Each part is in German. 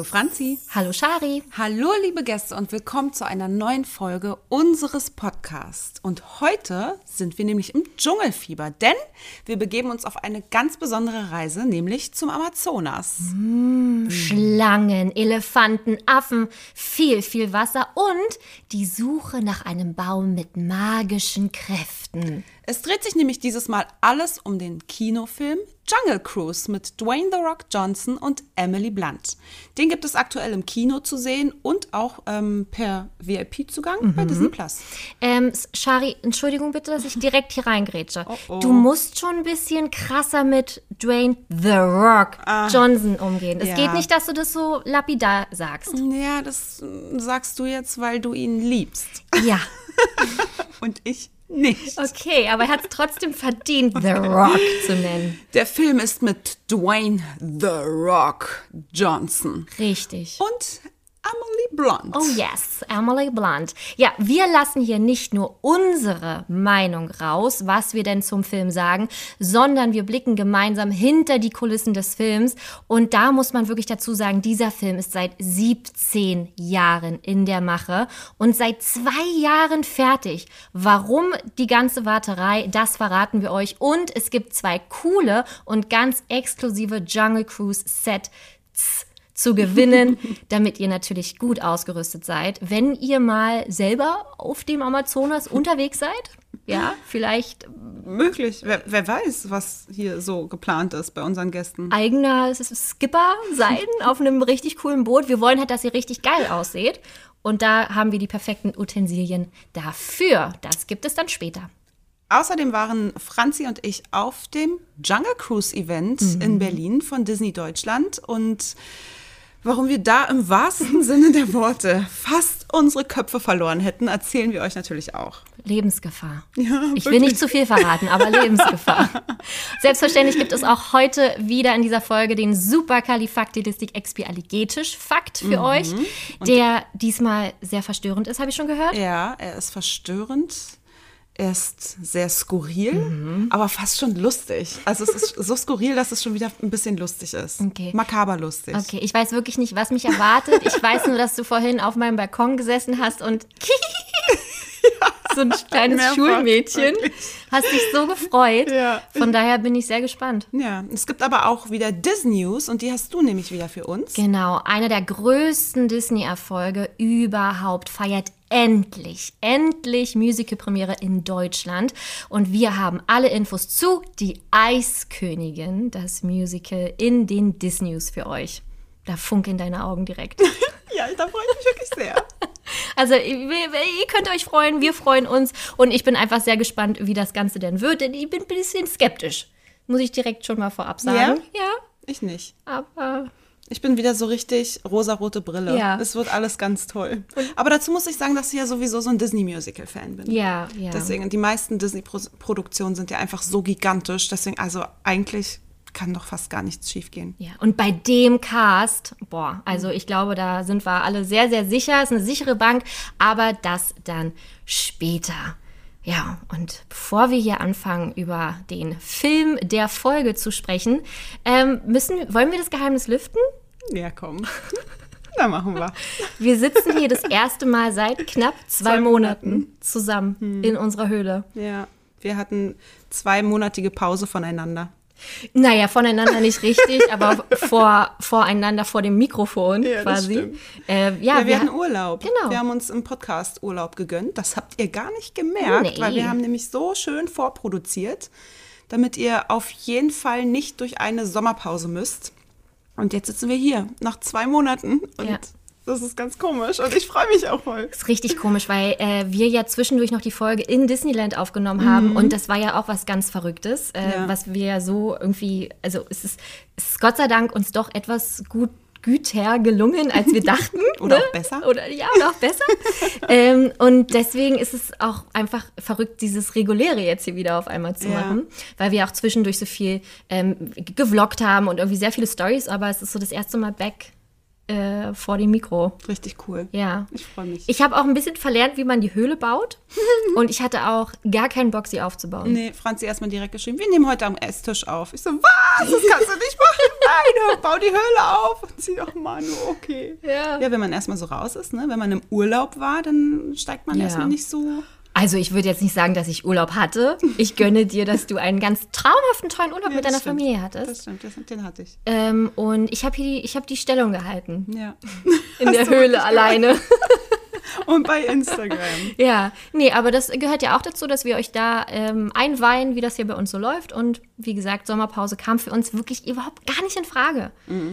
Hallo Franzi. Hallo Shari. Hallo liebe Gäste und willkommen zu einer neuen Folge unseres Podcasts. Und heute sind wir nämlich im Dschungelfieber, denn wir begeben uns auf eine ganz besondere Reise, nämlich zum Amazonas. Mm, Schlangen, Elefanten, Affen, viel, viel Wasser und die Suche nach einem Baum mit magischen Kräften. Es dreht sich nämlich dieses Mal alles um den Kinofilm Jungle Cruise mit Dwayne The Rock Johnson und Emily Blunt. Den gibt es aktuell im Kino zu sehen und auch ähm, per VIP-Zugang Mhm. bei Disney Plus. Ähm, Shari, Entschuldigung bitte, dass ich direkt hier reingrätsche. Oh, oh. Du musst schon ein bisschen krasser mit Dwayne The Rock Johnson umgehen. Es ja. geht nicht, dass du das so lapidar sagst. Ja, das äh, sagst du jetzt, weil du ihn liebst. Ja, Und ich nicht. okay, aber er hat es trotzdem verdient, The Rock zu nennen. Der Film ist mit Dwayne The Rock Johnson Richtig. und Emily Blunt. Oh yes, Emily Blunt. Ja, wir lassen hier nicht nur unsere Meinung raus, was wir denn zum Film sagen, sondern wir blicken gemeinsam hinter die Kulissen des Films. Und da muss man wirklich dazu sagen, dieser Film ist seit 17 Jahren in der Mache und seit zwei Jahren fertig. Warum die ganze Warterei, das verraten wir euch. Und es gibt zwei coole und ganz exklusive Jungle Cruise Sets zu gewinnen, damit ihr natürlich gut ausgerüstet seid. Wenn ihr mal selber auf dem Amazonas unterwegs seid, ja, vielleicht Möglich. Wer, wer weiß, was hier so geplant ist bei unseren Gästen. eigener Skipper sein auf einem richtig coolen Boot. Wir wollen halt, dass ihr richtig geil ausseht. Und da haben wir die perfekten Utensilien dafür. Das gibt es dann später. Außerdem waren Franzi und ich auf dem Jungle Cruise Event in Berlin von Disney Deutschland und warum wir da im wahrsten Sinne der Worte fast unsere Köpfe verloren hätten, erzählen wir euch natürlich auch. Lebensgefahr. Ja, ich will nicht zu viel verraten, aber Lebensgefahr. Selbstverständlich gibt es auch heute wieder in dieser Folge den Superkalifaktilistik-Expialigetisch-Fakt Mhm. für euch, der diesmal sehr verstörend ist, habe ich schon gehört. Ja, er ist verstörend. Er ist sehr skurril, aber fast schon lustig. Also es ist so skurril, dass es schon wieder ein bisschen lustig ist. Okay. Makaber lustig. Okay, ich weiß wirklich nicht, was mich erwartet. Ich weiß nur, dass du vorhin auf meinem Balkon gesessen hast und so ein kleines mehrfach, Schulmädchen wirklich. hast dich so gefreut. Ja. Von daher bin ich sehr gespannt. Ja, es gibt aber auch wieder Disney News und die hast du nämlich wieder für uns. Genau, einer der größten Disney-Erfolge überhaupt feiert endlich, endlich Musical-Premiere in Deutschland. Und wir haben alle Infos zu Die Eiskönigin, das Musical in den Disney News für euch. Da funkeln deine Augen direkt. Ja, da freue ich mich wirklich sehr. Also ihr, ihr könnt euch freuen, wir freuen uns und ich bin einfach sehr gespannt, wie das Ganze denn wird, denn ich bin ein bisschen skeptisch. Muss ich direkt schon mal vorab sagen. Ja, Ich nicht. aber Ich bin wieder so richtig rosarote Brille. Ja. Es wird alles ganz toll. Aber dazu muss ich sagen, dass ich ja sowieso so ein Disney-Musical-Fan bin. ja, ja. Deswegen, die meisten Disney-Produktionen sind ja einfach so gigantisch. Deswegen, also eigentlich kann doch fast gar nichts schiefgehen. Ja, und bei dem Cast, boah, also ich glaube, da sind wir alle sehr, sehr sicher. Ist eine sichere Bank, aber das dann später. Ja, und bevor wir hier anfangen, über den Film der Folge zu sprechen, ähm, müssen, wollen wir das Geheimnis lüften? Ja, komm. Da machen wir. Wir sitzen hier das erste Mal seit knapp zwei, Zwei Monaten, Monaten. zusammen in unserer Höhle. Ja, wir hatten zweimonatige Pause voneinander. Naja, voneinander nicht richtig, aber vor, voreinander vor dem Mikrofon Ja, quasi. Äh, ja, Ja, wir wir hatten Urlaub. Genau. Wir haben uns im Podcast Urlaub gegönnt. Das habt ihr gar nicht gemerkt, Nee. weil wir haben nämlich so schön vorproduziert, damit ihr auf jeden Fall nicht durch eine Sommerpause müsst. Und jetzt sitzen wir hier nach zwei Monaten und Ja. das ist ganz komisch und ich freue mich auch voll. ist richtig komisch, weil äh, wir ja zwischendurch noch die Folge in Disneyland aufgenommen haben und das war ja auch was ganz Verrücktes, äh, Mhm. Ja. was wir ja so irgendwie, also es ist, es ist Gott sei Dank uns doch etwas gut güter gelungen, als wir dachten. Oder ne? auch besser. Oder ja, oder auch besser. ähm, und deswegen ist es auch einfach verrückt, dieses Reguläre jetzt hier wieder auf einmal zu Ja. machen, weil wir auch zwischendurch so viel ähm, gevloggt haben und irgendwie sehr viele Stories, aber es ist so das erste Mal back äh, vor dem Mikro. Richtig cool. Ja. Ich freue mich. Ich habe auch ein bisschen verlernt, wie man die Höhle baut. und ich hatte auch gar keinen Bock, sie aufzubauen. Nee, Franzi erstmal direkt geschrieben, wir nehmen heute am Esstisch auf. Ich so, was? Das kannst du nicht machen. Nein, bau die Höhle auf. Und sie, oh Mann, okay. Ja. Ja, wenn man erstmal so raus ist, ne? wenn man im Urlaub war, dann steigt man Ja. erstmal nicht so. Also ich würde jetzt nicht sagen, dass ich Urlaub hatte. Ich gönne dir, dass du einen ganz traumhaften, tollen Urlaub Ja, mit deiner stimmt. Familie hattest. Das stimmt, das, den hatte ich. Ähm, und ich habe hier die, ich habe die Stellung gehalten. Ja. In der Höhle alleine. Und bei Instagram. ja, nee, aber das gehört ja auch dazu, dass wir euch da ähm, einweihen, wie das hier bei uns so läuft. Und wie gesagt, Sommerpause kam für uns wirklich überhaupt gar nicht in Frage.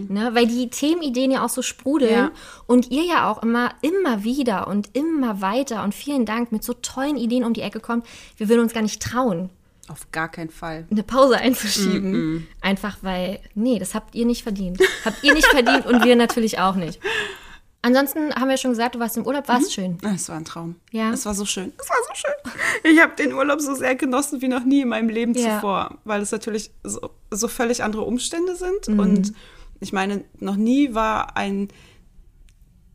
Ne? Weil die Themenideen ja auch so sprudeln. Ja. Und ihr ja auch immer, immer wieder und immer weiter und vielen Dank mit so tollen Ideen um die Ecke kommt. Wir würden uns gar nicht trauen. Auf gar keinen Fall. eine Pause einzuschieben. Einfach weil, nee, das habt ihr nicht verdient. Habt ihr nicht verdient und wir natürlich auch nicht. Ansonsten haben wir schon gesagt, du warst im Urlaub, war's schön. Es war ein Traum. Ja. Es war so schön. Es war so schön. Ich habe den Urlaub so sehr genossen wie noch nie in meinem Leben Ja. zuvor, weil es natürlich so, so völlig andere Umstände sind. Mhm. Und ich meine, noch nie war ein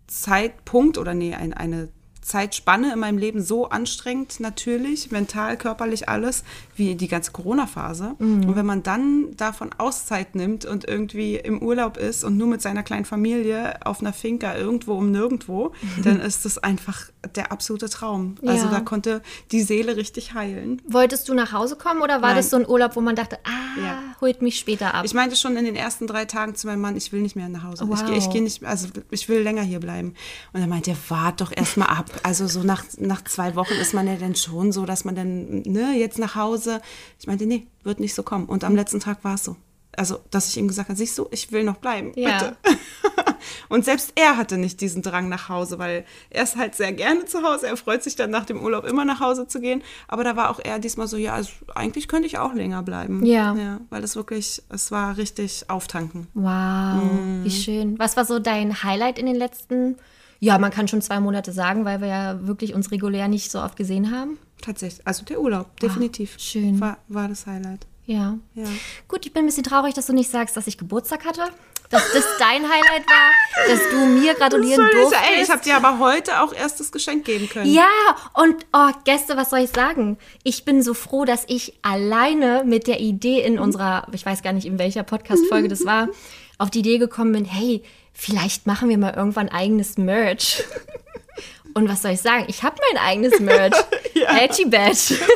Zeitpunkt oder nee, ein, eine Zeitspanne in meinem Leben so anstrengend, natürlich, mental, körperlich, alles, wie die ganze Corona-Phase. Mhm. Und wenn man dann davon Auszeit nimmt und irgendwie im Urlaub ist und nur mit seiner kleinen Familie auf einer Finca irgendwo um nirgendwo, dann ist das einfach der absolute Traum. Also Ja. da konnte die Seele richtig heilen. Wolltest du nach Hause kommen oder war Nein. das so ein Urlaub, wo man dachte, ah, Ja. holt mich später ab? Ich meinte schon in den ersten drei Tagen zu meinem Mann, ich will nicht mehr nach Hause. Ich, Wow. gehe- ich gehe nicht, also ich will länger hier bleiben. Und er meinte, wart doch erst mal ab. Also so nach, nach zwei Wochen ist man ja dann schon so, dass man dann, ne, jetzt nach Hause. Ich meinte, nee, wird nicht so kommen. Und am letzten Tag war es so. Also, dass ich ihm gesagt habe, siehst du, ich will noch bleiben, Ja. bitte. Und selbst er hatte nicht diesen Drang nach Hause, weil er ist halt sehr gerne zu Hause. Er freut sich dann nach dem Urlaub immer nach Hause zu gehen. Aber da war auch er diesmal so, ja, also eigentlich könnte ich auch länger bleiben. Ja. ja weil es wirklich, es war richtig auftanken. wow, wie schön. Was war so dein Highlight in den letzten, ja, man kann schon zwei Monate sagen, weil wir ja wirklich uns regulär nicht so oft gesehen haben? Tatsächlich. Also der Urlaub, definitiv. schön. War, war das Highlight. Ja. Ja. Gut, ich bin ein bisschen traurig, dass du nicht sagst, dass ich Geburtstag hatte. Dass das dein Highlight war, dass du mir gratulieren durftest. Ey, ich habe dir aber heute auch erst das Geschenk geben können. Ja, und oh, Gäste, was soll ich sagen? Ich bin so froh, dass ich alleine mit der Idee in unserer, ich weiß gar nicht, in welcher Podcast-Folge das war, auf die Idee gekommen bin, hey, vielleicht machen wir mal irgendwann eigenes Merch. Und was soll ich sagen? Ich habe mein eigenes Merch. Edgy Badge.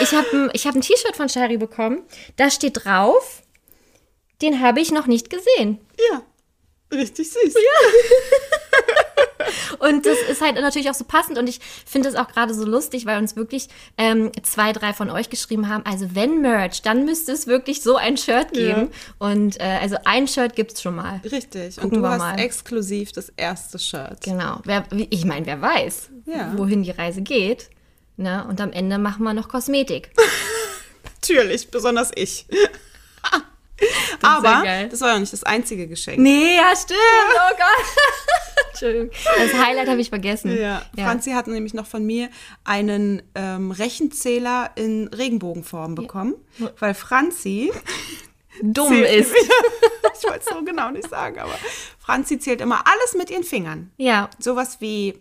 Ich habe ein, ich hab ein T-Shirt von Shari bekommen. Da steht drauf, den habe ich noch nicht gesehen. Ja. Richtig süß. Und das ist halt natürlich auch so passend und ich finde es auch gerade so lustig, weil uns wirklich ähm, zwei, drei von euch geschrieben haben, also wenn Merch, dann müsste es wirklich so ein Shirt geben. Und äh, also ein Shirt gibt's schon mal. Richtig. Gucken Und du hast mal. exklusiv das erste Shirt. Genau. Wer, ich meine, wer weiß, Ja. wohin die Reise geht. Ne? Und am Ende machen wir noch Kosmetik. Natürlich, besonders ich. aber das war ja nicht das einzige Geschenk. Nee, ja, stimmt. Oh Gott. Entschuldigung. Das Highlight habe ich vergessen. Ja, Franzi hat nämlich noch von mir einen ähm, Rechenzähler in Regenbogenform bekommen, weil Franzi Dumm ist. ich wollte es so genau nicht sagen, aber Franzi zählt immer alles mit ihren Fingern. Ja. Sowas wie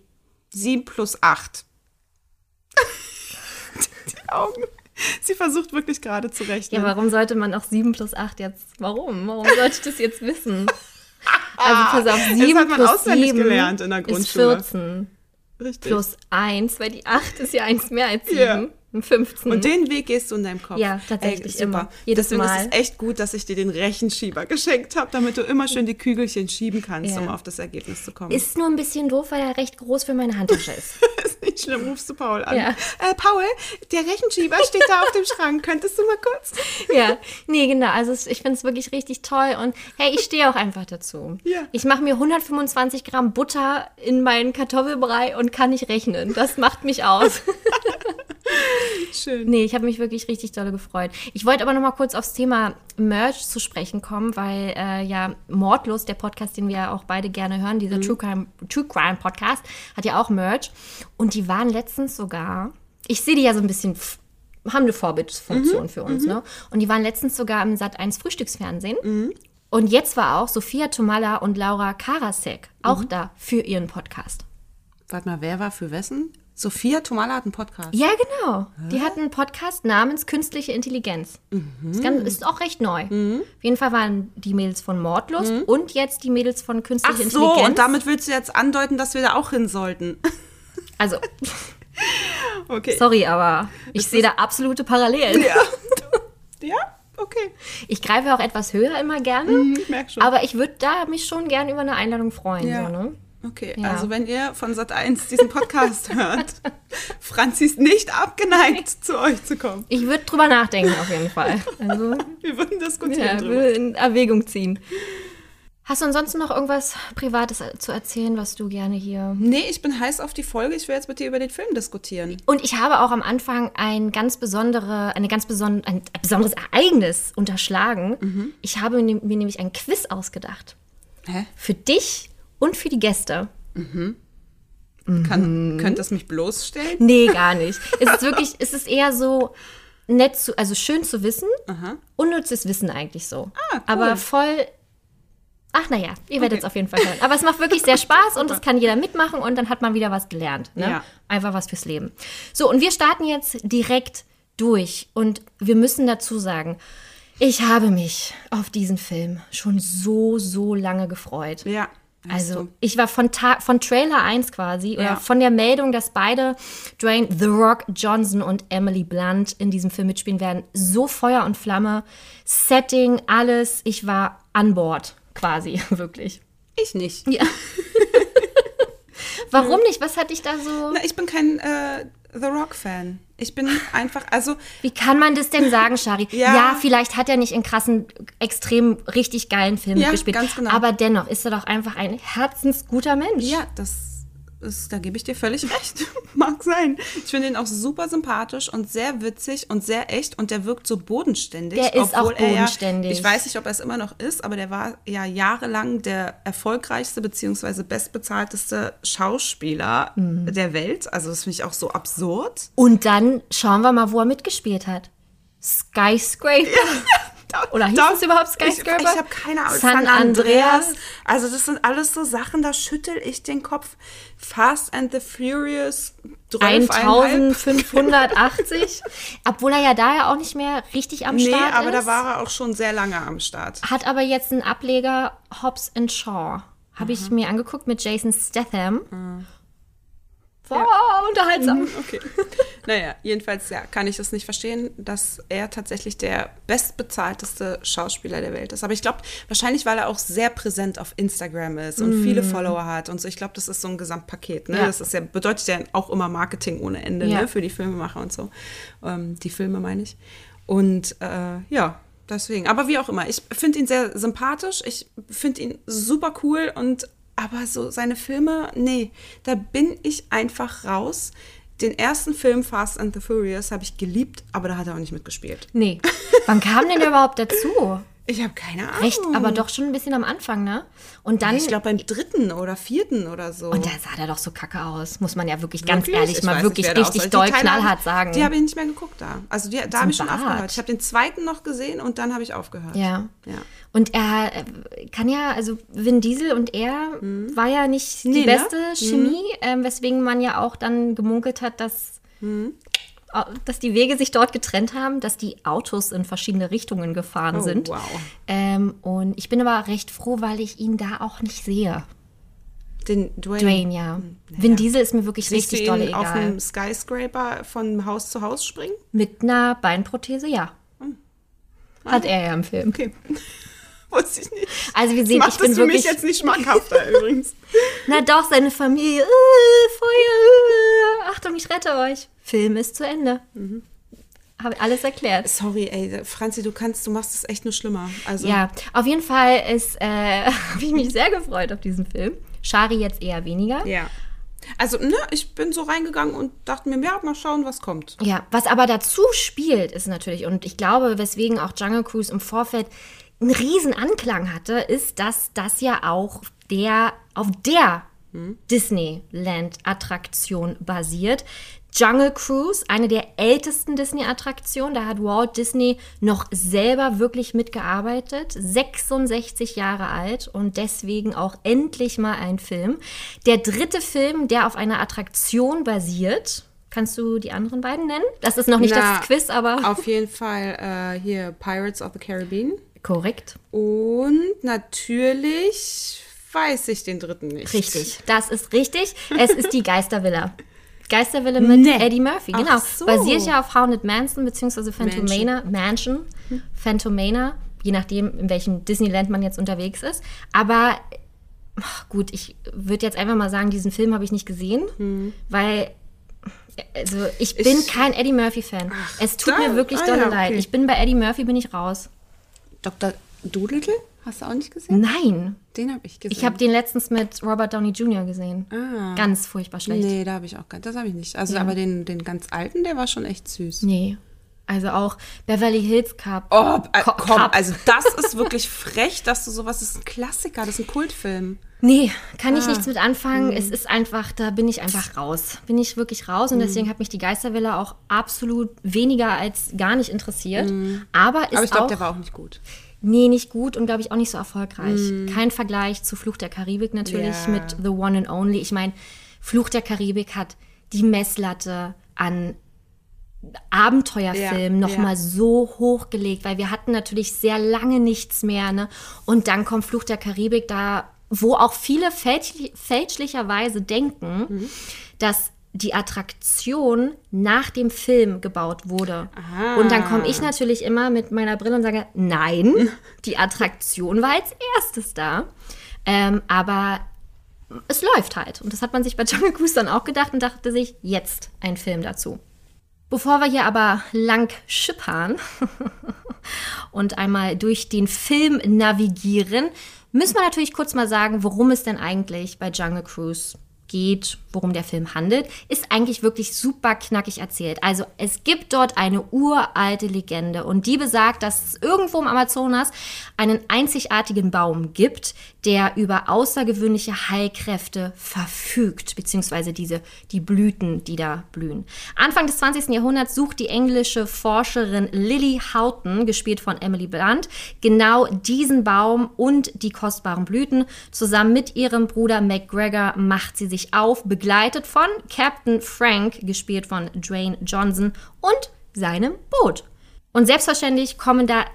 7 plus 8. Die Augen. Sie versucht wirklich gerade zu rechnen. Ja, warum sollte man auch 7 plus 8 jetzt? Warum? Warum sollte ich das jetzt wissen? Also pass auf, 7 hat man plus auswendig 7 gelernt in der ist Grundschule. 14 Richtig. plus 1, weil die 8 ist ja 1 mehr als 7. Ja. 15. Und den Weg gehst du in deinem Kopf. Ja, tatsächlich Ey, super. immer. Jedes Deswegen Mal. ist es echt gut, dass ich dir den Rechenschieber geschenkt habe, damit du immer schön die Kügelchen schieben kannst, Ja. um auf das Ergebnis zu kommen. ist nur ein bisschen doof, weil er recht groß für meine Handtasche ist. ist nicht schlimm, rufst du Paul an. Ja. Äh, Paul, der Rechenschieber steht da auf dem Schrank. Könntest du mal kurz? ja, nee, genau. Also ich finde es wirklich richtig toll und hey, ich stehe auch einfach dazu. Ja. Ich mache mir 125 Gramm Butter in meinen Kartoffelbrei und kann nicht rechnen. Das macht mich aus. Schön. Nee, ich habe mich wirklich richtig dolle gefreut. Ich wollte aber noch mal kurz aufs Thema Merch zu sprechen kommen, weil äh, ja Mordlos, der Podcast, den wir ja auch beide gerne hören, dieser True, Crime, True Crime Podcast, hat ja auch Merch. Und die waren letztens sogar, ich sehe die ja so ein bisschen, haben eine Vorbildfunktion für uns, ne? Und die waren letztens sogar im Sat 1 Frühstücksfernsehen. Und jetzt war auch Sophia Tomalla und Laura Karasek auch da für ihren Podcast. Warte mal, wer war für wessen? Sophia Tomala hat einen Podcast. Ja, genau. Die hatten einen Podcast namens Künstliche Intelligenz. Ist, ganz, ist auch recht neu. Auf jeden Fall waren die Mädels von Mordlust und jetzt die Mädels von Ach Künstliche so, Intelligenz. und damit willst du jetzt andeuten, dass wir da auch hin sollten. also, Okay. sorry, aber ich sehe da absolute Parallelen. Ja. ja, okay. Ich greife auch etwas höher immer gerne. Ich merke schon. Aber ich würde da mich schon gerne über eine Einladung freuen. Ja. So, ne? Okay, Ja. also wenn ihr von Sat1 diesen Podcast hört, Franzi ist nicht abgeneigt, zu euch zu kommen. Ich würde drüber nachdenken, auf jeden Fall. Also, Wir würden diskutieren ja, drüber. würde in Erwägung ziehen. Hast du ansonsten noch irgendwas Privates zu erzählen, was du gerne hier Nee, ich bin heiß auf die Folge. Ich will jetzt mit dir über den Film diskutieren. Und ich habe auch am Anfang ein ganz besondere, eine ganz beson ein besonderes Ereignis unterschlagen. Mhm. Ich habe mir mir nämlich ein Quiz ausgedacht. Hä? Für dich und für die Gäste. Kann, Könnte es mich bloßstellen? Nee, gar nicht. es ist wirklich, es ist eher so nett zu, also schön zu wissen. Unnützes Wissen eigentlich so. Ah, cool. Aber voll. Ach naja, ihr werdet es auf jeden Fall hören. Aber es macht wirklich sehr Spaß und es kann jeder mitmachen und dann hat man wieder was gelernt. Ne? Ja. Einfach was fürs Leben. So, und wir starten jetzt direkt durch. Und wir müssen dazu sagen, ich habe mich auf diesen Film schon so, so lange gefreut. Ja. Also ich war von, Ta von Trailer 1 quasi oder Ja. von der Meldung, dass beide Dwayne The Rock Johnson und Emily Blunt in diesem Film mitspielen werden, so Feuer und Flamme, Setting, alles. Ich war an Bord quasi, wirklich. Ich nicht. Ja. Warum nicht? Was hat dich da so... Na, ich bin kein äh, The Rock-Fan. Ich bin einfach, also Wie kann man das denn sagen, Shari? Ja. ja, vielleicht hat er nicht in krassen, extrem richtig geilen Filmen Ja, gespielt. ganz genau. Aber dennoch ist er doch einfach ein herzensguter Mensch. Ja, das ist, da gebe ich dir völlig recht. Mag sein. Ich finde ihn auch super sympathisch und sehr witzig und sehr echt und der wirkt so bodenständig. Der ist auch bodenständig. Ja, ich weiß nicht, ob er es immer noch ist, aber der war ja jahrelang der erfolgreichste bzw. bestbezahlteste Schauspieler Mhm. der Welt. Also das finde ich auch so absurd. Und dann schauen wir mal, wo er mitgespielt hat. Skyscraper. Oder hieß es überhaupt Skyscraper? Ich, ich habe keine Ahnung. San Andreas. Also das sind alles so Sachen, da schüttel ich den Kopf. Fast and the Furious 12,5. 1580. Obwohl er ja da ja auch nicht mehr richtig am Nee, Start aber ist. da war er auch schon sehr lange am Start. Hat aber jetzt einen Ableger Hobbs and Shaw. Habe ich mir angeguckt mit Jason Statham. War unterhaltsam. Okay. naja, jedenfalls ja, kann ich das nicht verstehen, dass er tatsächlich der bestbezahlteste Schauspieler der Welt ist. Aber ich glaube, wahrscheinlich, weil er auch sehr präsent auf Instagram ist und viele Follower hat und so. Ich glaube, das ist so ein Gesamtpaket. Ne? Ja. Das ist ja, bedeutet ja auch immer Marketing ohne Ende Ja. ne? für die Filmemacher und so. Ähm, die Filme meine ich. Und äh, ja, deswegen. Aber wie auch immer, ich finde ihn sehr sympathisch. Ich finde ihn super cool und aber so seine Filme, nee, da bin ich einfach raus. Den ersten Film Fast and the Furious habe ich geliebt, aber da hat er auch nicht mitgespielt. Nee. Wann kam denn der überhaupt dazu? Ich habe keine Ahnung. Recht, aber doch schon ein bisschen am Anfang, ne? Und dann. Ich glaube beim dritten oder vierten oder so. und da sah der doch so kacke aus, muss man ja wirklich ganz Wirklich? ehrlich Ich mal wirklich nicht, richtig doll knallhart sagen. Die habe ich nicht mehr geguckt da. Also die, da habe ich schon Bart. aufgehört. Ich habe den zweiten noch gesehen und dann habe ich aufgehört. Ja. Ja. Und er äh, kann ja, also Vin Diesel und er war ja nicht die Nee, ne? beste Chemie, ähm, weswegen man ja auch dann gemunkelt hat, dass, au- dass die Wege sich dort getrennt haben, dass die Autos in verschiedene Richtungen gefahren Oh, sind. wow. Ähm, und ich bin aber recht froh, weil ich ihn da auch nicht sehe. Den Dwayne. Dwayne, ja. Vin Diesel ist mir wirklich Siehst richtig ihn dolle auf egal. einem Skyscraper von Haus zu Haus springen? Mit einer Beinprothese, ja. Hat er ja im Film. Okay. Wusste ich nicht. Also wir sehen, Macht ich bin das für wirklich. mich jetzt nicht schmackhafter übrigens. Na doch, seine Familie. Äh, Feuer. Äh, Achtung, ich rette euch. Film ist zu Ende. Habe alles erklärt. Sorry, ey, Franzi, du kannst, du machst es echt nur schlimmer. Also, Ja, auf jeden Fall ist, äh, habe ich mich sehr gefreut auf diesen Film. Shari jetzt eher weniger. Ja. Also, ne, ich bin so reingegangen und dachte mir, ja, mal schauen, was kommt. Ja, was aber dazu spielt, ist natürlich, und ich glaube, weswegen auch Jungle Cruise im Vorfeld einen riesen Anklang hatte, ist, dass das ja auch der auf der Disneyland-Attraktion basiert. Jungle Cruise, eine der ältesten Disney-Attraktionen. Da hat Walt Disney noch selber wirklich mitgearbeitet. 66 Jahre alt und deswegen auch endlich mal ein Film. Der dritte Film, der auf einer Attraktion basiert. Kannst du die anderen beiden nennen? Das ist noch nicht Na, das Quiz, aber. Auf jeden Fall äh, hier Pirates of the Caribbean. Korrekt. Und natürlich weiß ich den dritten nicht. Richtig. Das ist richtig. Es ist die Geistervilla. Geisterwille mit Nee. Eddie Murphy, Ach genau. so. Basiert ja auf Haunted Mansion bzw. Phantomana, Mansion, Phantomana, je nachdem, in welchem Disneyland man jetzt unterwegs ist. Aber ach, gut, ich würde jetzt einfach mal sagen, diesen Film habe ich nicht gesehen, weil also ich bin Ich- kein Eddie Murphy-Fan. Es tut da- mir wirklich ah dolle ja, leid. okay. Ich bin bei Eddie Murphy, bin ich raus. Dr. Doolittle? Hast du auch nicht gesehen? Nein, Den habe ich gesehen. ich habe den letztens mit Robert Downey Jr. gesehen. Ah. Ganz furchtbar schlecht. Nee, da habe ich auch gar Das habe ich nicht. Also, aber den, den ganz alten, der war schon echt süß. Nee. Also auch Beverly Hills Cup. Oh, äh, Co- komm, Cup. also das ist wirklich frech, dass du sowas, das ist ein Klassiker, das ist ein Kultfilm. Nee, kann ich Ah. nichts mit anfangen. Hm. Es ist einfach, da bin ich einfach raus. Bin ich wirklich raus und deswegen hat mich die Geistervilla auch absolut weniger als gar nicht interessiert. Aber ist Hm. Aber ich glaube, auch, der war auch nicht gut. nee, nicht gut und glaube ich auch nicht so erfolgreich. Kein Vergleich zu Fluch der Karibik natürlich Ja. mit The One and Only. Ich meine, Fluch der Karibik hat die Messlatte an Abenteuerfilm Ja, noch ja. mal so hochgelegt, weil wir hatten natürlich sehr lange nichts mehr, ne? Und dann kommt Fluch der Karibik da, wo auch viele fälschli fälschlicherweise denken, Mhm. dass die Attraktion nach dem Film gebaut wurde. Und dann komme ich natürlich immer mit meiner Brille und sage, nein, die Attraktion war als erstes da. Ähm, aber es läuft halt. Und das hat man sich bei Jungle Cruise dann auch gedacht und dachte sich, jetzt ein Film dazu. Bevor wir hier aber lang schippern und einmal durch den Film navigieren, müssen wir natürlich kurz mal sagen, worum es denn eigentlich bei Jungle Cruise geht, worum der Film handelt, ist eigentlich wirklich super knackig erzählt. Also es gibt dort eine uralte Legende und die besagt, dass es irgendwo im Amazonas einen einzigartigen Baum gibt, der über außergewöhnliche Heilkräfte verfügt, beziehungsweise diese, die Blüten, die da blühen. Anfang des 20. Jahrhunderts sucht die englische Forscherin Lily Houghton, gespielt von Emily Blunt, genau diesen Baum und die kostbaren Blüten. Zusammen mit ihrem Bruder McGregor macht sie sich auf, begleitet von Captain Frank, gespielt von Dwayne Johnson, und seinem Boot. Und selbstverständlich kommen da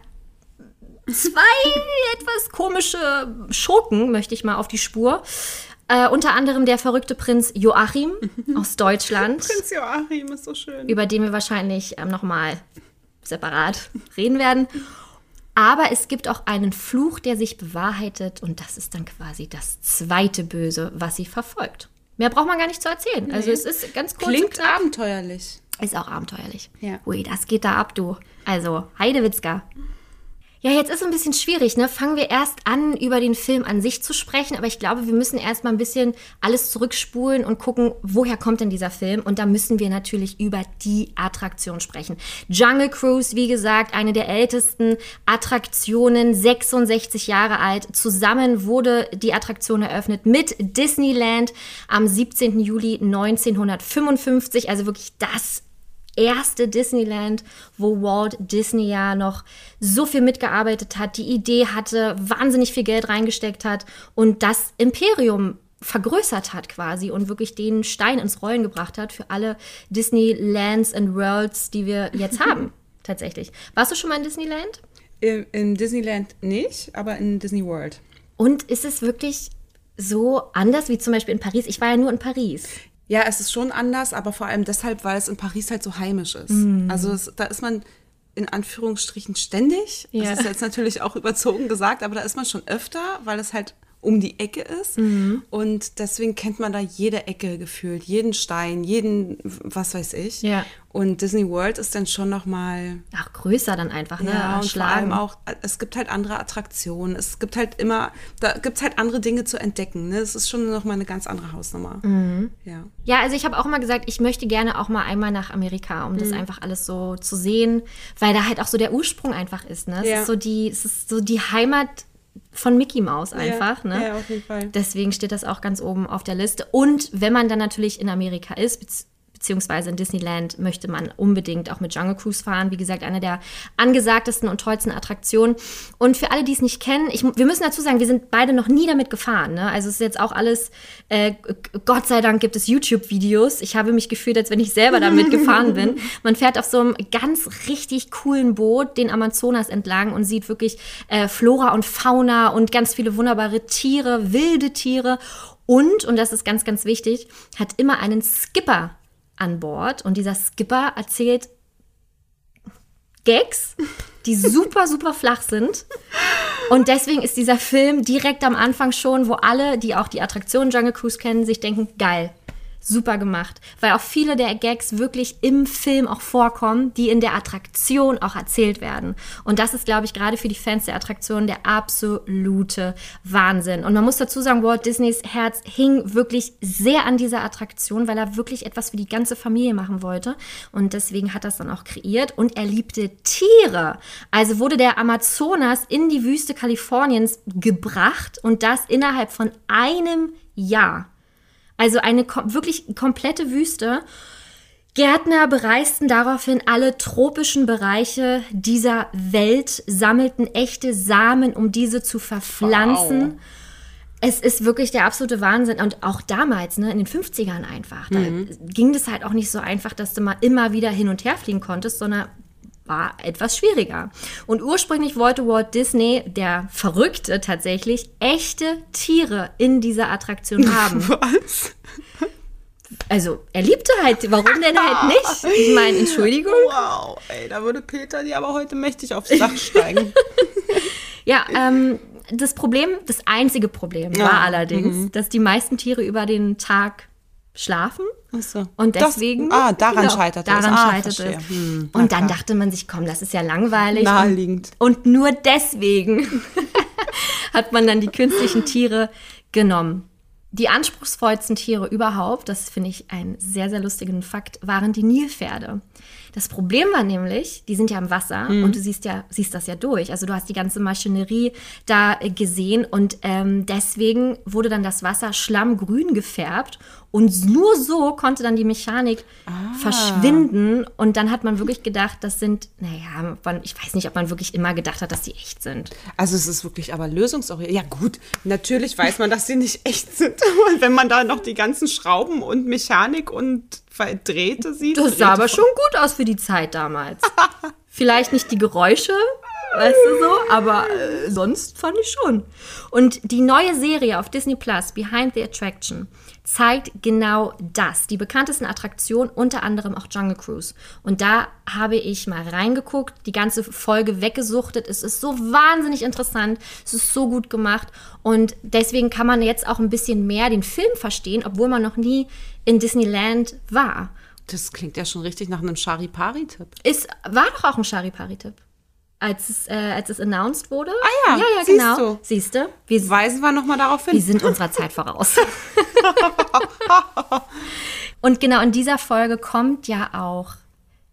zwei etwas komische Schurken, möchte ich mal auf die Spur. Äh, unter anderem der verrückte Prinz Joachim aus Deutschland, Prinz Joachim ist so schön. über den wir wahrscheinlich ähm, nochmal separat reden werden. Aber es gibt auch einen Fluch, der sich bewahrheitet und das ist dann quasi das zweite Böse, was sie verfolgt. Mehr braucht man gar nicht zu erzählen. Also es ist ganz kurz Klingt abenteuerlich. Ist auch abenteuerlich. Ja. Ui, das geht da ab, du. Also, Heidewitzka. Ja, jetzt ist es ein bisschen schwierig, ne? Fangen wir erst an, über den Film an sich zu sprechen, aber ich glaube, wir müssen erst mal ein bisschen alles zurückspulen und gucken, woher kommt denn dieser Film? Und da müssen wir natürlich über die Attraktion sprechen. Jungle Cruise, wie gesagt, eine der ältesten Attraktionen, 66 Jahre alt. Zusammen wurde die Attraktion eröffnet mit Disneyland am 17. Juli 1955, also wirklich das erste Disneyland, wo Walt Disney ja noch so viel mitgearbeitet hat, die Idee hatte, wahnsinnig viel Geld reingesteckt hat und das Imperium vergrößert hat quasi und wirklich den Stein ins Rollen gebracht hat für alle Disneylands and Worlds, die wir jetzt haben. Tatsächlich. Warst du schon mal in Disneyland? Im, in Disneyland nicht, aber in Disney World. Und ist es wirklich so anders wie zum Beispiel in Paris? Ich war ja nur in Paris. Ja, es ist schon anders, aber vor allem deshalb, weil es in Paris halt so heimisch ist. Mhm. Also es, da ist man in Anführungsstrichen ständig. Ja. Das ist jetzt natürlich auch überzogen gesagt, aber da ist man schon öfter, weil es halt um die Ecke ist. Und deswegen kennt man da jede Ecke gefühlt, jeden Stein, jeden, was weiß ich. Ja. Und Disney World ist dann schon noch mal Auch größer dann einfach, ne? ja, und vor allem auch, es gibt halt andere Attraktionen. Es gibt halt immer, da gibt es halt andere Dinge zu entdecken. Ne? Es ist schon noch mal eine ganz andere Hausnummer. Mhm. Ja. Ja, also ich habe auch mal gesagt, ich möchte gerne auch mal einmal nach Amerika, um Mhm. das einfach alles so zu sehen, weil da halt auch so der Ursprung einfach ist. Ne? Es, Ja. ist so die, es ist so die Heimat von Mickey Mouse einfach. ja, ne? ja, auf jeden Fall. Deswegen steht das auch ganz oben auf der Liste. Und wenn man dann natürlich in Amerika ist, beziehungsweise in Disneyland, möchte man unbedingt auch mit Jungle Cruise fahren. Wie gesagt, eine der angesagtesten und tollsten Attraktionen. Und für alle, die es nicht kennen, ich, wir müssen dazu sagen, wir sind beide noch nie damit gefahren. Ne? Also es ist jetzt auch alles, äh, Gott sei Dank gibt es YouTube-Videos. Ich habe mich gefühlt, als wenn ich selber damit gefahren bin. Man fährt auf so einem ganz richtig coolen Boot den Amazonas entlang und sieht wirklich äh, Flora und Fauna und ganz viele wunderbare Tiere, wilde Tiere. Und, und das ist ganz, ganz wichtig, hat immer einen Skipper an Bord. Und dieser Skipper erzählt Gags, die super, super flach sind. Und deswegen ist dieser Film direkt am Anfang schon, wo alle, die auch die Attraktion Jungle Cruise kennen, sich denken, geil. Super gemacht, weil auch viele der Gags wirklich im Film auch vorkommen, die in der Attraktion auch erzählt werden. Und das ist, glaube ich, gerade für die Fans der Attraktion der absolute Wahnsinn. Und man muss dazu sagen, Walt Disneys Herz hing wirklich sehr an dieser Attraktion, weil er wirklich etwas für die ganze Familie machen wollte. Und deswegen hat er es dann auch kreiert. Und er liebte Tiere. Also wurde der Amazonas in die Wüste Kaliforniens gebracht und das innerhalb von einem Jahr. Also eine kom wirklich komplette Wüste. Gärtner bereisten daraufhin alle tropischen Bereiche dieser Welt, sammelten echte Samen, um diese zu verpflanzen. Wow. Es ist wirklich der absolute Wahnsinn. Und auch damals, ne, in den 50ern einfach, da ging das halt auch nicht so einfach, dass du mal immer wieder hin und her fliegen konntest, sondern war etwas schwieriger. Und ursprünglich wollte Walt Disney, der Verrückte tatsächlich, echte Tiere in dieser Attraktion haben. Was? Also, er liebte halt, warum denn halt nicht? Ich meine, Entschuldigung. Wow, ey, da würde Peter dir aber heute mächtig aufs Dach steigen. Ja, ähm, das Problem, das einzige Problem war Ah, allerdings, dass die meisten Tiere über den Tag schlafen. Ach so. Und Das- deswegen. ah, daran Genau, scheiterte es. daran Ah, scheiterte verstehe. es. Hm, und dann klar. dachte man sich, komm, das ist ja langweilig. Naheliegend. Und, und nur deswegen hat man dann die künstlichen Tiere genommen. Die anspruchsvollsten Tiere überhaupt, das finde ich einen sehr, sehr lustigen Fakt, waren die Nilpferde. Das Problem war nämlich, die sind ja im Wasser und du siehst ja, siehst das ja durch. Also du hast die ganze Maschinerie da äh, gesehen und ähm, deswegen wurde dann das Wasser schlammgrün gefärbt und nur so konnte dann die Mechanik verschwinden und dann hat man wirklich gedacht, das sind, naja, man, ich weiß nicht, ob man wirklich immer gedacht hat, dass die echt sind. Also es ist wirklich aber lösungsorientiert. Ja gut, natürlich weiß man, dass sie nicht echt sind. Wenn man da noch die ganzen Schrauben und Mechanik und Drähte sieht. Das sah aber schon gut aus für die Zeit damals. Vielleicht nicht die Geräusche, weißt du so, aber äh, sonst fand ich schon. Und die neue Serie auf Disney Plus, Behind the Attraction, zeigt genau das. Die bekanntesten Attraktionen, unter anderem auch Jungle Cruise. Und da habe ich mal reingeguckt, die ganze Folge weggesuchtet. Es ist so wahnsinnig interessant, es ist so gut gemacht. Und deswegen kann man jetzt auch ein bisschen mehr den Film verstehen, obwohl man noch nie in Disneyland war. Das klingt ja schon richtig nach einem Charipari-Tipp. Ist, war doch auch ein Charipari-Tipp. Als es, äh, als es announced wurde. Ah ja, ja, ja siehst genau. du. Siehst du? Wir, Weisen wir nochmal darauf hin. wir sind unserer Zeit voraus. Und genau in dieser Folge kommt ja auch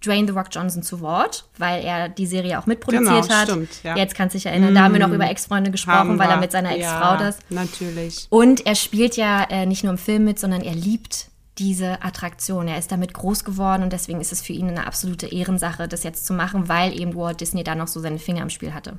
Dwayne The Rock Johnson zu Wort, weil er die Serie auch mitproduziert Genau, hat. stimmt, ja. Mm. Jetzt kannst du dich erinnern, da haben wir noch über Ex-Freunde gesprochen, weil er mit seiner Ex-Frau ja, das. Natürlich. Und er spielt ja äh, nicht nur im Film mit, sondern er liebt diese Attraktion. Er ist damit groß geworden und deswegen ist es für ihn eine absolute Ehrensache, das jetzt zu machen, weil eben Walt Disney da noch so seine Finger im Spiel hatte.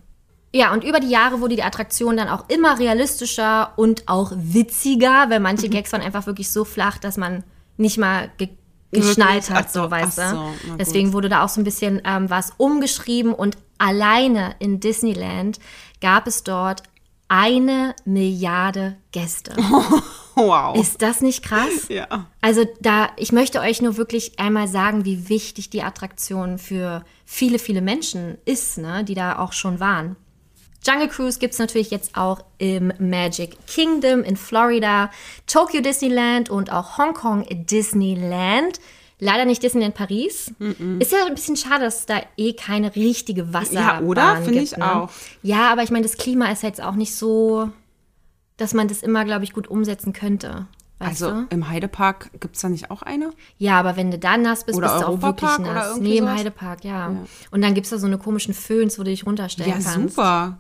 Ja, und über die Jahre wurde die Attraktion dann auch immer realistischer und auch witziger, weil manche Gags waren einfach wirklich so flach, dass man nicht mal ge geschnallt hat, so, so, weißt du. so. Deswegen wurde da auch so ein bisschen ähm, was umgeschrieben und alleine in Disneyland gab es dort eine Milliarde Gäste. Wow. Ist das nicht krass? ja. Also da, ich möchte euch nur wirklich einmal sagen, wie wichtig die Attraktion für viele, viele Menschen ist, ne, die da auch schon waren. Jungle Cruise gibt es natürlich jetzt auch im Magic Kingdom in Florida, Tokyo Disneyland und auch Hongkong Disneyland. Leider nicht Disneyland Paris. Ist ja ein bisschen schade, dass es da eh keine richtige Wasserbahn Ja, oder? Finde gibt, ich ne? auch. Ja, aber ich meine, das Klima ist jetzt auch nicht so, dass man das immer, glaube ich, gut umsetzen könnte. Weißt Also du? im Heidepark gibt es da nicht auch eine? Ja, aber wenn du da nass bist, Oder bist du auch wirklich oder nass. irgendwie Nee, im sowas? Heidepark, ja. Und dann gibt es da so eine komischen Föhns, wo du dich runterstellen Ja, kannst. super.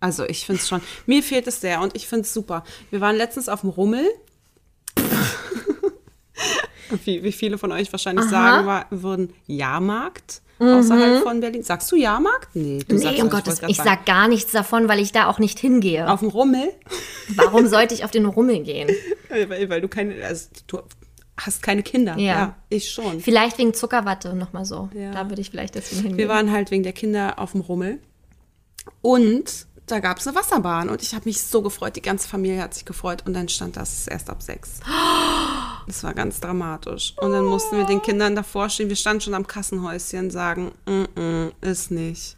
Also ich finde es schon. Mir fehlt es sehr und ich finde es super. Wir waren letztens auf dem Rummel. wie, wie viele von euch wahrscheinlich sagen war, würden Jahrmarkt außerhalb von Berlin. Sagst du Jahrmarkt? Nee, du sagst Mhm. Nee, um ich Gottes, grad ich sagen. sag gar nichts davon, weil ich da auch nicht hingehe. Auf dem Rummel? Warum sollte ich auf den Rummel gehen? weil, weil du keine, also du hast keine Kinder. Ja. ich schon. Vielleicht wegen Zuckerwatte nochmal so. Ja. Da würde ich vielleicht deswegen hingehen. Wir waren halt wegen der Kinder auf dem Rummel. Und da gab es eine Wasserbahn. Und ich habe mich so gefreut. Die ganze Familie hat sich gefreut. Und dann stand das erst ab sechs. Das war ganz dramatisch. Und dann mussten wir den Kindern davor stehen. Wir standen schon am Kassenhäuschen sagen, mm -mm, ist nicht.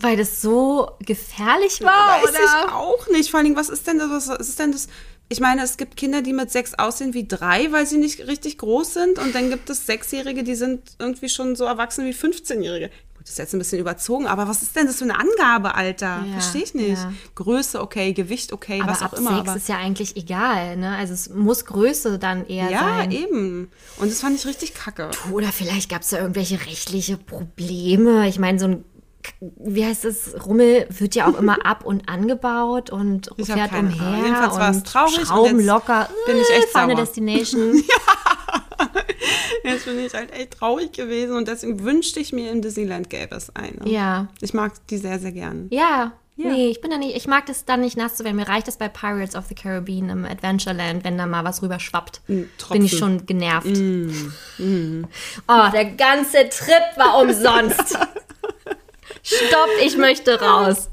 Weil das so gefährlich war, Weiß oder? ich auch nicht. Vor allem, was ist denn das? Was ist denn das? Ich meine, es gibt Kinder, die mit sechs aussehen wie drei, weil sie nicht richtig groß sind. Und dann gibt es Sechsjährige, die sind irgendwie schon so erwachsen wie 15-Jährige. Gut, das ist jetzt ein bisschen überzogen, aber was ist denn das für eine Angabe, Alter? Ja, Verstehe ich nicht. ja. Größe, okay, Gewicht, okay, Aber was auch immer. sechs aber ist ja eigentlich egal, ne? Also es muss Größe dann eher ja, sein. eben. Und das fand ich richtig kacke. Oder vielleicht gab es da irgendwelche rechtliche Probleme. Ich meine, so ein, wie heißt es, Rummel wird ja auch immer ab und angebaut und Ich fährt umher. Jedenfalls war es und traurig und Schrauben jetzt locker. bin ich echt Äh, Final sauer. Destination. Jetzt bin ich halt echt traurig gewesen und deswegen wünschte ich mir im Disneyland gäbe es eine. Ja. Ich mag die sehr, sehr gern. Ja. Ja. Nee, ich bin da nicht, ich mag das dann nicht nass zu werden. Mir reicht es bei Pirates of the Caribbean im Adventureland, wenn da mal was rüber schwappt. Ein Bin ich schon genervt. Oh, der ganze Trip war umsonst. Stopp, ich möchte raus.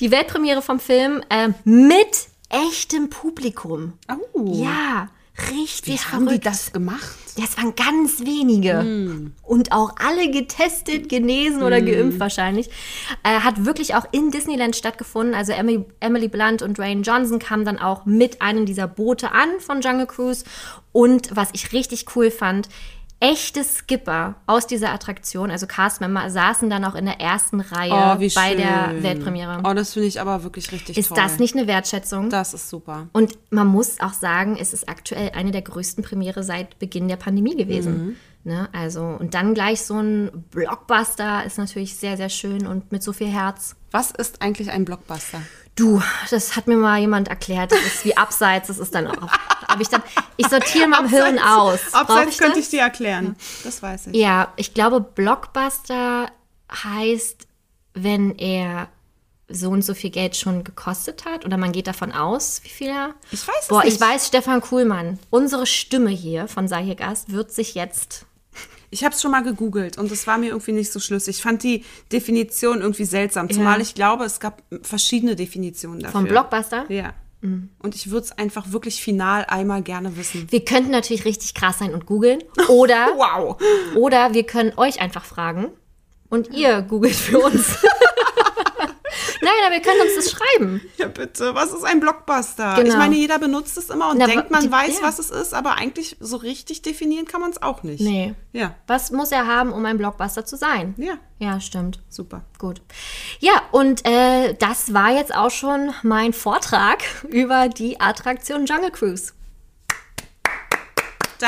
Die Weltpremiere vom Film ähm, mit echtem Publikum. Oh. Ja, richtig Wie haben die verrückt. das gemacht? Das waren ganz wenige. Und auch alle getestet, genesen oder geimpft wahrscheinlich. Äh, hat wirklich auch in Disneyland stattgefunden. Also Emily, Emily Blunt und Dwayne Johnson kamen dann auch mit einem dieser Boote an von Jungle Cruise. Und was ich richtig cool fand, echte Skipper aus dieser Attraktion, also Castmember, saßen dann auch in der ersten Reihe Oh, wie bei schön. der Weltpremiere. Oh, das finde ich aber wirklich richtig Ist toll. das nicht eine Wertschätzung? Das ist super. Und man muss auch sagen, es ist aktuell eine der größten Premiere seit Beginn der Pandemie gewesen. Ne? Also, und dann gleich so ein Blockbuster ist natürlich sehr, sehr schön und mit so viel Herz. Was ist eigentlich ein Blockbuster? Du, das hat mir mal jemand erklärt. Das ist wie Abseits, das ist dann auch. Hab ich, dann, ich sortiere mein Hirn aus. Abseits ich könnte das? ich dir erklären. Das weiß ich. Ja, ich glaube, Blockbuster heißt, wenn er so und so viel Geld schon gekostet hat oder man geht davon aus, wie viel er. Ich weiß es Boah, ich nicht. weiß, Stefan Kuhlmann, unsere Stimme hier von Sei hier Gast wird sich jetzt. Ich habe es schon mal gegoogelt und es war mir irgendwie nicht so schlüssig. Ich fand die Definition irgendwie seltsam, zumal ich glaube, es gab verschiedene Definitionen dafür. Vom Blockbuster? Ja. Und ich würde es einfach wirklich final einmal gerne wissen. Wir könnten natürlich richtig krass sein und googeln. Oder, Wow. oder wir können euch einfach fragen und ihr googelt für uns. Nein, aber wir können uns das schreiben. Ja, bitte. Was ist ein Blockbuster? Genau. Ich meine, jeder benutzt es immer und Na, denkt, man die- weiß, ja. was es ist, aber eigentlich so richtig definieren kann man es auch nicht. Nee. Ja. Was muss er haben, um ein Blockbuster zu sein? Ja. Ja, stimmt. Super. Gut. Ja, und äh, das war jetzt auch schon mein Vortrag über die Attraktion Jungle Cruise.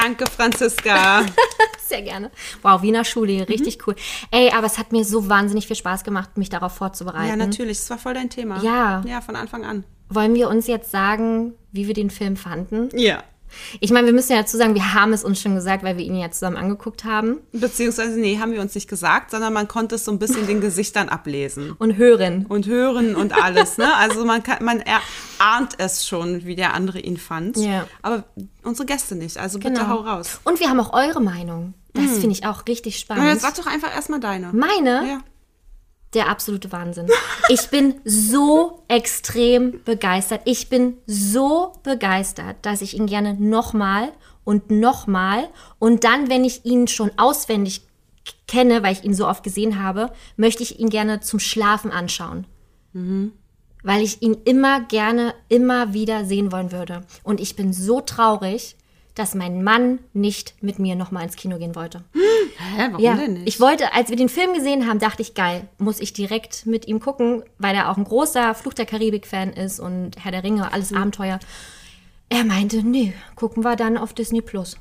Danke, Franziska. Sehr gerne. Wow, Wiener Schule, richtig cool. Ey, aber es hat mir so wahnsinnig viel Spaß gemacht, mich darauf vorzubereiten. ja, natürlich. Das war voll dein Thema. Ja. Ja, von Anfang an. Wollen wir uns jetzt sagen, wie wir den Film fanden? Ja. Ich meine, wir müssen ja dazu sagen, wir haben es uns schon gesagt, weil wir ihn ja zusammen angeguckt haben Beziehungsweise, nee, haben wir uns nicht gesagt, sondern man konnte es so ein bisschen den Gesichtern ablesen. und hören. Und hören und alles, ne? Also man kann, man erahnt es schon, wie der andere ihn fand. Ja. Aber unsere Gäste nicht. Also bitte Genau. hau raus. Und wir haben auch eure Meinung. Das finde ich auch richtig Na, jetzt spannend. sag doch einfach erstmal deine. Meine? Ja. Der absolute Wahnsinn. Ich bin so extrem begeistert. Ich bin so begeistert, dass ich ihn gerne nochmal und nochmal und dann, wenn ich ihn schon auswendig kenne, weil ich ihn so oft gesehen habe, möchte ich ihn gerne zum Schlafen anschauen. weil ich ihn immer gerne, immer wieder sehen wollen würde. Und ich bin so traurig, dass mein Mann nicht mit mir nochmal ins Kino gehen wollte. Hä, warum Ja, denn nicht? ich wollte, als wir den Film gesehen haben, dachte ich, geil, muss ich direkt mit ihm gucken, weil er auch ein großer Fluch der Karibik-Fan ist und Herr der Ringe, alles Mhm. Abenteuer. Er meinte, nee, gucken wir dann auf Disney Plus.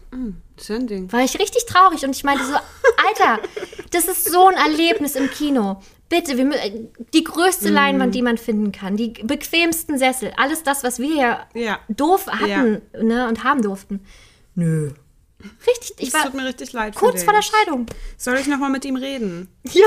Ja ein Ding. War ich richtig traurig und ich meinte so, Alter, das ist so ein Erlebnis im Kino. Bitte, wir, mü- die größte Mhm. Leinwand, die man finden kann, die bequemsten Sessel, alles das, was wir ja, Ja. doof hatten ne, und haben durften. Nö. Richtig, ich Es war tut mir richtig leid. kurz vor der Scheidung. Soll ich nochmal mit ihm reden? Ja.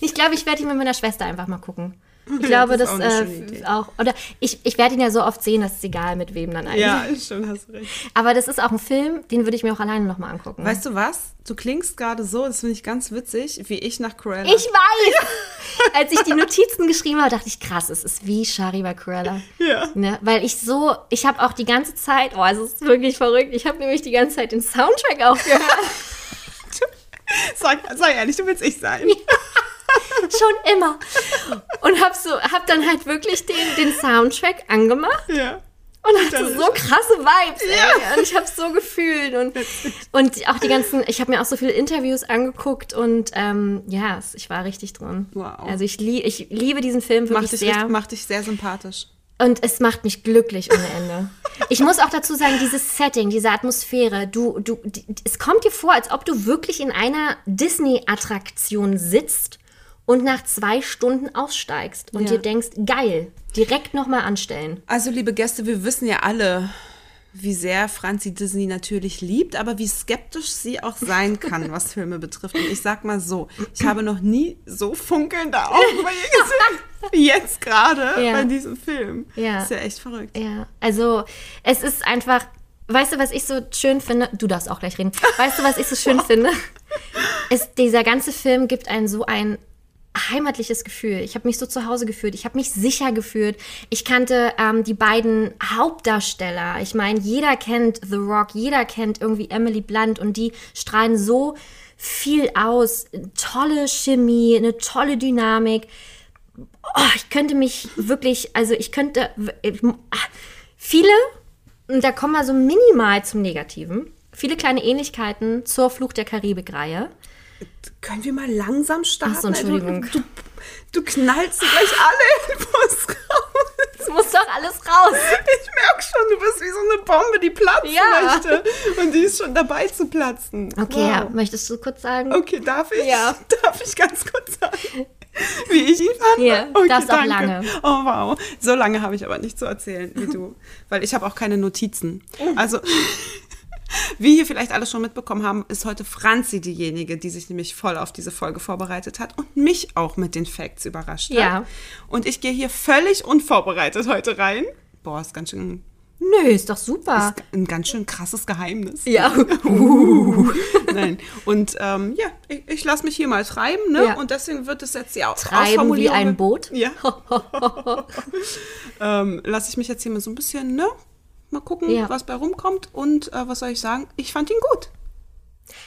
ich glaube, ich werde ihn mit meiner Schwester einfach mal gucken. Ich glaube, das das, ist auch eine äh, auch. Oder ich, ich werde ihn ja so oft sehen, dass es egal mit wem dann eigentlich. Ja, stimmt, hast du recht. Aber das ist auch ein Film, den würde ich mir auch alleine nochmal angucken. Weißt du was? Du klingst gerade so, das finde ich ganz witzig, wie ich nach Cruella. Ich weiß! Als ich die Notizen geschrieben habe, dachte ich, krass, es ist wie Shari bei Cruella. Ja. Ne? Weil ich so, ich habe auch die ganze Zeit, oh, es ist wirklich verrückt, ich habe nämlich die ganze Zeit den Soundtrack auch gehört. Sag, sag ehrlich, du willst ich sein. Schon immer. Und habe so, hab dann halt wirklich den, den Soundtrack angemacht Ja. und hatte so krasse Vibes. Ey. Und ich habe so gefühlt. Und, und auch die ganzen, ich habe mir auch so viele Interviews angeguckt und ähm, ja, es- ich war richtig drin. Wow. Also ich, lie ich liebe diesen Film Macht wirklich dich, sehr. richtig, macht dich sehr sympathisch. Und es macht mich glücklich ohne Ende. Ich muss auch dazu sagen, dieses Setting, diese Atmosphäre, du, du, die, es kommt dir vor, als ob du wirklich in einer Disney-Attraktion sitzt und nach zwei Stunden aussteigst und Ja. dir denkst, geil, direkt nochmal anstellen. Also, liebe Gäste, wir wissen ja alle, wie sehr Franzi Disney natürlich liebt, aber wie skeptisch sie auch sein kann, was Filme betrifft. Und ich sag mal so, ich habe noch nie so funkelnde Augen bei ihr gesehen, wie jetzt gerade Ja. bei diesem Film. Ja. Ist ja echt verrückt. Ja, also es ist einfach, weißt du, was ich so schön finde? Du darfst auch gleich reden. Weißt du, was ich so schön finde? Es, dieser ganze Film gibt einen so ein heimatliches Gefühl. Ich habe mich so zu Hause gefühlt. Ich habe mich sicher gefühlt. Ich kannte ähm, die beiden Hauptdarsteller. Ich meine, jeder kennt The Rock, jeder kennt irgendwie Emily Blunt und die strahlen so viel aus. Tolle Chemie, eine tolle Dynamik. Oh, ich könnte mich wirklich, also ich könnte ah, viele, und da kommen wir so minimal zum Negativen, viele kleine Ähnlichkeiten zur Fluch der Karibik-Reihe. Können wir mal langsam starten? Ach so, Entschuldigung. Du, du, knallst gleich alle Infos raus. Es muss doch alles raus. Ich merke schon, du bist wie so eine Bombe, die platzen Ja. möchte. Und die ist schon dabei zu platzen. Okay, Wow. ja, möchtest du kurz sagen? Okay, darf ich? Ja. Darf ich ganz kurz sagen, wie ich ihn fand? Ja, okay, darfst auch danke. lange. Oh, wow. So lange habe ich aber nicht zu erzählen wie du, weil ich habe auch keine Notizen. Also, wie ihr vielleicht alle schon mitbekommen haben, ist heute Franzi diejenige, die sich nämlich voll auf diese Folge vorbereitet hat und mich auch mit den Facts überrascht Ja. hat. Und ich gehe hier völlig unvorbereitet heute rein. Boah, ist ganz schön, Nö, ist doch super. ist ein ganz schön krasses Geheimnis. ja. Nein. Und ähm, ja, ich, ich lasse mich hier mal treiben, ne? Ja. Und deswegen wird es jetzt die Au- Treiben wie ein Boot? Ja. ähm, lasse ich mich jetzt hier mal so ein bisschen, ne? Mal gucken, Ja. was bei rumkommt. Und äh, was soll ich sagen? Ich fand ihn gut.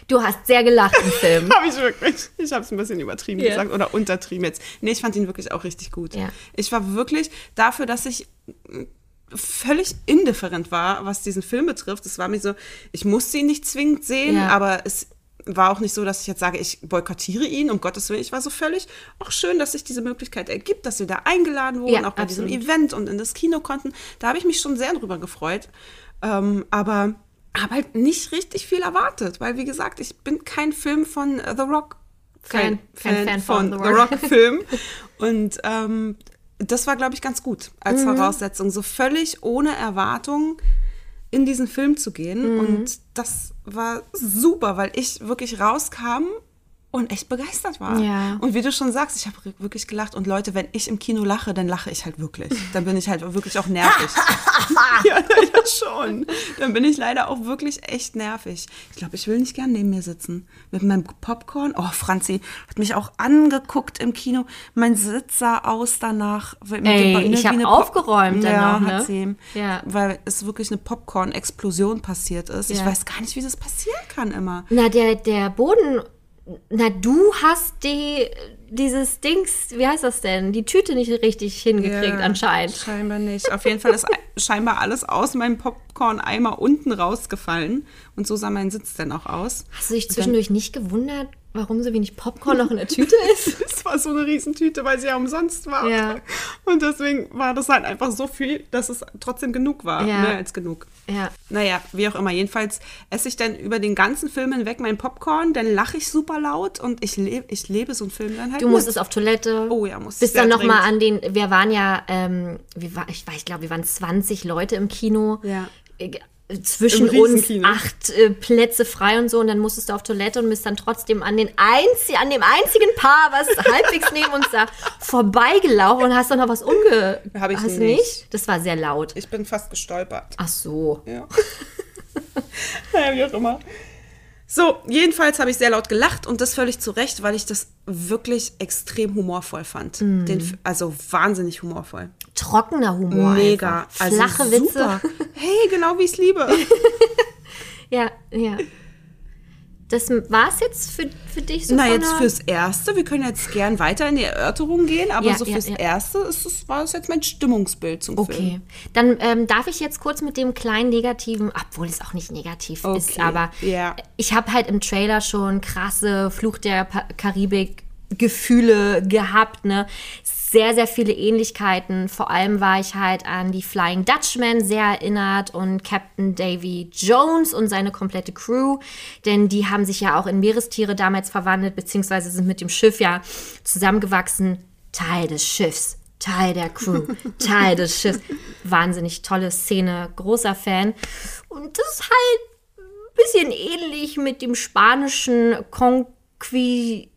Du hast sehr gelacht im Film. Habe ich wirklich. Ich habe es ein bisschen übertrieben Ja. gesagt oder untertrieben jetzt. Nee, ich fand ihn wirklich auch richtig gut. Ja. Ich war wirklich dafür, dass ich mm, völlig indifferent war, was diesen Film betrifft. Es war mir so, ich musste ihn nicht zwingend sehen, Ja. aber es war auch nicht so, dass ich jetzt sage, ich boykottiere ihn, um Gottes Willen. Ich war so völlig, auch schön, dass sich diese Möglichkeit ergibt, dass wir da eingeladen wurden, Ja, auch bei absolut. diesem Event und in das Kino konnten. Da habe ich mich schon sehr drüber gefreut. Ähm, aber habe halt nicht richtig viel erwartet, weil wie gesagt, ich bin kein Film von äh, The Rock. Fan. Kein Fan von The The Rock. Rock-Film. Und ähm, das war, glaube ich, ganz gut als Mhm. Voraussetzung, so völlig ohne Erwartung in diesen Film zu gehen. Mhm. Und das war super, weil ich wirklich rauskam und echt begeistert war. Ja. Und wie du schon sagst, ich habe wirklich gelacht. Und Leute, wenn ich im Kino lache, dann lache ich halt wirklich. Dann bin ich halt wirklich auch nervig. ja, ja, schon. Dann bin ich leider auch wirklich echt nervig. Ich glaube, ich will nicht gern neben mir sitzen. Mit meinem Popcorn. Oh, Franzi hat mich auch angeguckt im Kino. Mein Sitz sah aus danach. Mit Ey, dem- ich wie hab eine Pop- aufgeräumt dann ja, ne? hat sie. Ja. Weil es wirklich eine Popcorn-Explosion passiert ist. Ich Ja. weiß gar nicht, wie das passieren kann immer. Na, der, der Boden Na, du hast die, dieses Dings, wie heißt das denn? Die Tüte nicht richtig hingekriegt Ja, anscheinend. Scheinbar nicht. Auf jeden Fall ist scheinbar alles aus meinem Popcorn-Eimer unten rausgefallen. Und so sah mein Sitz dann auch aus. Hast du dich zwischendurch nicht gewundert, warum so wenig Popcorn noch in der Tüte ist? Es war so eine Riesentüte, weil sie ja umsonst war. Ja. Und deswegen war das halt einfach so viel, dass es trotzdem genug war. Ja. Mehr als genug. Ja. Naja, wie auch immer. Jedenfalls esse ich dann über den ganzen Film hinweg mein Popcorn, dann lache ich super laut und ich, lebe ich lebe so einen Film dann halt Du musstest auf Toilette. Oh ja, musste Bist dann nochmal an den, wir waren ja, ähm, wir war, ich ich glaube, wir waren 20 Leute im Kino. Ja. Äh, Zwischen uns acht äh, Plätze frei und so und dann musstest du auf Toilette und bist dann trotzdem an den einzi an dem einzigen Paar, was halbwegs neben uns da vorbeigelaufen und hast dann noch was umge... Hab ich hast du nicht. Das war sehr laut. Ich bin fast gestolpert. Ach so. Ja. naja, wie auch immer. So, jedenfalls habe ich sehr laut gelacht und das völlig zu Recht, weil ich das wirklich extrem humorvoll fand. Mm. Den, also wahnsinnig humorvoll. Trockener Humor Mega. einfach. Flache also Witze. Hey, genau wie ich es liebe. Ja, ja. Das war es jetzt für, für dich so Na, jetzt fürs Erste. Wir können jetzt gern weiter in die Erörterung gehen, aber Ja, so ja, fürs ja. Erste ist es, war es jetzt mein Stimmungsbild zum Film. Okay, dann ähm, darf ich jetzt kurz mit dem kleinen negativen, obwohl es auch nicht negativ ist, Okay, aber ja. ich habe halt im Trailer schon krasse Fluch der Pa- Karibik Gefühle gehabt, ne? Sehr, sehr viele Ähnlichkeiten. Vor allem war ich halt an die Flying Dutchman sehr erinnert und Captain Davy Jones und seine komplette Crew, denn die haben sich ja auch in Meerestiere damals verwandelt, beziehungsweise sind mit dem Schiff ja zusammengewachsen. Teil des Schiffs, Teil der Crew, Teil des Schiffs. Wahnsinnig tolle Szene, großer Fan. Und das ist halt ein bisschen ähnlich mit dem spanischen Conquistador.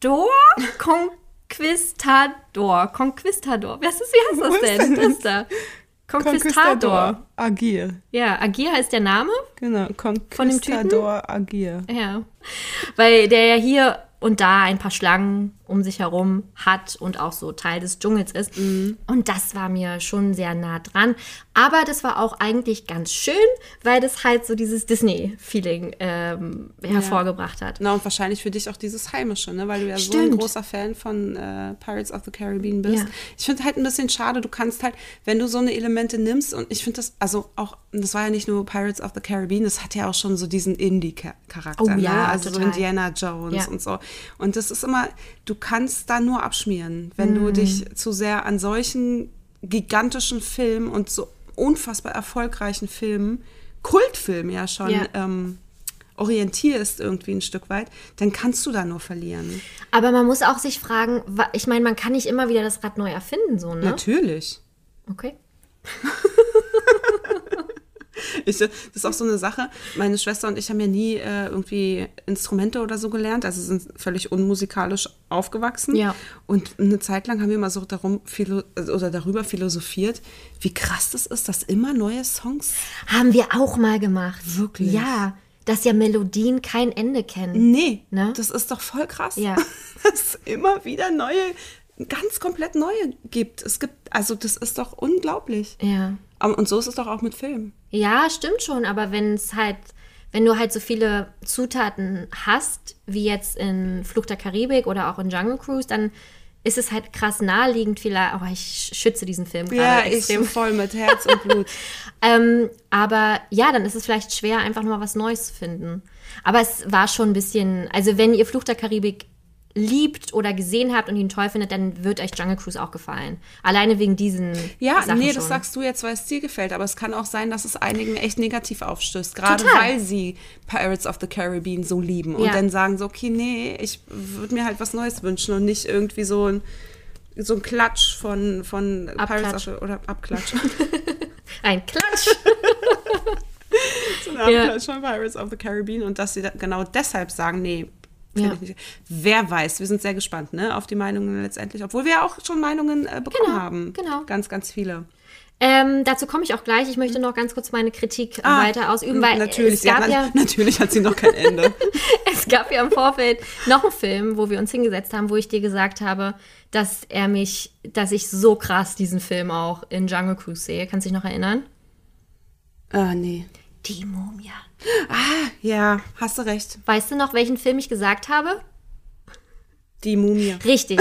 Conquistador. Conquistador. Was ist, wie heißt das ist denn? Das da. Conquistador. Agir. Ja, Agir heißt der Name. Genau, Von dem Typen? Conquistador Agir. Ja. Weil der ja hier und da ein paar Schlangen um sich herum hat und auch so Teil des Dschungels ist. Und das war mir schon sehr nah dran. Aber das war auch eigentlich ganz schön, weil das halt so dieses Disney-Feeling ähm, hervorgebracht hat. Na, und wahrscheinlich für dich auch dieses Heimische, ne? weil du ja so Stimmt. ein großer Fan von äh, Pirates of the Caribbean bist. Ja. Ich finde halt ein bisschen schade, du kannst halt, wenn du so eine Elemente nimmst, und ich finde das, also auch, das war ja nicht nur Pirates of the Caribbean, das hat ja auch schon so diesen Indie-Charakter. Oh ne? ja, Also so total. Indiana Jones Ja. und so. Und das ist immer, du kannst da nur abschmieren, wenn Mhm. du dich zu sehr an solchen gigantischen Filmen und so unfassbar erfolgreichen Filmen, Kultfilmen ja schon, Ja. ähm, orientierst irgendwie ein Stück weit, dann kannst du da nur verlieren. Aber man muss auch sich fragen, ich meine, man kann nicht immer wieder das Rad neu erfinden, so, ne? Natürlich. Okay. Ich, das ist auch so eine Sache. Meine Schwester und ich haben ja nie äh, irgendwie Instrumente oder so gelernt, also sind völlig unmusikalisch aufgewachsen. Ja. Und eine Zeit lang haben wir mal so darum philo oder darüber philosophiert, wie krass das ist, dass immer neue Songs. Haben wir auch mal gemacht. Wirklich? Ja, dass ja Melodien kein Ende kennen. Nee, Ne? das ist doch voll krass. Ja. Dass es immer wieder neue, ganz komplett neue gibt. Es gibt, also das ist doch unglaublich. Ja. Und so ist es doch auch mit Filmen. Ja, stimmt schon, aber wenn es halt, wenn du halt so viele Zutaten hast, wie jetzt in Flucht der Karibik oder auch in Jungle Cruise, dann ist es halt krass naheliegend vielleicht, aber ich schütze diesen Film Ja, gerade ich extrem. voll mit Herz und Blut. Ähm, aber ja, dann ist es vielleicht schwer, einfach nur was Neues zu finden. Aber es war schon ein bisschen, also wenn ihr Fluch der Karibik liebt oder gesehen habt und ihn toll findet, dann wird euch Jungle Cruise auch gefallen. Alleine wegen diesen Ja, Sachen nee, schon. das sagst du jetzt, weil es dir gefällt, aber es kann auch sein, dass es einigen echt negativ aufstößt, gerade Total. weil sie Pirates of the Caribbean so lieben und Ja. dann sagen so, okay, nee, ich würde mir halt was Neues wünschen und nicht irgendwie so ein so ein Klatsch von, von Pirates Abklatsch. of the, oder Abklatsch. Ein Klatsch. so ein Ja. Abklatsch von Pirates of the Caribbean und dass sie da genau deshalb sagen, nee, Ja. Wer weiß, wir sind sehr gespannt, ne, auf die Meinungen letztendlich, obwohl wir ja auch schon Meinungen äh, bekommen Genau, haben. genau. Ganz, ganz viele. Ähm, dazu komme ich auch gleich. Ich möchte noch ganz kurz meine Kritik Ah, weiter ausüben, weil natürlich, es sie hat, gab, ja, natürlich hat sie noch kein Ende. es gab ja im Vorfeld noch einen Film, wo wir uns hingesetzt haben, wo ich dir gesagt habe, dass er mich, dass ich so krass diesen Film auch in Jungle Cruise sehe. Kannst du dich noch erinnern? ah, nee. Die Mumie. Ja, hast du recht. Weißt du noch, welchen Film ich gesagt habe? Die Mumie. Richtig.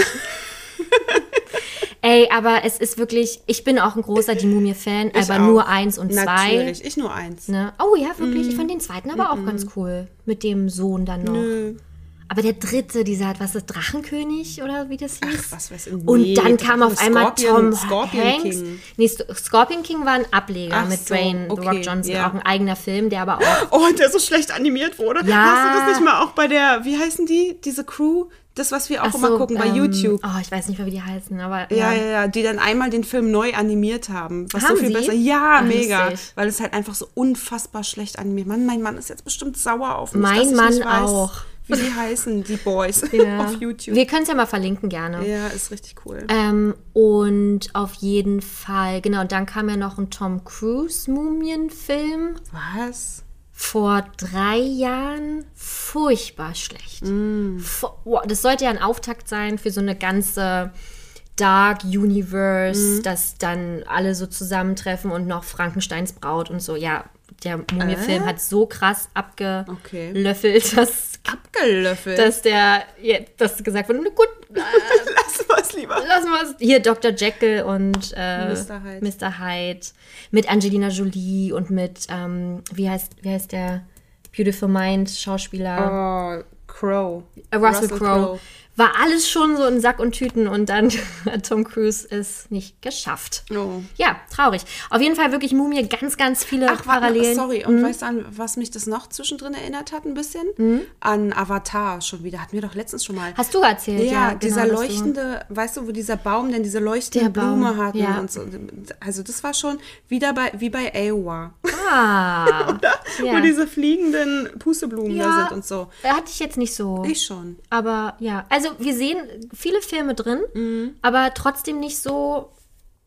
Ey, aber es ist wirklich, ich bin auch ein großer Die Mumie-Fan, aber auch. nur eins und zwei. Natürlich, ich nur eins. Ne? Oh ja, wirklich. Ich fand den zweiten aber auch ganz cool. Mit dem Sohn dann noch. Nö. Aber der dritte, dieser, was ist, Drachenkönig oder wie das hieß? Ach, was weiß ich. Und Nee, dann kam auf einmal Scorpion- Tom Scorpion Hanks. King. Nee, Scorpion King war ein Ableger Ach mit so, Dwayne The okay, Rock Johnson, ja. auch ein eigener Film, der aber auch. Oh, der so schlecht animiert wurde. Ja. Hast du das nicht mal auch bei der, wie heißen die, diese Crew? Das, was wir auch Ach immer so, gucken bei ähm, YouTube. Oh, ich weiß nicht mehr, wie die heißen, aber Ja, ja. ja, ja, die dann einmal den Film neu animiert haben. Was Haben so viel sie? besser. Ja, Ach, mega. Weil es halt einfach so unfassbar schlecht animiert. Mann, mein Mann ist jetzt bestimmt sauer auf mich. Mein Mann nicht weiß, auch. Wie die heißen, die Boys Ja. auf YouTube. Wir können es ja mal verlinken gerne. Ja, ist richtig cool. Ähm, und auf jeden Fall, genau, dann kam ja noch ein Tom Cruise Mumienfilm Was? vor drei Jahren. Furchtbar schlecht. Mm. Das sollte ja ein Auftakt sein für so eine ganze Dark Universe, Mm. dass dann alle so zusammentreffen und noch Frankensteins Braut und so. Ja, der Mumienfilm Äh? hat so krass Okay. abgelöffelt, dass, Abgelöffelt. dass der, ja, dass gesagt wurde, "Na gut, Lass was lieber. Lassen wir es. Hier Dr. Jekyll und äh, Mr. Hyde. Mr. Hyde. Mit Angelina Jolie und mit, ähm, wie, heißt, wie heißt der Beautiful Mind Schauspieler? Oh, Crow. Äh, Russell, Crowe. War alles schon so in Sack und Tüten und dann hat Tom Cruise es nicht geschafft. Oh. Ja, traurig. Auf jeden Fall wirklich Mumie, ganz, ganz viele Ach, warte, Parallelen. sorry. Und weißt du, an was mich das noch zwischendrin erinnert hat ein bisschen? An Avatar schon wieder. Hatten wir doch letztens schon mal. Hast du erzählt? ja, Ja, genau, dieser dass du- leuchtende, weißt du, wo dieser Baum denn diese leuchtende Der Baum, Blume hat ja. und so. Also das war schon wieder bei, wie bei Aowa, Ah, wo ja. diese fliegenden Pusteblumen da Ja. sind und so. hatte ich jetzt nicht so. Ich schon. Aber ja, also wir sehen viele Filme drin, Mhm. aber trotzdem nicht so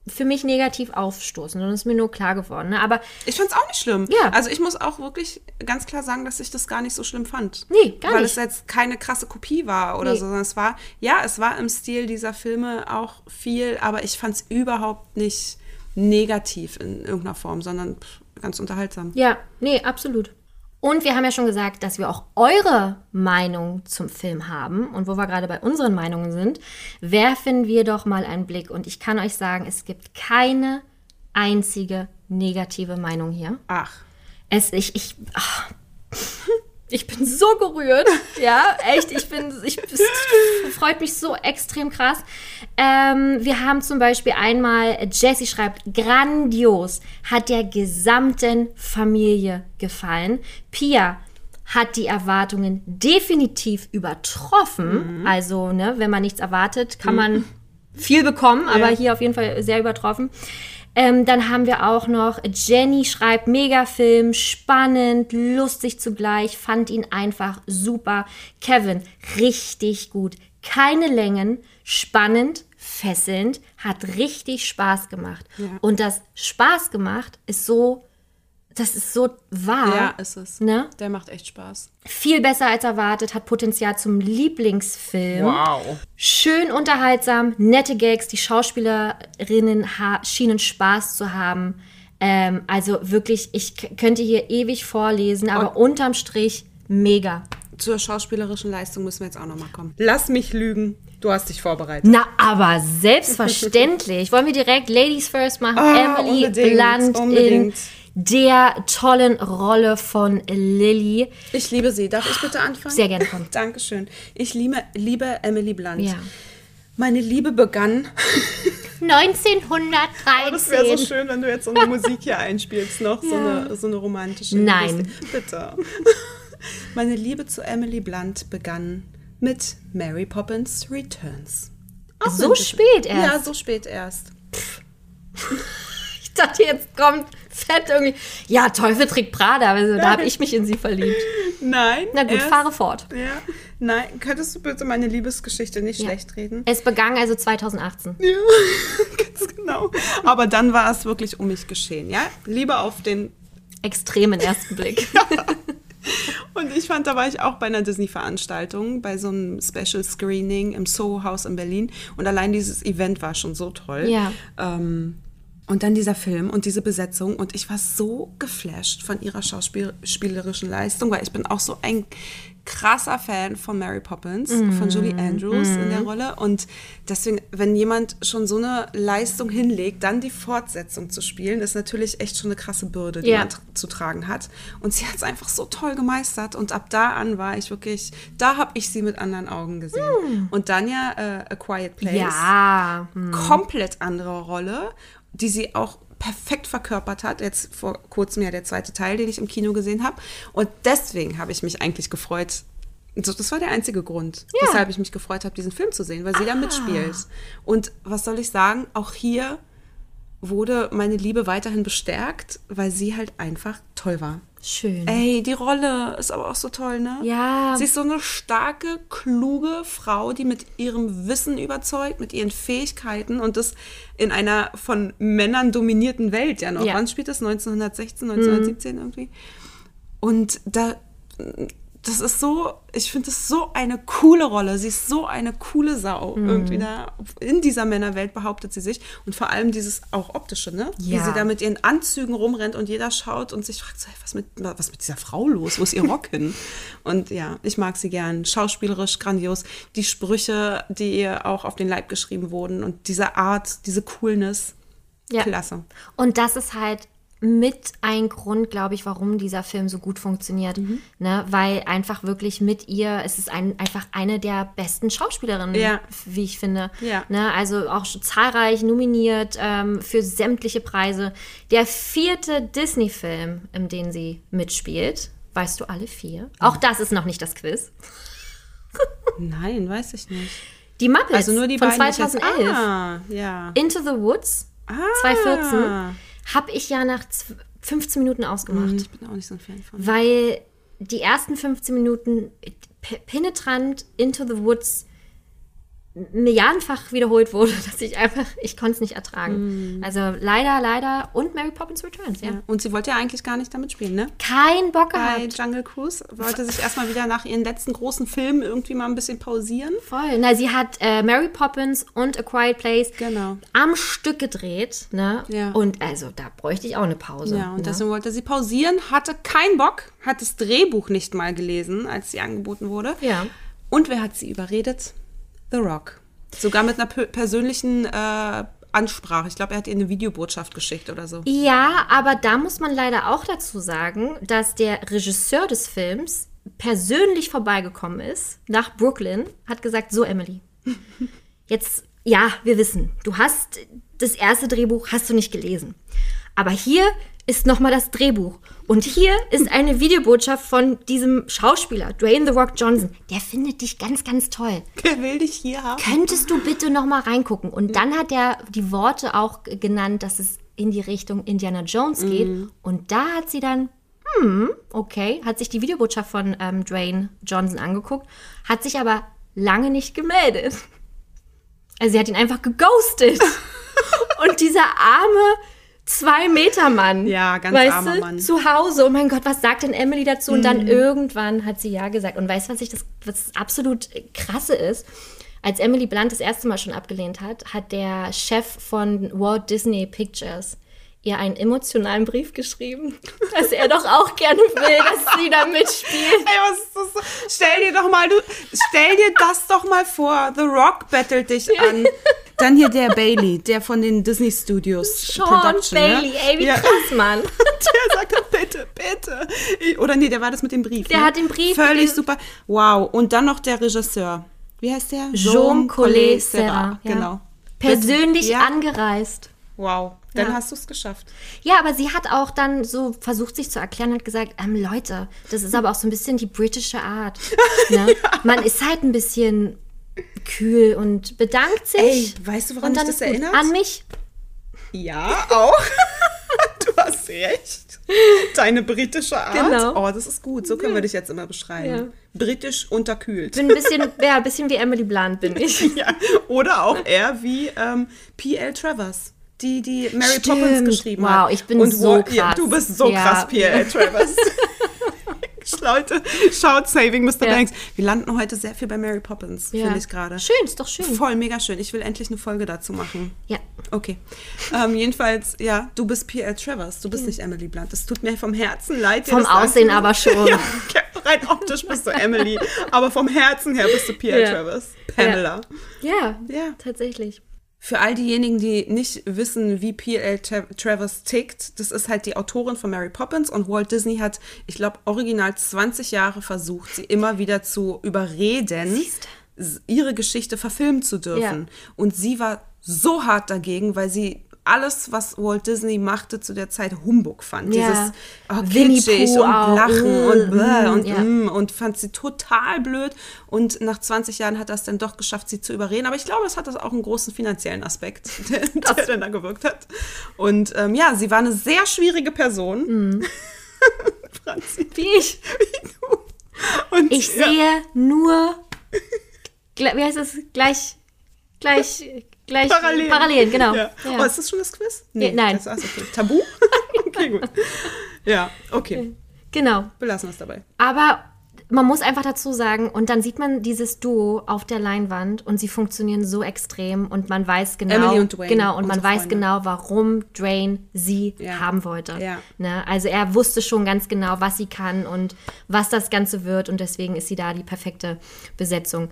für mich negativ aufstoßen. Und das ist mir nur klar geworden. Ne? Aber Ich fand's auch nicht schlimm. Ja. Also ich muss auch wirklich ganz klar sagen, dass ich das gar nicht so schlimm fand. Nee, gar Weil nicht. es jetzt keine krasse Kopie war oder Nee. so, sondern es war, ja, es war im Stil dieser Filme auch viel, aber ich fand's überhaupt nicht negativ in irgendeiner Form, sondern ganz unterhaltsam. ja, nee, absolut. Und wir haben ja schon gesagt, dass wir auch eure Meinung zum Film haben. Und wo wir gerade bei unseren Meinungen sind, werfen wir doch mal einen Blick. Und ich kann euch sagen, es gibt keine einzige negative Meinung hier. Ach. Es, ich, ich, ach, ich bin so gerührt. Ja, echt. Ich bin, ich, es freut mich so extrem krass. Ähm, wir haben zum Beispiel einmal, Jessie schreibt, grandios, hat der gesamten Familie gefallen. Pia hat die Erwartungen definitiv übertroffen. Also, ne, wenn man nichts erwartet, kann man viel bekommen, aber hier auf jeden Fall sehr übertroffen. Ähm, dann haben wir auch noch Jenny schreibt Megafilm, spannend, lustig zugleich, fand ihn einfach super. Kevin, richtig gut. Keine Längen, spannend, fesselnd, hat richtig Spaß gemacht. Und das Spaß gemacht ist so, das ist so wahr. Ja, ist es. Ne? Der macht echt Spaß. Viel besser als erwartet, hat Potenzial zum Lieblingsfilm. Wow. Schön unterhaltsam, nette Gags, die Schauspielerinnen ha schienen Spaß zu haben. Ähm, also wirklich, ich könnte hier ewig vorlesen, aber unterm Strich mega. Zur schauspielerischen Leistung müssen wir jetzt auch nochmal kommen. Lass mich lügen. Du hast dich vorbereitet. Na, aber selbstverständlich. Wollen wir direkt Ladies First machen? Ah, Emily unbedingt, Blunt unbedingt. in der tollen Rolle von Lily. Ich liebe sie. Darf ich bitte anfangen? Sehr gerne, komm. Dankeschön. Ich liebe, liebe Emily Blunt. Ja. Meine Liebe begann. 1913. Oh, das wäre so schön, wenn du jetzt so eine Musik hier einspielst, noch so, eine, so eine romantische. Nein. Musik. Bitte. Meine Liebe zu Emily Blunt begann mit Mary Poppins Returns. Auch So spät erst. Ja, so spät erst. Ich dachte, jetzt kommt fett irgendwie. Ja, Teufel trägt Prada. Also, da habe ich mich in sie verliebt. Nein. Na gut, fahre fort. Ja. Nein, könntest du bitte meine Liebesgeschichte nicht Ja. schlecht reden? Es begann also 2018. Ja, ganz genau. Aber dann war es wirklich um mich geschehen, ja? Liebe auf den Extremen ersten Blick. Und ich fand, da war ich auch bei einer Disney-Veranstaltung, bei so einem Special Screening im Soho House in Berlin. Und allein dieses Event war schon so toll. Ja. Ähm, Und dann dieser Film und diese Besetzung. Und ich war so geflasht von ihrer schauspielerischen Leistung, weil ich bin auch so ein krasser Fan von Mary Poppins, mm. von Julie Andrews mm. in der Rolle. Und deswegen, wenn jemand schon so eine Leistung hinlegt, dann die Fortsetzung zu spielen, ist natürlich echt schon eine krasse Bürde, die yeah. man zu tragen hat. Und sie hat es einfach so toll gemeistert. Und ab da an war ich wirklich, da habe ich sie mit anderen Augen gesehen. Mm. Und dann ja äh, A Quiet Place. Ja. Komplett andere Rolle die sie auch perfekt verkörpert hat. Jetzt vor kurzem ja der zweite Teil, den ich im Kino gesehen habe. Und deswegen habe ich mich eigentlich gefreut. Das war der einzige Grund, ja. weshalb ich mich gefreut habe, diesen Film zu sehen, weil sie ah. da mitspielt. Und was soll ich sagen? Auch hier wurde meine Liebe weiterhin bestärkt, weil sie halt einfach toll war. Schön. Ey, die Rolle ist aber auch so toll, ne? Ja. Sie ist so eine starke, kluge Frau, die mit ihrem Wissen überzeugt, mit ihren Fähigkeiten und das in einer von Männern dominierten Welt ja noch. Ja. Wann spielt das? 1916, 1917 mhm. irgendwie? Und da das ist so, ich finde das so eine coole Rolle. Sie ist so eine coole Sau. Mhm. Irgendwie da in dieser Männerwelt behauptet sie sich. Und vor allem dieses auch optische, ne? Ja. Wie sie da mit ihren Anzügen rumrennt und jeder schaut und sich fragt, so, hey, was, mit, was mit dieser Frau los? Wo ist ihr Rock hin? Und ja, ich mag sie gern. Schauspielerisch, grandios. Die Sprüche, die ihr auch auf den Leib geschrieben wurden und diese Art, diese Coolness. Ja. Klasse. Und das ist halt mit ein Grund, glaube ich, warum dieser Film so gut funktioniert. Mhm. Ne? Weil einfach wirklich mit ihr, es ist ein, einfach eine der besten Schauspielerinnen, ja. wie ich finde. Ja. Ne? Also auch zahlreich nominiert ähm, für sämtliche Preise. Der vierte Disney-Film, in dem sie mitspielt. Weißt du alle vier? Auch das ist noch nicht das Quiz. Nein, weiß ich nicht. Die Muppets also nur die von beiden 2011. Ah, ja. Into the Woods ah. 2014 habe ich ja nach 15 Minuten ausgemacht. Hm, ich bin auch nicht so ein Fan von. Weil die ersten 15 Minuten penetrant into the woods milliardenfach wiederholt wurde, dass ich einfach, ich konnte es nicht ertragen. Mm. Also leider, leider und Mary Poppins Returns, ja. ja. Und sie wollte ja eigentlich gar nicht damit spielen, ne? Kein Bock gehabt. Bei Jungle Cruise wollte sich erstmal wieder nach ihren letzten großen Filmen irgendwie mal ein bisschen pausieren. Voll. Na, sie hat äh, Mary Poppins und A Quiet Place genau. am Stück gedreht, ne? Ja. Und also da bräuchte ich auch eine Pause. Ja, und ne? deswegen wollte sie pausieren, hatte keinen Bock, hat das Drehbuch nicht mal gelesen, als sie angeboten wurde. Ja. Und wer hat sie überredet? The Rock. Sogar mit einer persönlichen äh, Ansprache. Ich glaube, er hat ihr eine Videobotschaft geschickt oder so. Ja, aber da muss man leider auch dazu sagen, dass der Regisseur des Films persönlich vorbeigekommen ist nach Brooklyn, hat gesagt, so Emily, jetzt, ja, wir wissen, du hast das erste Drehbuch, hast du nicht gelesen. Aber hier ist nochmal das Drehbuch. Und hier ist eine Videobotschaft von diesem Schauspieler, Dwayne The Rock Johnson. Der findet dich ganz, ganz toll. Der will dich hier haben. Könntest du bitte nochmal reingucken? Und dann hat er die Worte auch genannt, dass es in die Richtung Indiana Jones geht. Mhm. Und da hat sie dann, hm, okay, hat sich die Videobotschaft von ähm, Dwayne Johnson angeguckt, hat sich aber lange nicht gemeldet. Also sie hat ihn einfach geghostet. Und dieser arme zwei Meter Mann. Ja, ganz weißt armer du, Mann. Zu Hause. Oh mein Gott, was sagt denn Emily dazu? Und dann mhm. irgendwann hat sie ja gesagt. Und weißt du, was ich das, was absolut krasse ist? Als Emily Blunt das erste Mal schon abgelehnt hat, hat der Chef von Walt Disney Pictures ihr einen emotionalen Brief geschrieben, dass er doch auch gerne will, dass sie da mitspielt. Ey, was ist das? Stell dir doch mal, du, stell dir das doch mal vor. The Rock bettelt dich an. Dann hier der Bailey, der von den Disney Studios Sean Production. Ne? Bailey, ne? ey, wie ja. krass, Mann. der sagt, bitte, bitte. Oder nee, der war das mit dem Brief. Der ne? hat den Brief. Völlig super. Wow. Und dann noch der Regisseur. Wie heißt der? Jean Collet Serra. Genau. Persönlich ja. angereist. Wow, dann ja. hast du es geschafft. Ja, aber sie hat auch dann so versucht, sich zu erklären, hat gesagt, ähm, Leute, das ist aber auch so ein bisschen die britische Art. Ne? ja. Man ist halt ein bisschen kühl und bedankt sich. Ey, weißt du, woran mich das erinnert? An mich. Ja, auch. du hast recht. Deine britische Art. Genau. Oh, das ist gut. So können wir dich jetzt immer beschreiben. Ja. Britisch unterkühlt. Bin ein bisschen, ja, ein bisschen wie Emily Blunt bin ich. ja. Oder auch eher wie ähm, P.L. Travers die die Mary Stimmt. Poppins geschrieben wow, hat. Wow, ich bin und so krass. Ja, du bist so ja. krass, P.L. Travers. Leute, schaut Saving Mr. Ja. Banks. Wir landen heute sehr viel bei Mary Poppins, Ja. finde ich gerade. Schön, ist doch schön. Voll mega schön. Ich will endlich eine Folge dazu machen. Ja. Okay. Ähm, jedenfalls, ja, du bist P.L. Travers. Du bist nicht Emily Blunt. Es tut mir vom Herzen leid. Vom das Aussehen aber schon. Ja, rein optisch bist du Emily. aber vom Herzen her bist du P.L. Ja. Travers. Pamela. Ja, Ja. tatsächlich. Für all diejenigen, die nicht wissen, wie P.L. Tra- Travers tickt, das ist halt die Autorin von Mary Poppins und Walt Disney hat, ich glaube, original 20 Jahre versucht, sie immer wieder zu überreden, s- ihre Geschichte verfilmen zu dürfen. Und sie war so hart dagegen, weil sie alles, was Walt Disney machte zu der Zeit, Humbug fand. Ja. Dieses oh, kitschig und. Lachen Uh, und bläh mm, und ja. mm, und fand sie total blöd. Und nach 20 Jahren hat er es dann doch geschafft, sie zu überreden. Aber ich glaube, es hat das auch einen großen finanziellen Aspekt, der, der dann da gewirkt hat. Und ähm, ja, sie war eine sehr schwierige Person. Mhm. Franzi. Wie ich. Wie du. Und, Ich ja, sehe nur, wie heißt das, gleich, gleich, gleich, Parallelen. Parallelen, genau. Ja. Ja. Oh, ist das schon das Quiz? Ja, nein. Das ist okay. Tabu? okay, gut. Ja, okay. Genau. Belassen wir es dabei. Aber man muss einfach dazu sagen, und dann sieht man dieses Duo auf der Leinwand und sie funktionieren so extrem und man weiß genau, Emily und Dwayne, genau und man weiß Freunde. genau, warum Dwayne sie Ja. haben wollte. Ja. Ne? Also er wusste schon ganz genau, was sie kann und was das Ganze wird und deswegen ist sie da die perfekte Besetzung.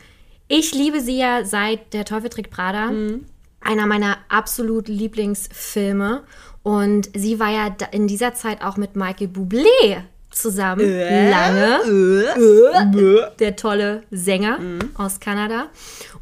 Ich liebe sie ja seit Der Teufel trägt Prada. Mhm. Einer meiner absolut Lieblingsfilme. Und sie war ja in dieser Zeit auch mit Michael Bublé zusammen. Äh? Lange Bäh. der tolle Sänger aus Kanada.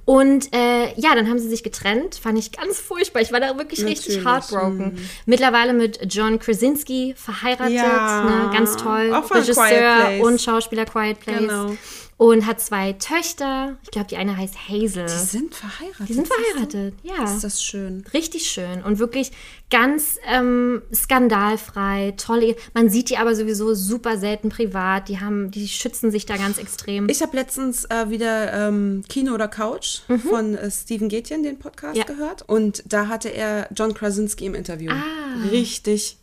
Und äh, ja, dann haben sie sich getrennt. Fand ich ganz furchtbar. Ich war da wirklich richtig Natürlich, heartbroken. Mittlerweile mit John Krasinski verheiratet. Ja, ne? Ganz toll. auch von Quiet Regisseur und Schauspieler Quiet Place. Genau. Und hat zwei Töchter. Ich glaube, die eine heißt Hazel. Die sind verheiratet. Die sind verheiratet, ja. Ist das schön. Richtig schön und wirklich ganz ähm, skandalfrei, tolle. Man sieht die aber sowieso super selten privat. Die haben, die schützen sich da ganz extrem. Ich habe letztens äh, wieder ähm, Kino oder Couch von äh, Steven Gätjen, den Podcast, Mhm. Ja. gehört. Und da hatte er John Krasinski im Interview. Ah. Richtig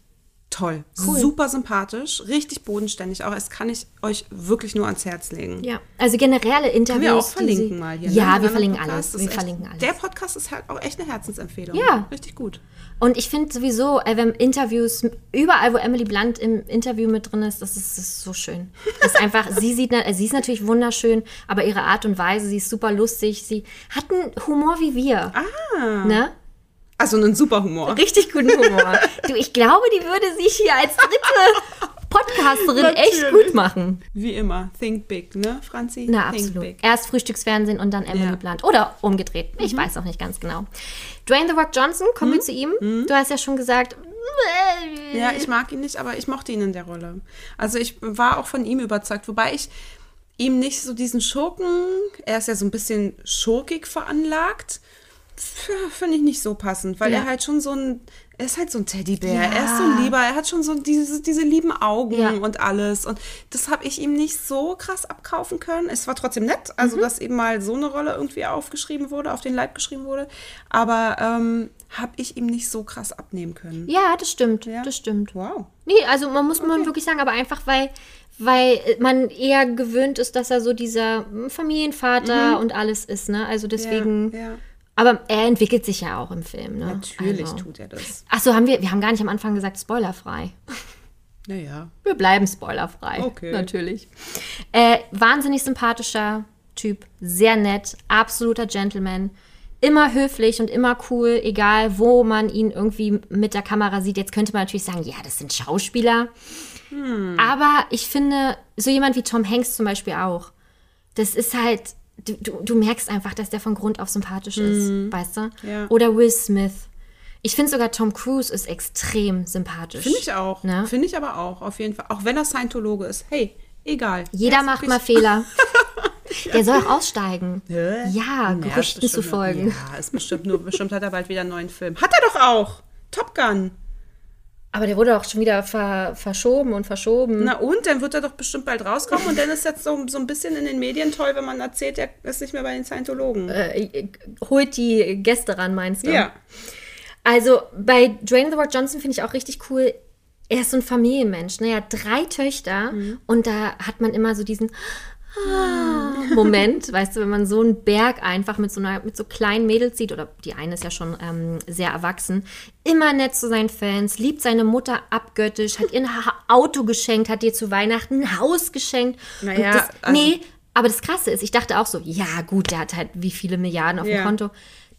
toll. Super sympathisch, richtig bodenständig. Auch das kann ich euch wirklich nur ans Herz legen. Ja, also generelle Interviews. Können wir auch verlinken sie, mal hier. ne? Ja, wir verlinken Podcasts. alles. Wir echt- verlinken alles. Der Podcast ist halt auch echt eine Herzensempfehlung. Ja. Richtig gut. Und ich finde sowieso, äh, wenn Interviews, überall, wo Emily Blunt im Interview mit drin ist, das ist, das ist so schön. Das ist einfach, sie sieht, äh, sie ist natürlich wunderschön, aber ihre Art und Weise, sie ist super lustig. Sie hat einen Humor wie wir. Ah. Ne? Also einen super Humor. Richtig guten Humor. du, ich glaube, die würde sich hier als dritte Podcasterin echt Natürlich. gut machen. Wie immer. Think big, ne, Franzi? Na, Think absolut. big. Erst Frühstücksfernsehen und dann Emily Ja. Mhm. Blunt. Oder umgedreht. Ich weiß auch nicht ganz genau. Dwayne The Rock Johnson, kommen Mhm. wir zu ihm. Du hast ja schon gesagt. Ja, ich mag ihn nicht, aber ich mochte ihn in der Rolle. Also ich war auch von ihm überzeugt, wobei ich ihm nicht so diesen Schurken, er ist ja so ein bisschen schurkig veranlagt, finde ich nicht so passend, weil Ja. er halt schon so ein, er ist halt so ein Teddybär, Ja. er ist so lieber, er hat schon so diese, diese lieben Augen Ja. und alles und das habe ich ihm nicht so krass abkaufen können. Es war trotzdem nett, Mhm. also dass eben mal so eine Rolle irgendwie aufgeschrieben wurde, auf den Leib geschrieben wurde, aber ähm, habe ich ihm nicht so krass abnehmen können. Ja, das stimmt. Ja. Das stimmt. Wow. Nee, also man muss man wirklich sagen, aber einfach weil, weil man eher gewöhnt ist, dass er so dieser hm, Familienvater und alles ist, ne? Also deswegen. Mhm. Ja. Aber er entwickelt sich ja auch im Film, ne? Natürlich also. tut er das. Ach so, haben wir, wir haben gar nicht am Anfang gesagt, spoilerfrei. Naja. Wir bleiben spoilerfrei. Okay. Natürlich. Äh, wahnsinnig sympathischer Typ, sehr nett, absoluter Gentleman. Immer höflich und immer cool, egal wo man ihn irgendwie mit der Kamera sieht. Jetzt könnte man natürlich sagen, ja, das sind Schauspieler. Hm. Aber ich finde, so jemand wie Tom Hanks zum Beispiel auch, das ist halt, du, du, du merkst einfach, dass der von Grund auf sympathisch ist, weißt du? Ja. Oder Will Smith. Ich finde sogar Tom Cruise ist extrem sympathisch. Finde ich auch. Ne? Finde ich aber auch, auf jeden Fall. Auch wenn er Scientologe ist. Hey, egal. Jeder Er ist macht mal Fehler. Der soll auch aussteigen. Hä? Ja, Gerüchten zu folgen. Ja, ist bestimmt nur, bestimmt hat er bald wieder einen neuen Film. Hat er doch auch. Top Gun. Aber der wurde doch schon wieder ver verschoben und verschoben. Na und, dann wird er doch bestimmt bald rauskommen und dann ist jetzt so, so ein bisschen in den Medien toll, wenn man erzählt, er ist nicht mehr bei den Scientologen. Äh, holt die Gäste ran, meinst du? ja. Also bei Dwayne The Rock Johnson finde ich auch richtig cool. er ist so ein Familienmensch. Ne? Er hat drei Töchter und da hat man immer so diesen Moment, weißt du, wenn man so einen Berg einfach mit so einer, mit so kleinen Mädels sieht, oder die eine ist ja schon ähm, sehr erwachsen, immer nett zu seinen Fans, liebt seine Mutter abgöttisch, hat ihr ein Auto geschenkt, hat ihr zu Weihnachten ein Haus geschenkt. Naja, das, also- nee, aber das Krasse ist, ich dachte auch so, ja gut, der hat halt wie viele Milliarden auf dem Ja. Konto.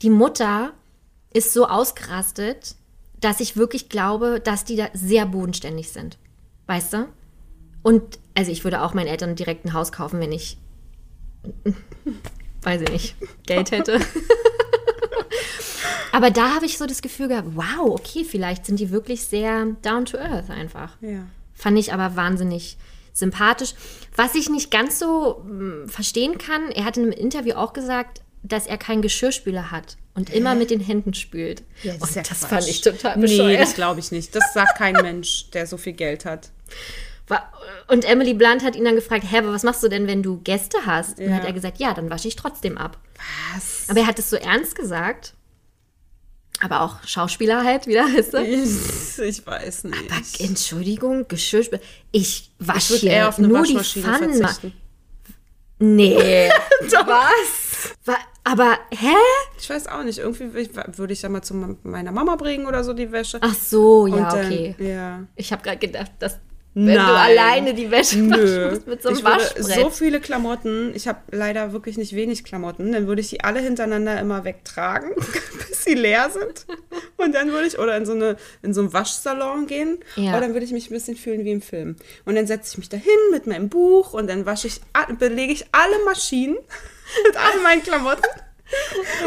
Die Mutter ist so ausgerastet, dass ich wirklich glaube, dass die da sehr bodenständig sind. Weißt du? Und also ich würde auch meinen Eltern direkt ein Haus kaufen, wenn ich, weiß ich nicht, Geld hätte. Aber da habe ich so das Gefühl gehabt, wow, okay, vielleicht sind die wirklich sehr down to earth einfach. Ja. Fand ich aber wahnsinnig sympathisch. Was ich nicht ganz so mm, verstehen kann, er hat in einem Interview auch gesagt, dass er keinen Geschirrspüler hat und immer mit den Händen spült. das ist und ja das Quatsch. fand ich total Nee, bescheuert. das glaube ich nicht. Das sagt kein Mensch, der so viel Geld hat. Und Emily Blunt hat ihn dann gefragt, hä, aber was machst du denn, wenn du Gäste hast? Und Ja. hat er gesagt, ja, dann wasche ich trotzdem ab. Was? Aber er hat es so ernst gesagt. Aber auch Schauspieler halt wieder, weißt du? Ich weiß nicht. Aber Entschuldigung, Geschirrspüler. Ich ich wasche würde hier eher auf eine nur die Pfannen. verzichten. Nee. Was? Wa- Aber, hä? Ich weiß auch nicht. Irgendwie ich- würde ich ja mal zu meiner Mama bringen oder so die Wäsche. Ach so, ja, Und dann- okay. Ja. Ich habe gerade gedacht, dass wenn du Nein. alleine die Wäsche Nö. musst mit so einem ich Waschbrett. so viele Klamotten, ich habe leider wirklich nicht wenig Klamotten, dann würde ich die alle hintereinander immer wegtragen, bis sie leer sind. Und dann würde ich, oder in so, eine, in so einen Waschsalon gehen, Ja. oder dann würde ich mich ein bisschen fühlen wie im Film. Und dann setze ich mich dahin mit meinem Buch und dann wasche ich, belege ich alle Maschinen mit all meinen Klamotten.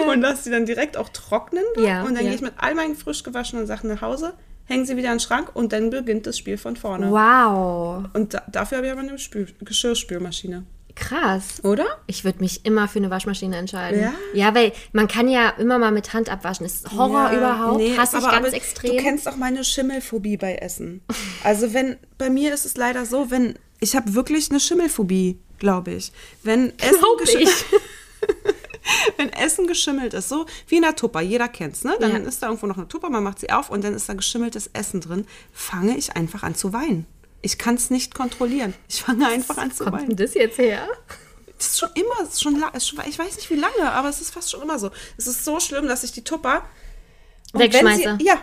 Und lasse sie dann direkt auch trocknen. Ja, und dann ja. gehe ich mit all meinen frisch gewaschenen Sachen nach Hause, hänge sie wieder in den Schrank und dann beginnt das Spiel von vorne. wow, Und da, dafür habe ich aber eine Spül Geschirrspülmaschine. krass. Oder? Ich würde mich immer für eine Waschmaschine entscheiden. Ja? Ja, weil man kann ja immer mal mit Hand abwaschen. Das ist Horror überhaupt. Nee, Hasse ich aber- ganz aber extrem. Du kennst auch meine Schimmelphobie bei Essen. Also wenn, bei mir ist es leider so, wenn, ich habe wirklich eine Schimmelphobie, glaube ich. Wenn Essen, Glaub ich. wenn Essen geschimmelt ist, so wie in der Tupper, jeder kennt's, ne? Dann Ja. ist da irgendwo noch eine Tupper, man macht sie auf und dann ist da geschimmeltes Essen drin, fange ich einfach an zu weinen. Ich kann es nicht kontrollieren. Ich fange einfach an zu Kommt weinen. denn das jetzt her? Das ist schon immer, ist schon, ist schon, ich weiß nicht wie lange, aber es ist fast schon immer so. Es ist so schlimm, dass ich die Tupper Wegschmeiße. Sie, ja,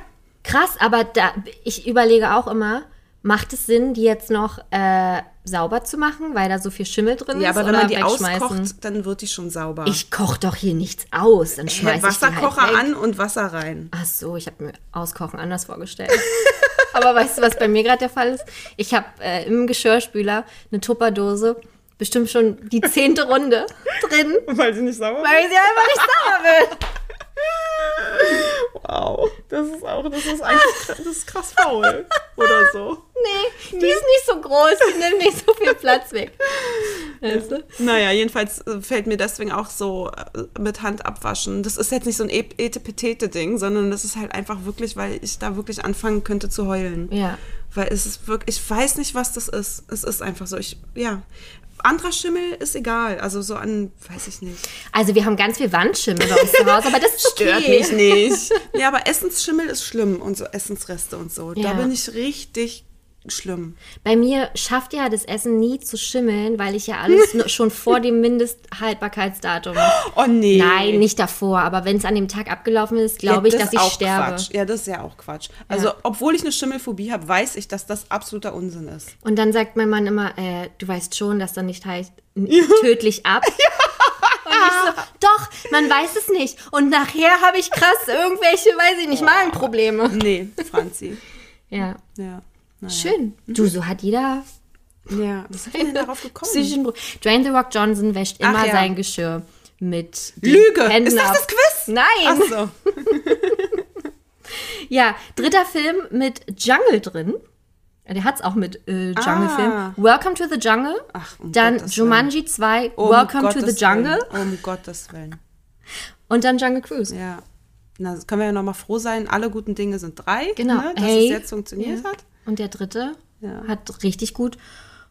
Krass, aber da, ich überlege auch immer, macht es Sinn, die jetzt noch äh, sauber zu machen, weil da so viel Schimmel drin ja, ist? aber wenn man die auskocht, dann wird die schon sauber. Ich koche doch hier nichts aus, dann schmeiße ich die Wasserkocher halt an und Wasser rein. Ach so, ich habe mir Auskochen anders vorgestellt. Aber weißt du, was bei mir gerade der Fall ist? Ich habe äh, im Geschirrspüler eine Tupperdose, bestimmt schon die zehnte Runde drin, Weil sie nicht sauber weil ich sie einfach nicht sauber will. Wow, das ist auch, das ist eigentlich das ist krass faul oder so. Nee, die ist nicht so groß, die nimmt nicht so viel Platz weg. Weißt du? Naja, jedenfalls äh, fällt mir deswegen auch so äh, mit Hand abwaschen. Das ist jetzt nicht so ein Etepetete-Ding, sondern das ist halt einfach wirklich, weil ich da wirklich anfangen könnte zu heulen. Ja. Weil es ist wirklich, ich weiß nicht, was das ist. Es ist einfach so. Ich, ja. Anderer Schimmel ist egal. Also so an, weiß ich nicht. Also wir haben ganz viel Wandschimmel bei uns zu Hause, aber das stört Stört mich nicht. ja, aber Essensschimmel ist schlimm und so Essensreste und so. Da Ja. bin ich richtig schlimm. Bei mir schafft ja das Essen nie zu schimmeln, weil ich ja alles schon vor dem Mindesthaltbarkeitsdatum. Oh nee. Nein, nicht davor, aber wenn es an dem Tag abgelaufen ist, glaube ich, das dass ist ich auch sterbe. Quatsch. Ja, das ist ja auch Quatsch. Also, obwohl ich eine Schimmelphobie habe, weiß ich, dass das absoluter Unsinn ist. Und dann sagt mein Mann immer, äh, du weißt schon, dass dann nicht heißt, tödlich ab. Ich so, doch, man weiß es nicht. Und nachher habe ich krass irgendwelche, weiß ich nicht, Magenprobleme. Nee, Franzi. Ja, Ja. Naja. schön. Du, so hat jeder Ja, was ist denn darauf gekommen? Pro- Dwayne The Rock Johnson wäscht immer Ach ja. sein Geschirr mit Lüge! Händen ist das ab. das Quiz? Nein. Ach so. Ja, dritter Film mit Jungle drin. Der hat's auch mit äh, Jungle-Film. Ah. Welcome to the Jungle. Ach, um dann Gottes Jumanji 2, Um Welcome to Gottes the Jungle. Willen. Um Gottes Willen. Und dann Jungle Cruise. Ja. Na, das können wir ja nochmal froh sein. Alle guten Dinge sind drei. Genau. Ne, dass Hey. es jetzt funktioniert Ja. hat. Und der dritte Ja. hat richtig gut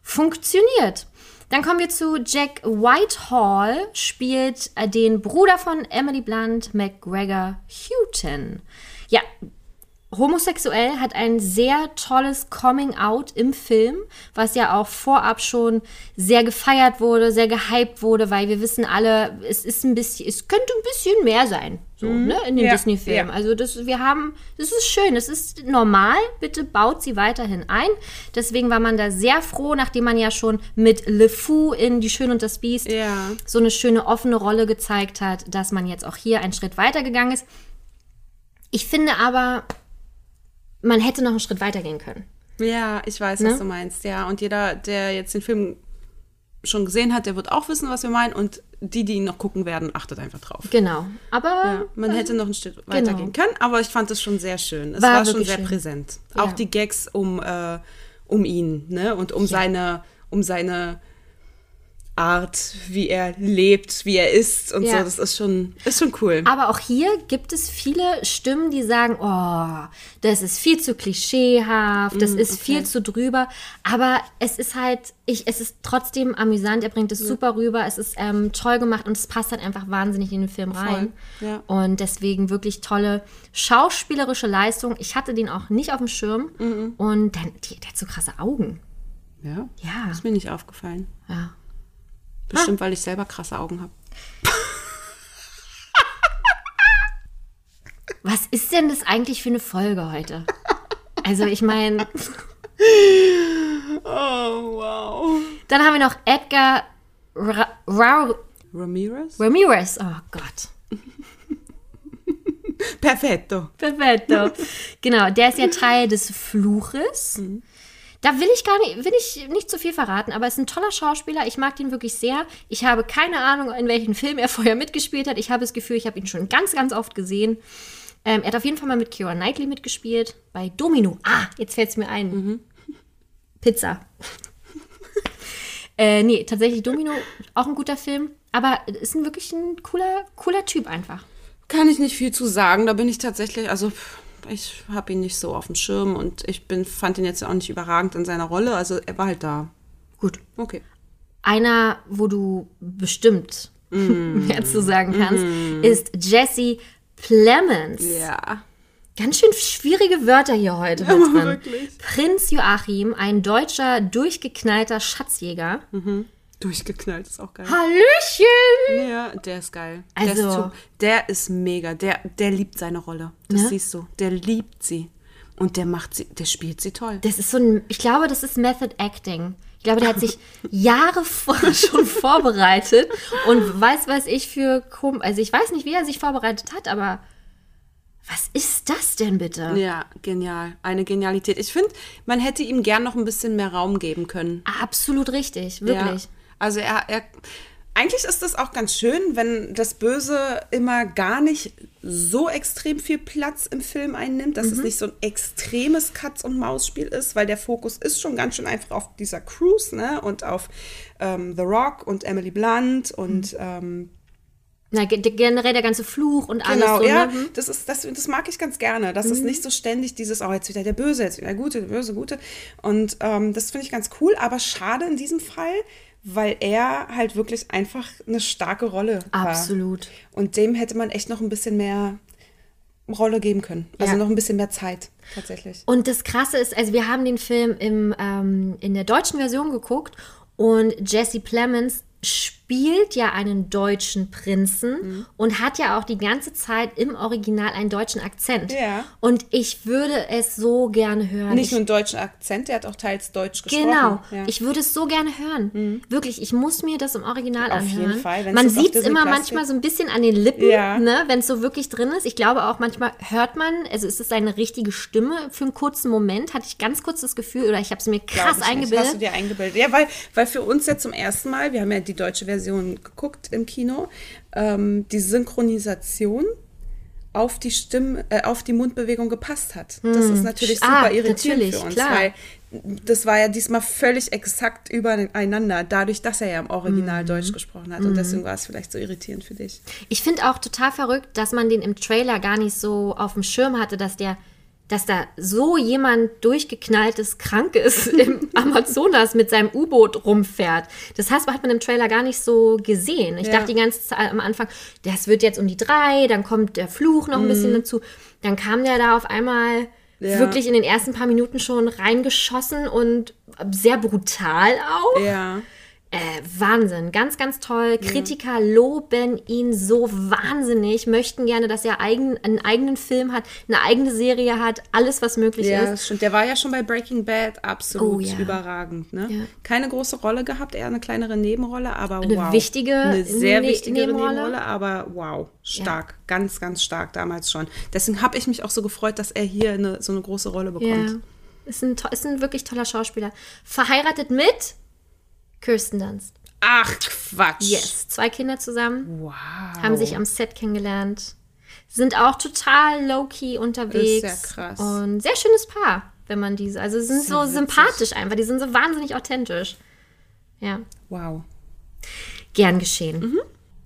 funktioniert. Dann kommen wir zu Jack Whitehall, spielt den Bruder von Emily Blunt, McGregor Houghton. Ja, homosexuell, hat ein sehr tolles Coming-out im Film, was ja auch vorab schon sehr gefeiert wurde, sehr gehypt wurde, weil wir wissen alle, es ist ein bisschen, es könnte ein bisschen mehr sein, so, ne, in den Ja, Disney-Filmen. ja. Also das, wir haben, das ist schön, das ist normal, bitte baut sie weiterhin ein. Deswegen war man da sehr froh, nachdem man ja schon mit Le Fou in Die Schön und das Biest Ja. so eine schöne offene Rolle gezeigt hat, dass man jetzt auch hier einen Schritt weitergegangen ist. Ich finde aber, man hätte noch einen Schritt weitergehen können. Ja, ich weiß, Ne? was du meinst, ja. Und jeder, der jetzt den Film schon gesehen hat, der wird auch wissen, was wir meinen. Und die, die ihn noch gucken werden, achtet einfach drauf. Genau. Aber Ja, man hätte noch ein Stück weitergehen können, aber ich fand es schon sehr schön. Es War war, schon sehr schön. präsent. Ja. Auch die Gags um, äh, um ihn, ne? Und um seine, um seine Art, wie er lebt, wie er ist und Ja. so. Das ist schon, ist schon cool. Aber auch hier gibt es viele Stimmen, die sagen, oh, das ist viel zu klischeehaft, das ist viel zu drüber. Aber es ist halt, ich, es ist trotzdem amüsant, er bringt es super rüber, es ist ähm, toll gemacht und es passt halt einfach wahnsinnig in den Film rein. ja. Und deswegen wirklich tolle schauspielerische Leistung. Ich hatte den auch nicht auf dem Schirm und dann, die, der hat so krasse Augen. Ja? Ja. Ist mir nicht aufgefallen. Ja. Bestimmt, weil ich selber krasse Augen habe. Was ist denn das eigentlich für eine Folge heute? Also ich meine, Oh, wow. dann haben wir noch Edgar Ra Ra Ramirez? Ramirez. Oh Gott. Perfetto. Perfetto. genau, der ist ja Teil des Fluches. Da will ich gar nicht, will ich nicht zu viel verraten, aber er ist ein toller Schauspieler. Ich mag den wirklich sehr. Ich habe keine Ahnung, in welchen Film er vorher mitgespielt hat. Ich habe das Gefühl, ich habe ihn schon ganz, ganz oft gesehen. Ähm, er hat auf jeden Fall mal mit Keira Knightley mitgespielt. Bei Domino. Ah, jetzt fällt es mir ein. Pizza. äh, nee, tatsächlich Domino, auch ein guter Film. Aber ist ein wirklich ein cooler, cooler Typ einfach. Kann ich nicht viel zu sagen. Da bin ich tatsächlich, also pff, ich habe ihn nicht so auf dem Schirm und ich bin, fand ihn jetzt auch nicht überragend in seiner Rolle. Also er war halt da. Gut. Okay. Einer, wo du bestimmt mehr zu sagen kannst, ist Jesse Plemons. Ja. Ganz schön schwierige Wörter hier heute drin. wirklich. Prinz Joachim, ein deutscher, durchgeknallter Schatzjäger. Durchgeknallt ist auch geil. Hallöchen! Ja, der ist geil. Also- der, ist zu, der ist mega. Der, der liebt seine Rolle. Das Ne? siehst du. Der liebt sie. Und der macht sie, der spielt sie toll. Das ist so ein, ich glaube, das ist Method Acting. Ich glaube, der hat sich Jahre vorher schon vorbereitet und weiß, was ich für, Kom also ich weiß nicht, wie er sich vorbereitet hat, aber was ist das denn bitte? Ja, genial. Eine Genialität. Ich finde, man hätte ihm gern noch ein bisschen mehr Raum geben können. Absolut richtig, wirklich. Ja. Also er, er, eigentlich ist das auch ganz schön, wenn das Böse immer gar nicht so extrem viel Platz im Film einnimmt, dass es nicht so ein extremes Katz- und Maus-Spiel ist, weil der Fokus ist schon ganz schön einfach auf dieser Cruise, ne, und auf ähm, The Rock und Emily Blunt und ähm, Na, ge- generell der ganze Fluch und alles Genau, so. ja, Ne? Mhm. das, ist, das, das mag ich ganz gerne. Das ist nicht so ständig dieses, oh, jetzt wieder der Böse, jetzt wieder der Gute, der Böse, Gute. Und ähm, das finde ich ganz cool, aber schade in diesem Fall, weil er halt wirklich einfach eine starke Rolle war. Absolut. Und dem hätte man echt noch ein bisschen mehr Rolle geben können. Also Ja. noch ein bisschen mehr Zeit, tatsächlich. Und das Krasse ist, also wir haben den Film im, ähm, in der deutschen Version geguckt und Jesse Plemons spielt ja einen deutschen Prinzen Mhm. und hat ja auch die ganze Zeit im Original einen deutschen Akzent. Ja. Und ich würde es so gerne hören. Nicht ich, nur einen deutschen Akzent, der hat auch teils Deutsch gesprochen. Genau, Ja. Mhm. ich würde es so gerne hören. Wirklich, ich muss mir das im Original Auf anhören. jeden Fall, wenn's Man auf sieht es immer manchmal so ein bisschen an den Lippen, Ja. ne, wenn es so wirklich drin ist. Ich glaube auch manchmal hört man, also ist es eine richtige Stimme. Für einen kurzen Moment hatte ich ganz kurz das Gefühl, oder ich habe es mir krass ich nicht. Hast du eingebildet. dir eingebildet? Ja, weil, weil für uns ja zum ersten Mal, wir haben ja die deutsche Version geguckt im Kino, ähm, die Synchronisation auf die Stimme, äh, auf die Mundbewegung gepasst hat. Das ist natürlich super Ah, irritierend natürlich, für uns, klar. weil das war ja diesmal völlig exakt übereinander, dadurch, dass er ja im Original Deutsch gesprochen hat. Und deswegen war es vielleicht so irritierend für dich. Ich finde auch total verrückt, dass man den im Trailer gar nicht so auf dem Schirm hatte, dass der, dass da so jemand durchgeknalltes krank ist im Amazonas mit seinem U-Boot rumfährt. Das heißt, hat man im Trailer gar nicht so gesehen. Ich Ja. dachte die ganze Zeit am Anfang, das wird jetzt um die drei, dann kommt der Fluch noch ein bisschen dazu. Dann kam der da auf einmal Ja. wirklich in den ersten paar Minuten schon reingeschossen und sehr brutal auch. Ja. Äh, Wahnsinn, ganz, ganz toll. Kritiker loben ihn so wahnsinnig, möchten gerne, dass er eigen, einen eigenen Film hat, eine eigene Serie hat, alles, was möglich Ja, ist. stimmt. Der war ja schon bei Breaking Bad absolut Oh, ja. überragend. Ne? Ja. Keine große Rolle gehabt, eher eine kleinere Nebenrolle, aber Eine wow. wichtige Eine sehr Ne- wichtige Nebenrolle. Nebenrolle. aber wow, stark. Ganz, ganz stark damals schon. Deswegen habe ich mich auch so gefreut, dass er hier eine, so eine große Rolle Ja, bekommt. ist ein, ist ein wirklich toller Schauspieler. Verheiratet mit Kirsten Dunst. Ach, Quatsch. Yes, zwei Kinder zusammen. Wow. haben sich am Set kennengelernt, sind auch total low-key unterwegs. Ist sehr krass. Und sehr schönes Paar, wenn man diese, also sie sind so witzig. sympathisch einfach, die sind so wahnsinnig authentisch. Ja, Wow. gern geschehen. Mhm.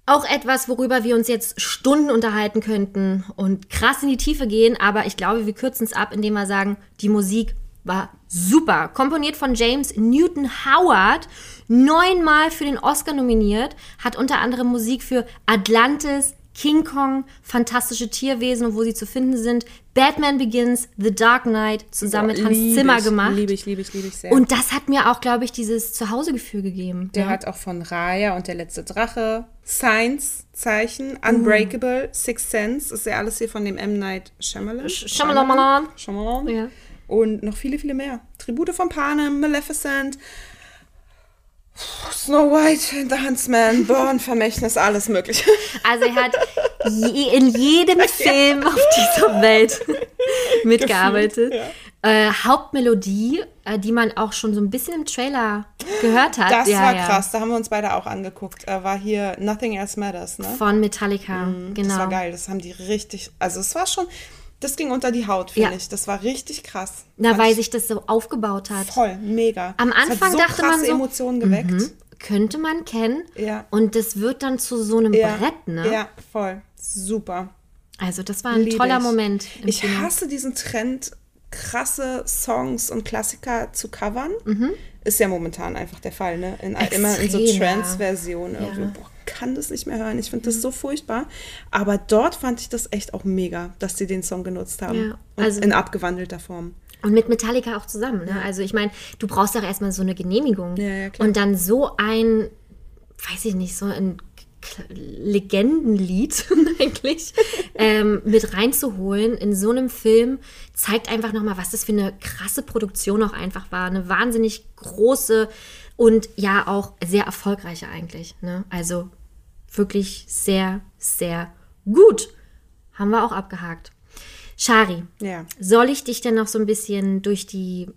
Auch etwas, worüber wir uns jetzt Stunden unterhalten könnten und krass in die Tiefe gehen, aber ich glaube, wir kürzen es ab, indem wir sagen, die Musik war super. Komponiert von James Newton Howard, neunmal für den Oscar nominiert, hat unter anderem Musik für Atlantis, King Kong, Fantastische Tierwesen und wo sie zu finden sind, Batman Begins, The Dark Knight zusammen mit Hans Zimmer ich, gemacht. Liebe ich, liebe ich, liebe ich sehr. Und das hat mir auch, glaube ich, dieses Zuhausegefühl gegeben. Der ja. hat auch von Raya und der letzte Drache, Science, Zeichen, Unbreakable, Sixth Sense, ist ja alles hier von dem M. Night Shyamalan. Shyamalan. Shyamalan. Ja. Und noch viele, viele mehr. Tribute von Panem, Maleficent, Snow White, The Huntsman, Burn, Vermächtnis, alles mögliche. Also er hat je, in jedem Film auf dieser Welt mitgearbeitet. Äh, Hauptmelodie, äh, die man auch schon so ein bisschen im Trailer gehört hat. Das ja, war ja. krass, da haben wir uns beide auch angeguckt. Er war hier Nothing Else Matters, ne? Von Metallica, Das genau. war geil, das haben die richtig, also es war schon, das ging unter die Haut, finde Ja. ich. Das war richtig krass. Na, weil ich sich das so aufgebaut hat. Voll, mega. Am Anfang so dachte man krasse so, Emotionen geweckt. Mhm. Könnte man kennen. Ja. Und das wird dann zu so einem Ja, Brett, ne? ja, voll. Super. Also das war ein Lieb toller ich. Moment. Ich Kino. hasse diesen Trend, krasse Songs und Klassiker zu covern. Mhm. Ist ja momentan einfach der Fall, ne? In, immer in so Extrem. Trance-Versionen irgendwie. Boah, kann das nicht mehr hören. Ich finde das so furchtbar. Aber dort fand ich das echt auch mega, dass sie den Song genutzt haben. Ja, also- in abgewandelter Form. Und mit Metallica auch zusammen. Ne? Also ich meine, du brauchst doch erstmal so eine Genehmigung. Ja, ja, und dann so ein, weiß ich nicht, so ein Legendenlied eigentlich ähm, mit reinzuholen in so einem Film, zeigt einfach nochmal, was das für eine krasse Produktion auch einfach war. Eine wahnsinnig große und ja auch sehr erfolgreiche eigentlich. Ne? Also wirklich sehr, sehr gut. Haben wir auch abgehakt. Shari, Ja. soll ich dich denn noch so ein bisschen durch die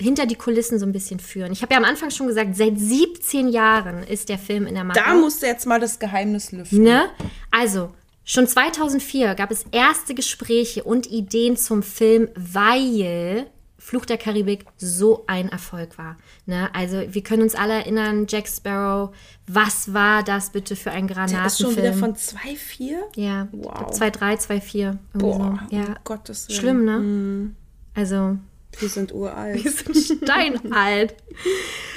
hinter die Kulissen so ein bisschen führen? Ich habe ja am Anfang schon gesagt, seit 17 Jahren ist der Film in der Mache. Da musst du jetzt mal das Geheimnis lüften. ne? Also, schon 2004 gab es erste Gespräche und Ideen zum Film, weil Fluch der Karibik so ein Erfolg war. Ne? Also, wir können uns alle erinnern, Jack Sparrow, was war das bitte für ein Der ist Granatenfilm? schon wieder von 2,4? ja, Wow. 2,3, 2,4. Boah, So. Ja, um Gottes Willen. schlimm, ne? Also, Wir sind uralt. steinalt.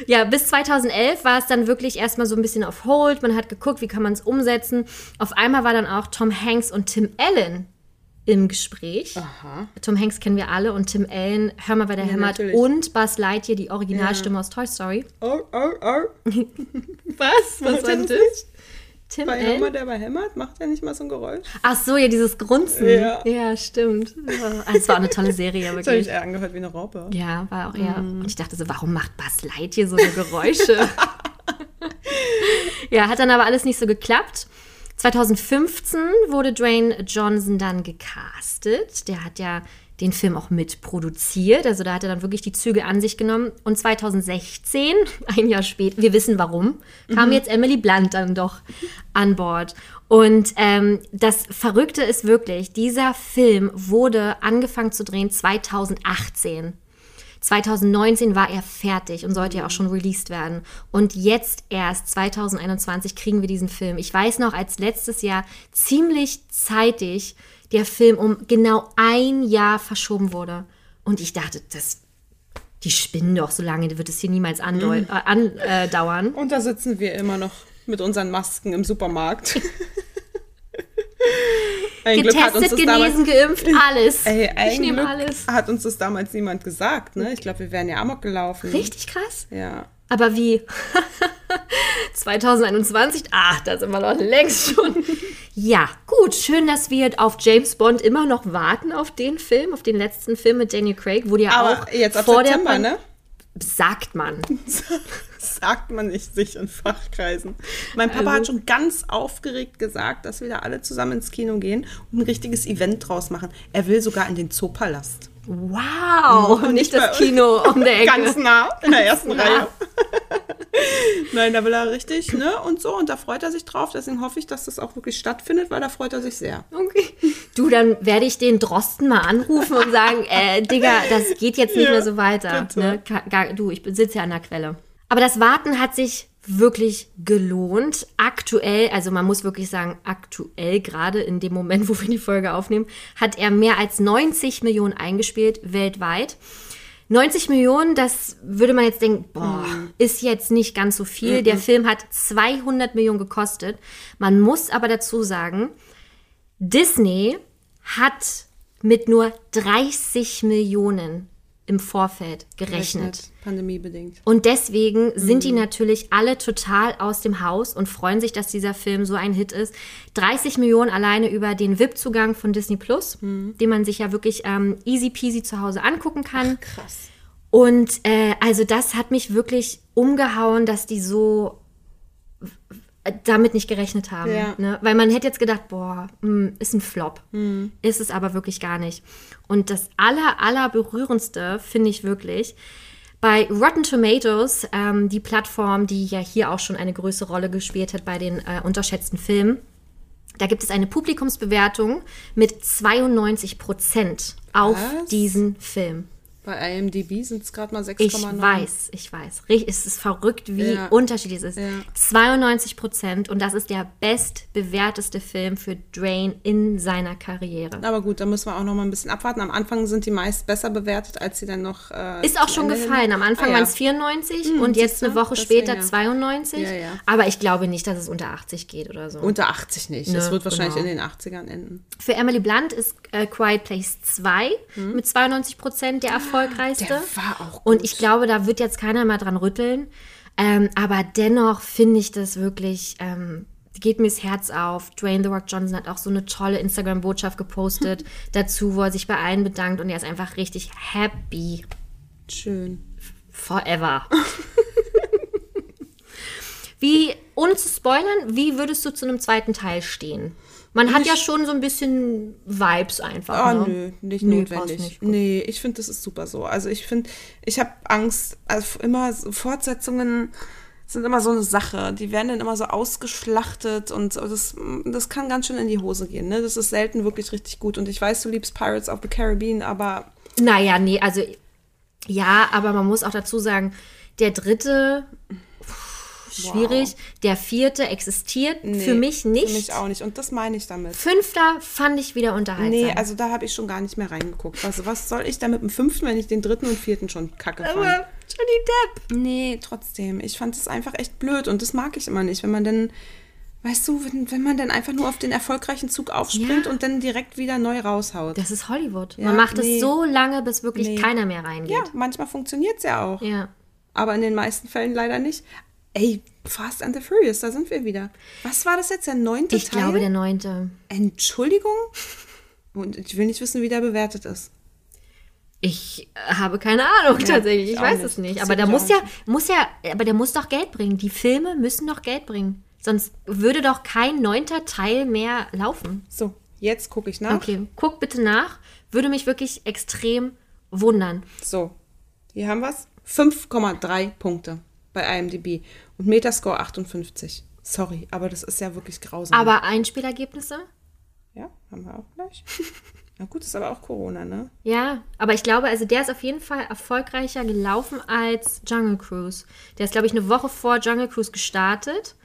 Ja, bis 2011 war es dann wirklich erstmal so ein bisschen auf Hold. Man hat geguckt, wie kann man es umsetzen. Auf einmal war dann auch Tom Hanks und Tim Allen im Gespräch. Aha. Tom Hanks kennen wir alle und Tim Allen, Hör mal, bei der hämmert natürlich. und Buzz Lightyear, die Originalstimme aus Toy Story. Oh, oh, oh. Was? Macht er das nicht? Tim Bei Hammer, Allen? der bei hämmert, macht er nicht mal so ein Geräusch? Ach so, ja, dieses Grunzen. Ja. Ja, stimmt. Ja, Es war eine tolle Serie, Das habe ich wirklich. eher angehört wie eine Raupe. Ja, war auch eher. Mhm. Und ich dachte so, warum macht Buzz Lightyear so eine Geräusche? ja, hat dann aber alles nicht so geklappt. 2015 wurde Dwayne Johnson dann gecastet. Der hat ja den Film auch mitproduziert. Also da hat er dann wirklich die Züge an sich genommen. Und 2016, ein Jahr später, wir wissen warum, kam jetzt Emily Blunt dann doch an Bord. Und ähm, das Verrückte ist wirklich, dieser Film wurde angefangen zu drehen 2018. 2019 war er fertig und sollte ja auch schon released werden. Und jetzt erst 2021 kriegen wir diesen Film. Ich weiß noch, als letztes Jahr ziemlich zeitig der Film um genau ein Jahr verschoben wurde. Und ich dachte, das, die spinnen doch, so lange wird es hier niemals andeu- äh, andauern. Und da sitzen wir immer noch mit unseren Masken im Supermarkt. Ein Getestet, das damals- genesen, geimpft, alles. Ey, ich nehme alles. hat uns das damals niemand gesagt, ne? Ich glaube, wir wären ja amok gelaufen. Richtig krass. Ja. Aber wie? 2021? Ach, da sind wir noch längst schon. Ja, gut. Schön, dass wir auf James Bond immer noch warten auf den Film, auf den letzten Film mit Daniel Craig. Wurde ja auch jetzt ab vor September, der Pan- ne? Sagt man. Sagt man nicht sich in Fachkreisen. Mein Papa Also hat schon ganz aufgeregt gesagt, dass wir da alle zusammen ins Kino gehen und ein richtiges Event draus machen. Er will sogar in den Zoopalast. Wow. Und nicht das. Kino um der Ecke. Ganz nah, in der ersten nah. Reihe. Nein, da will er richtig, ne? Und so, und da freut er sich drauf. Deswegen hoffe ich, dass das auch wirklich stattfindet, weil da freut er sich sehr. Okay. Du, dann werde ich den Drosten mal anrufen und sagen, äh, Digga, das geht jetzt nicht Ja, mehr so weiter. Ne? Du, ich sitze ja an der Quelle. Aber das Warten hat sich wirklich gelohnt. Aktuell, also man muss wirklich sagen, aktuell, gerade in dem Moment, wo wir die Folge aufnehmen, hat er mehr als 90 Millionen eingespielt weltweit. 90 Millionen, das würde man jetzt denken, boah, ist jetzt nicht ganz so viel. Der Film hat 200 Millionen gekostet. Man muss aber dazu sagen, Disney hat mit nur 30 Millionen im Vorfeld gerechnet. Pandemiebedingt. Und deswegen sind Mhm. die natürlich alle total aus dem Haus und freuen sich, dass dieser Film so ein Hit ist. 30 Millionen alleine über den VIP-Zugang von Disney Plus, Mhm. den man sich ja wirklich ähm, easy peasy zu Hause angucken kann. Krass. Und äh, also das hat mich wirklich umgehauen, dass die so damit nicht gerechnet haben. Ja. Ne? Weil man hätte jetzt gedacht, boah, mh, ist ein Flop. Ist es aber wirklich gar nicht. Und das aller, aller berührendste finde ich wirklich, bei Rotten Tomatoes, ähm, die Plattform, die ja hier auch schon eine größere Rolle gespielt hat bei den äh, unterschätzten Filmen, da gibt es eine Publikumsbewertung mit 92 Prozent auf Was? diesen Film. Bei IMDb sind es gerade mal 6,9. Ich weiß, ich weiß. Es ist verrückt, wie Ja. unterschiedlich es ist. Ja. 92 Prozent und das ist der bestbewerteste Film für Drain in seiner Karriere. Aber gut, da müssen wir auch noch mal ein bisschen abwarten. Am Anfang sind die meist besser bewertet, als sie dann noch. Äh, Ist auch schon gefallen. Am Anfang Ah, waren ja. es 94 Hm, und jetzt eine Woche später ja. 92. Ja, ja. Aber ich glaube nicht, dass es unter 80 geht oder so. Unter 80 nicht. das Ne, wird wahrscheinlich genau. in den 80ern enden. Für Emily Blunt ist äh, Quiet Place 2 mit 92 Prozent der erfolgreichste. Der war auch Und gut. ich glaube, da wird jetzt keiner mehr dran rütteln. Ähm, aber dennoch finde ich das wirklich, ähm, geht mir das Herz auf. Dwayne The Rock Johnson hat auch so eine tolle Instagram-Botschaft gepostet dazu, wo er sich bei allen bedankt und er ist einfach richtig happy Schön. forever. wie, ohne zu spoilern, wie würdest du zu einem zweiten Teil stehen? Man hat ja schon so ein bisschen Vibes einfach. Ah, ne? nö, nicht Nö, notwendig. nicht. Nee, ich finde, das ist super so. Also ich finde, ich habe Angst, also immer so Fortsetzungen sind immer so eine Sache. Die werden dann immer so ausgeschlachtet und das, das kann ganz schön in die Hose gehen. Ne? Das ist selten wirklich richtig gut. Und ich weiß, du liebst Pirates of the Caribbean, aber Naja, nee, also ja, aber man muss auch dazu sagen, der dritte schwierig, der vierte existiert nee, für mich nicht. Für mich auch nicht. Und das meine ich damit. Fünfter fand ich wieder unterhaltsam. Nee, also da habe ich schon gar nicht mehr reingeguckt. Also was soll ich da mit dem fünften, wenn ich den dritten und vierten schon kacke fand? aber Johnny Depp. Nee, trotzdem. Ich fand es einfach echt blöd und das mag ich immer nicht, wenn man dann, weißt du, wenn, wenn man dann einfach nur auf den erfolgreichen Zug aufspringt Ja. und dann direkt wieder neu raushaut. Das ist Hollywood. Ja, man macht nee. es so lange, bis wirklich Nee. keiner mehr reingeht. ja, manchmal funktioniert es ja auch, Ja. aber in den meisten Fällen leider nicht. Ey, Fast and the Furious, da sind wir wieder. Was war das jetzt, der neunte Ich Teil? glaube, der neunte. Entschuldigung? Und ich will nicht wissen, wie der bewertet ist. Ich habe keine Ahnung tatsächlich. Ich ich weiß nicht. es nicht. Aber der mich muss ja, muss ja, aber der muss doch Geld bringen. Die Filme müssen doch Geld bringen. Sonst würde doch kein neunter Teil mehr laufen. So, jetzt gucke ich nach. Okay, guck bitte nach. Würde mich wirklich extrem wundern. So, hier haben wir es. 5,3 Punkte bei IMDb und Metascore 58. Sorry, aber das ist ja wirklich grausam. Aber Einspielergebnisse? Ja, haben wir auch gleich. Na gut, ist aber auch Corona, ne? Ja, aber ich glaube, also der ist auf jeden Fall erfolgreicher gelaufen als Jungle Cruise. Der ist, glaube ich, eine Woche vor Jungle Cruise gestartet.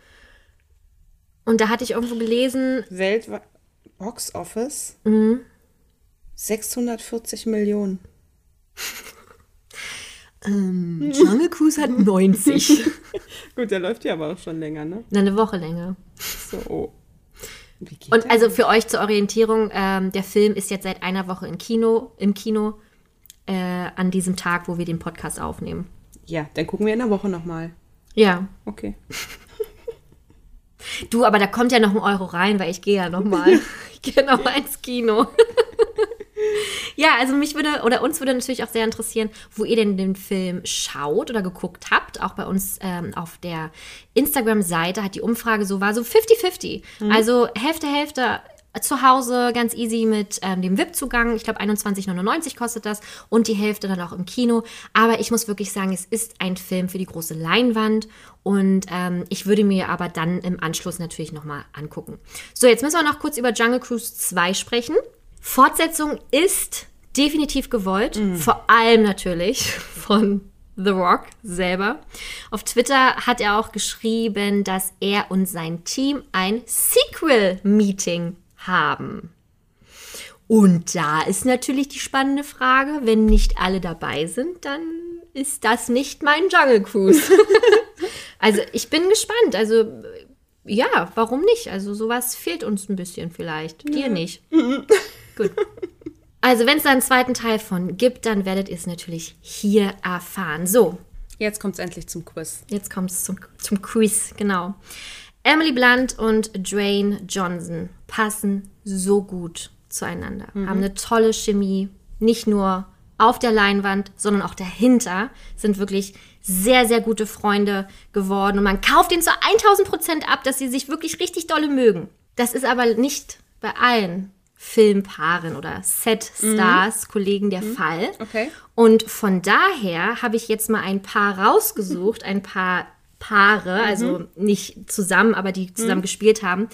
Und da hatte ich irgendwo gelesen, Weltweit Box Office Mhm. 640 Millionen. Jungle Cruise hat 90. Gut, der läuft ja aber auch schon länger, ne? Na, eine Woche länger. So, oh. Und also für euch zur Orientierung, ähm, der Film ist jetzt seit einer Woche im Kino, im Kino äh, an diesem Tag, wo wir den Podcast aufnehmen. Ja, dann gucken wir in der Woche nochmal. Ja. Okay. Du, aber da kommt ja noch ein Euro rein, weil ich gehe ja noch mal. ich gehe noch mal ins Kino. ja, also mich würde, oder uns würde natürlich auch sehr interessieren, wo ihr denn den Film schaut oder geguckt habt. Auch bei uns ähm, auf der Instagram-Seite hat die Umfrage so, war so 50-50. Also Hälfte, Hälfte zu Hause ganz easy mit ähm, dem VIP-Zugang. Ich glaube, 21,99 kostet das und die Hälfte dann auch im Kino. Aber ich muss wirklich sagen, es ist ein Film für die große Leinwand und ähm, ich würde mir aber dann im Anschluss natürlich nochmal angucken. So, jetzt müssen wir noch kurz über Jungle Cruise 2 sprechen. Fortsetzung ist definitiv gewollt, vor allem natürlich von The Rock selber. Auf Twitter hat er auch geschrieben, dass er und sein Team ein Sequel-Meeting haben. Und da ist natürlich die spannende Frage, wenn nicht alle dabei sind, dann ist das nicht mein Jungle Cruise. also ich bin gespannt. Also ja, warum nicht? Also sowas fehlt uns ein bisschen vielleicht. Dir nicht. Gut. Also wenn es da einen zweiten Teil von gibt, dann werdet ihr es natürlich hier erfahren. So, Jetzt kommt es endlich zum Quiz. Jetzt kommt es zum, zum Quiz, genau. Emily Blunt und Dwayne Johnson passen so gut zueinander, haben eine tolle Chemie, nicht nur auf der Leinwand, sondern auch dahinter, sind wirklich sehr, sehr gute Freunde geworden und man kauft ihnen zu 1000 Prozent ab, dass sie sich wirklich richtig dolle mögen. Das ist aber nicht bei allen Filmpaaren oder Set-Stars, Kollegen der Fall. Okay. Und von daher habe ich jetzt mal ein paar rausgesucht, ein paar Paare, also nicht zusammen, aber die zusammen gespielt haben,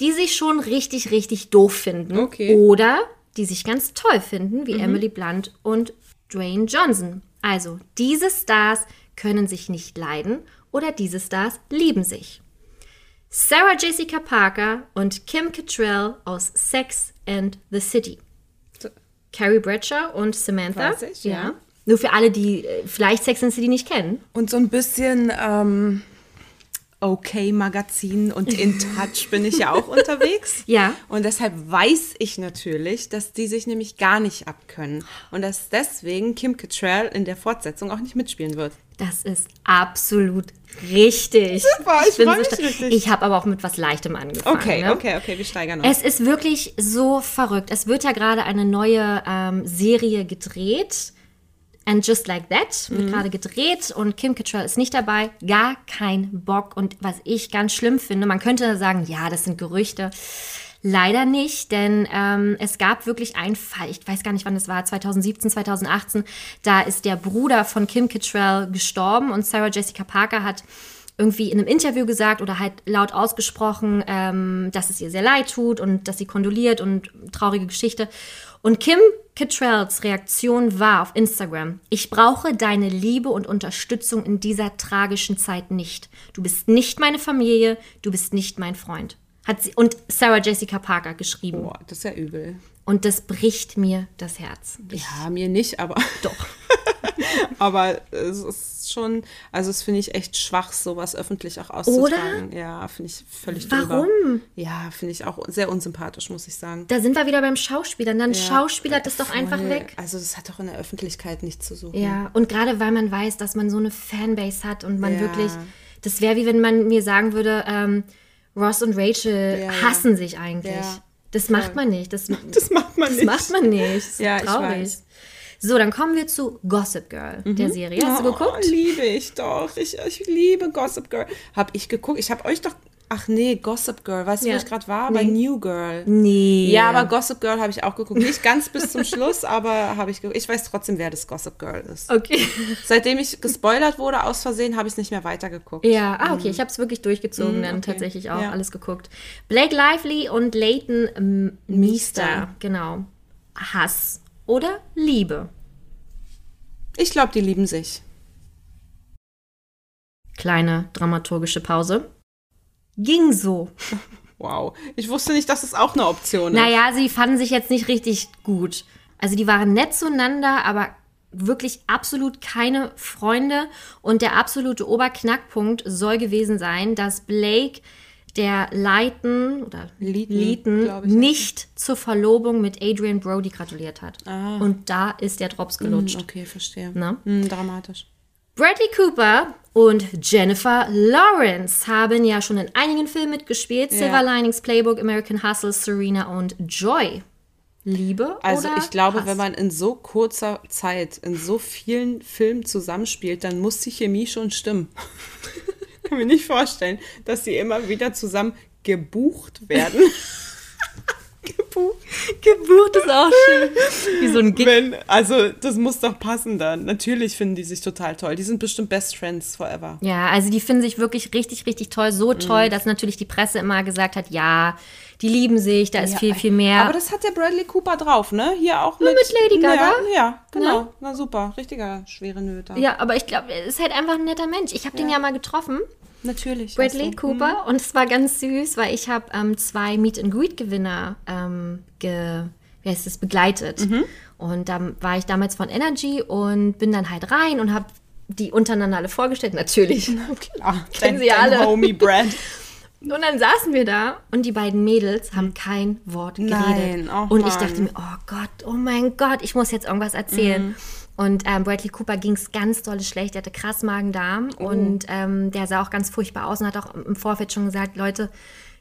die sich schon richtig, richtig doof finden. Okay. Oder die sich ganz toll finden, wie Emily Blunt und Dwayne Johnson. Also, diese Stars können sich nicht leiden oder diese Stars lieben sich. Sarah Jessica Parker und Kim Cattrall aus Sex and the City. Carrie Bradshaw und Samantha. Ich, ja. Nur für alle, die äh, vielleicht Sex and the City nicht kennen. Und so ein bisschen ähm, Okay Magazin und In Touch bin ich ja auch unterwegs. Ja. Und deshalb weiß ich natürlich, dass die sich nämlich gar nicht abkönnen. Und dass deswegen Kim Cattrall in der Fortsetzung auch nicht mitspielen wird. Das ist absolut richtig. Super, ich bin freu mich sta- richtig. Ich habe aber auch mit was Leichtem angefangen. Okay, ne? okay, okay, wir steigern uns. Es ist wirklich so verrückt. Es wird ja gerade eine neue ähm, Serie gedreht. And Just Like That wird gerade gedreht und Kim Cattrall ist nicht dabei. Gar kein Bock. Und was ich ganz schlimm finde, man könnte sagen, ja, das sind Gerüchte. Leider nicht, denn ähm, es gab wirklich einen Fall, ich weiß gar nicht, wann das war, 2017, 2018, da ist der Bruder von Kim Cattrall gestorben und Sarah Jessica Parker hat irgendwie in einem Interview gesagt oder halt laut ausgesprochen, ähm, dass es ihr sehr leid tut und dass sie kondoliert und traurige Geschichte. Und Kim Cattralls Reaktion war auf Instagram, ich brauche deine Liebe und Unterstützung in dieser tragischen Zeit nicht. Du bist nicht meine Familie, du bist nicht mein Freund. Hat sie, und Sarah Jessica Parker geschrieben. Boah, das ist ja übel. Und das bricht mir das Herz. Ich, Ja, mir nicht, aber. Doch. aber es ist schon, also es finde ich echt schwach, sowas öffentlich auch auszutragen. Ja, finde ich völlig drüber. Warum? Ja, finde ich auch sehr unsympathisch, muss ich sagen. Da sind wir wieder beim Schauspieler. Dann Schauspieler das doch einfach weg. Also das hat doch in der Öffentlichkeit nichts zu suchen. Ja, und gerade weil man weiß, dass man so eine Fanbase hat und man Ja. wirklich, das wäre wie wenn man mir sagen würde, ähm, Ross und Rachel Ja, ja. hassen sich eigentlich. Ja, das macht man nicht. Das, Das macht man das nicht. macht man nicht. Das Ja, ich traurig. weiß. So, dann kommen wir zu Gossip Girl, der Serie. Hast du geguckt? Oh, liebe ich doch. Ich, ich liebe Gossip Girl. Hab ich geguckt. Ich habe euch doch. Ach nee, Gossip Girl. Weißt du, Ja. wo ich gerade war? Bei Nee. New Girl. Nee. Ja, aber Gossip Girl habe ich auch geguckt. Nicht ganz bis zum Schluss, aber habe ich geguckt. Ich weiß trotzdem, wer das Gossip Girl ist. Okay. Seitdem ich gespoilert wurde aus Versehen, habe ich es nicht mehr weitergeguckt. Ja, ah, okay, ich habe es wirklich durchgezogen, dann Mhm. okay. tatsächlich auch Ja. alles geguckt. Blake Lively und Leighton ähm, Meester. genau. Hass oder Liebe? Ich glaube, die lieben sich. Kleine dramaturgische Pause. Ging so. Wow. Ich wusste nicht, dass es auch eine Option ist. Naja, sie fanden sich jetzt nicht richtig gut. Also die waren nett zueinander, aber wirklich absolut keine Freunde. Und der absolute Oberknackpunkt soll gewesen sein, dass Blake der Leighton oder ich, nicht zur Verlobung mit Adrian Brody gratuliert hat. Und da ist der Drops gelutscht. Okay, verstehe. Ne? Hm, dramatisch. Bradley Cooper und Jennifer Lawrence haben ja schon in einigen Filmen mitgespielt. Silver Linings Playbook, American Hustle, Serena und Joy. Liebe Also ich glaube, Hass? wenn man in so kurzer Zeit in so vielen Filmen zusammenspielt, dann muss die Chemie schon stimmen. Kann mir nicht vorstellen, dass sie immer wieder zusammen gebucht werden. gebucht. Geburt ist auch schön. Wie so ein Gig. Wenn, also das muss doch passen dann. Natürlich finden die sich total toll. Die sind bestimmt Best Friends forever. Ja, also die finden sich wirklich richtig, richtig toll. So toll, Mhm. dass natürlich die Presse immer gesagt hat, ja, die lieben sich, da ist viel, viel mehr. Aber das hat der Bradley Cooper drauf, ne? Hier auch mit, mit Lady Gaga? Ja, ja genau. Ne? Na super. Richtiger schwere Nöter. ja, aber ich glaube, er ist halt einfach ein netter Mensch. Ich habe den ja mal getroffen, Natürlich. Bradley du. Cooper, und es war ganz süß, weil ich habe ähm, zwei Meet and Greet Gewinner ähm, ge, wie heißt das, begleitet. Mhm. Und dann war ich damals von Energy und bin dann halt rein und habe die untereinander alle vorgestellt. Natürlich. Ah, Kennen dein- sie ja alle. Homie Brad. Und dann saßen wir da und die beiden Mädels haben kein Wort geredet. Nein, oh und ich dachte mir, oh Gott, oh mein Gott, ich muss jetzt irgendwas erzählen. Mhm. Und ähm, Bradley Cooper ging es ganz dolle schlecht. Er hatte krass Magen-Darm Oh. und ähm, der sah auch ganz furchtbar aus und hat auch im Vorfeld schon gesagt, Leute,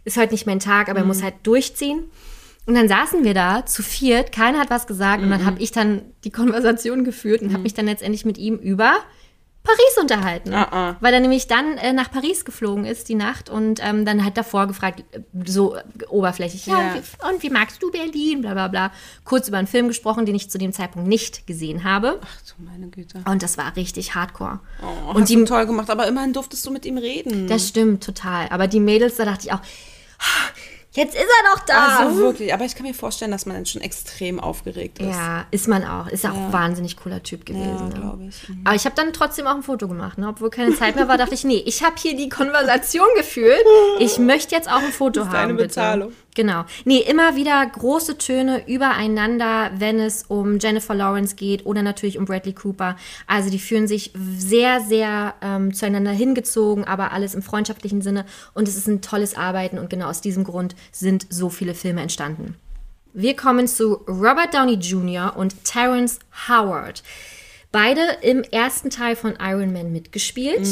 ist heute nicht mein Tag, aber er Mhm. muss halt durchziehen. Und dann saßen wir da zu viert, keiner hat was gesagt und Mhm. dann habe ich dann die Konversation geführt und habe mich dann letztendlich mit ihm über Paris unterhalten. Ah, ah. Weil er nämlich dann äh, nach Paris geflogen ist die Nacht und ähm, dann hat davor gefragt, äh, so äh, oberflächlich, ja, Ja. Und, wie, und wie magst du Berlin, bla bla bla. Kurz über einen Film gesprochen, den ich zu dem Zeitpunkt nicht gesehen habe. Ach du meine Güte. Und das war richtig hardcore. Oh, und hast die, toll gemacht, aber immerhin durftest du mit ihm reden. das stimmt total. Aber die Mädels, da dachte ich auch, jetzt ist er doch da. also wirklich, aber ich kann mir vorstellen, dass man dann schon extrem aufgeregt ist. ja, ist man auch. Ist auch ein wahnsinnig cooler Typ gewesen. Ja, ne? glaube ich. Mhm. Aber ich habe dann trotzdem auch ein Foto gemacht, ne? obwohl keine Zeit mehr war, dachte ich, nee, ich habe hier die Konversation geführt. Ich möchte jetzt auch ein Foto ist haben. deine bitte. Genau. Nee, immer wieder große Töne übereinander, wenn es um Jennifer Lawrence geht oder natürlich um Bradley Cooper. Also die fühlen sich sehr, sehr ähm, zueinander hingezogen, aber alles im freundschaftlichen Sinne. Und es ist ein tolles Arbeiten und genau aus diesem Grund sind so viele Filme entstanden. Wir kommen zu Robert Downey Jr. und Terrence Howard. Beide im ersten Teil von Iron Man mitgespielt.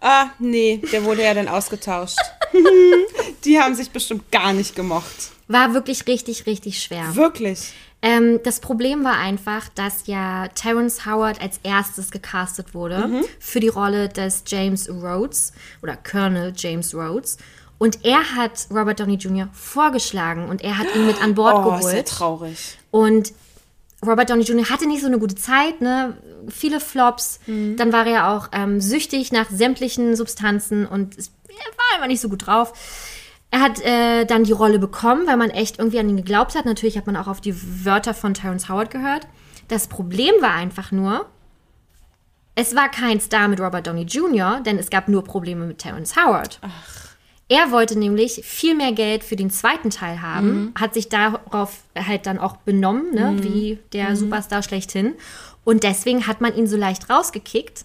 Ah, nee, der wurde ja dann ausgetauscht. Die haben sich bestimmt gar nicht gemocht. War wirklich richtig, richtig schwer. Wirklich. Ähm, das Problem war einfach, dass ja Terrence Howard als erstes gecastet wurde Mhm. für die Rolle des James Rhodes oder Colonel James Rhodes. Und er hat Robert Downey Jr. vorgeschlagen und er hat ihn mit an Bord Oh, ist ja geholt. traurig. Und Robert Downey Jr. hatte nicht so eine gute Zeit, ne? Viele Flops. Mhm. Dann war er auch ähm, süchtig nach sämtlichen Substanzen und es, war einfach nicht so gut drauf. Er hat äh, dann die Rolle bekommen, weil man echt irgendwie an ihn geglaubt hat. Natürlich hat man auch auf die Wörter von Terrence Howard gehört. Das Problem war einfach nur, es war kein Star mit Robert Downey Jr., denn es gab nur Probleme mit Terrence Howard. Er wollte nämlich viel mehr Geld für den zweiten Teil haben, hat sich darauf halt dann auch benommen, ne, wie der Superstar schlechthin. Und deswegen hat man ihn so leicht rausgekickt.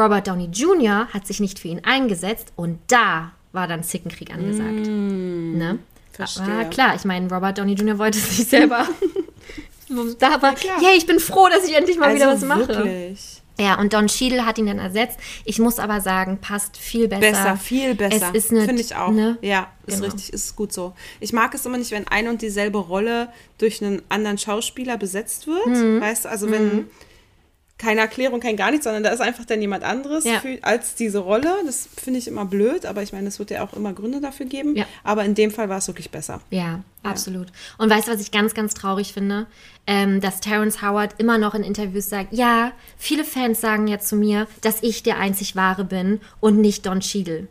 Robert Downey Jr. hat sich nicht für ihn eingesetzt und da war dann Zickenkrieg angesagt. Ne? Verstehe. Aber klar, ich meine, Robert Downey Jr. wollte sich selber. da war, ja, ich bin froh, dass ich endlich mal wieder was mache. Also wirklich. Ja, und Don Cheadle hat ihn dann ersetzt. Ich muss aber sagen, passt viel besser. Besser, viel besser. Es ist eine, Finde ich auch. Ne? Ja, ist Genau. richtig, ist gut so. Ich mag es immer nicht, wenn eine und dieselbe Rolle durch einen anderen Schauspieler besetzt wird. Mhm. Weißt du, also wenn keine Erklärung, kein gar nichts, sondern da ist einfach dann jemand anderes Ja. für, als diese Rolle. Das finde ich immer blöd, aber ich meine, es wird ja auch immer Gründe dafür geben. Ja. Aber in dem Fall war es wirklich besser. Ja, absolut. Und weißt du, was ich ganz, ganz traurig finde? Ähm, dass Terrence Howard immer noch in Interviews sagt, ja, viele Fans sagen ja zu mir, dass ich der einzig Wahre bin und nicht Don Cheadle.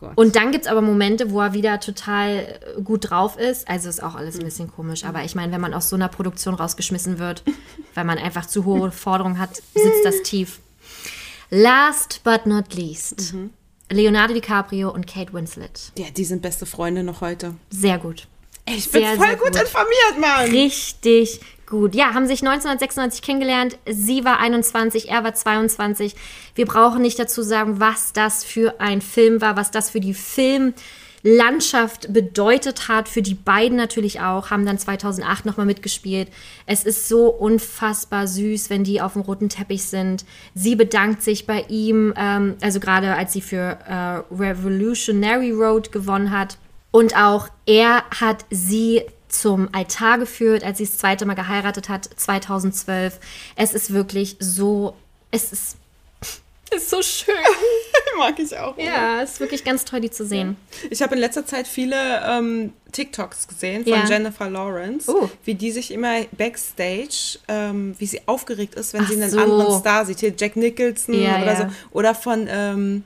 Oh. Und dann gibt es aber Momente, wo er wieder total äh, gut drauf ist. Also ist auch alles ein bisschen komisch. Aber ich meine, wenn man aus so einer Produktion rausgeschmissen wird, weil man einfach zu hohe Forderungen hat, sitzt das tief. Last but not least. Leonardo DiCaprio und Kate Winslet. ja, die sind beste Freunde noch heute. Sehr gut. Ich bin Sehr, voll sehr gut, gut. informiert, Mann. Richtig gut. Ja, haben sich 1996 kennengelernt. Sie war 21, er war 22. Wir brauchen nicht dazu sagen, was das für ein Film war, was das für die Landschaft bedeutet hat. Für die beiden natürlich auch. Haben dann 2008 nochmal mitgespielt. Es ist so unfassbar süß, wenn die auf dem roten Teppich sind. Sie bedankt sich bei ihm, ähm, also gerade als sie für äh, Revolutionary Road gewonnen hat. Und auch er hat sie zum Altar geführt, als sie das zweite Mal geheiratet hat, 2012. Es ist wirklich so, es ist, ist so schön. Mag ich auch. Ja, es ist wirklich ganz toll, die zu sehen. Ich habe in letzter Zeit viele ähm, TikToks gesehen von Ja. Jennifer Lawrence, Oh. wie die sich immer backstage, ähm, wie sie aufgeregt ist, wenn Ach sie einen so. anderen Star sieht. Hier Jack Nicholson Ja, oder ja. so. Oder von, ähm,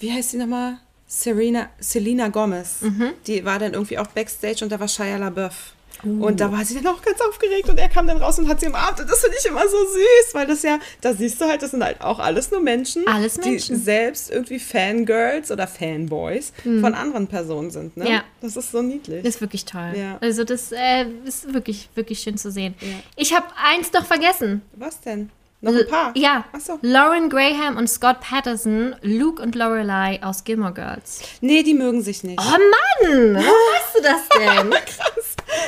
wie heißt sie nochmal? Serena, Selena Gomez. Mhm. Die war dann irgendwie auch backstage und da war Shia LaBeouf. Uh. Und da war sie dann auch ganz aufgeregt und er kam dann raus und hat sie umarmt. Und das finde ich immer so süß, weil das ja, da siehst du halt, das sind halt auch alles nur Menschen, Alles die Menschen. selbst irgendwie Fangirls oder Fanboys von anderen Personen sind. Ne? Ja. Das ist so niedlich. Das ist wirklich toll. Ja. Also das äh, ist wirklich, wirklich schön zu sehen. Ja. Ich habe eins noch vergessen. Was denn? Noch ein paar? Ja. Ach so. Lauren Graham und Scott Patterson, Luke und Lorelei aus Gilmore Girls. Nee, die mögen sich nicht. Oh Mann, warum weißt du das denn?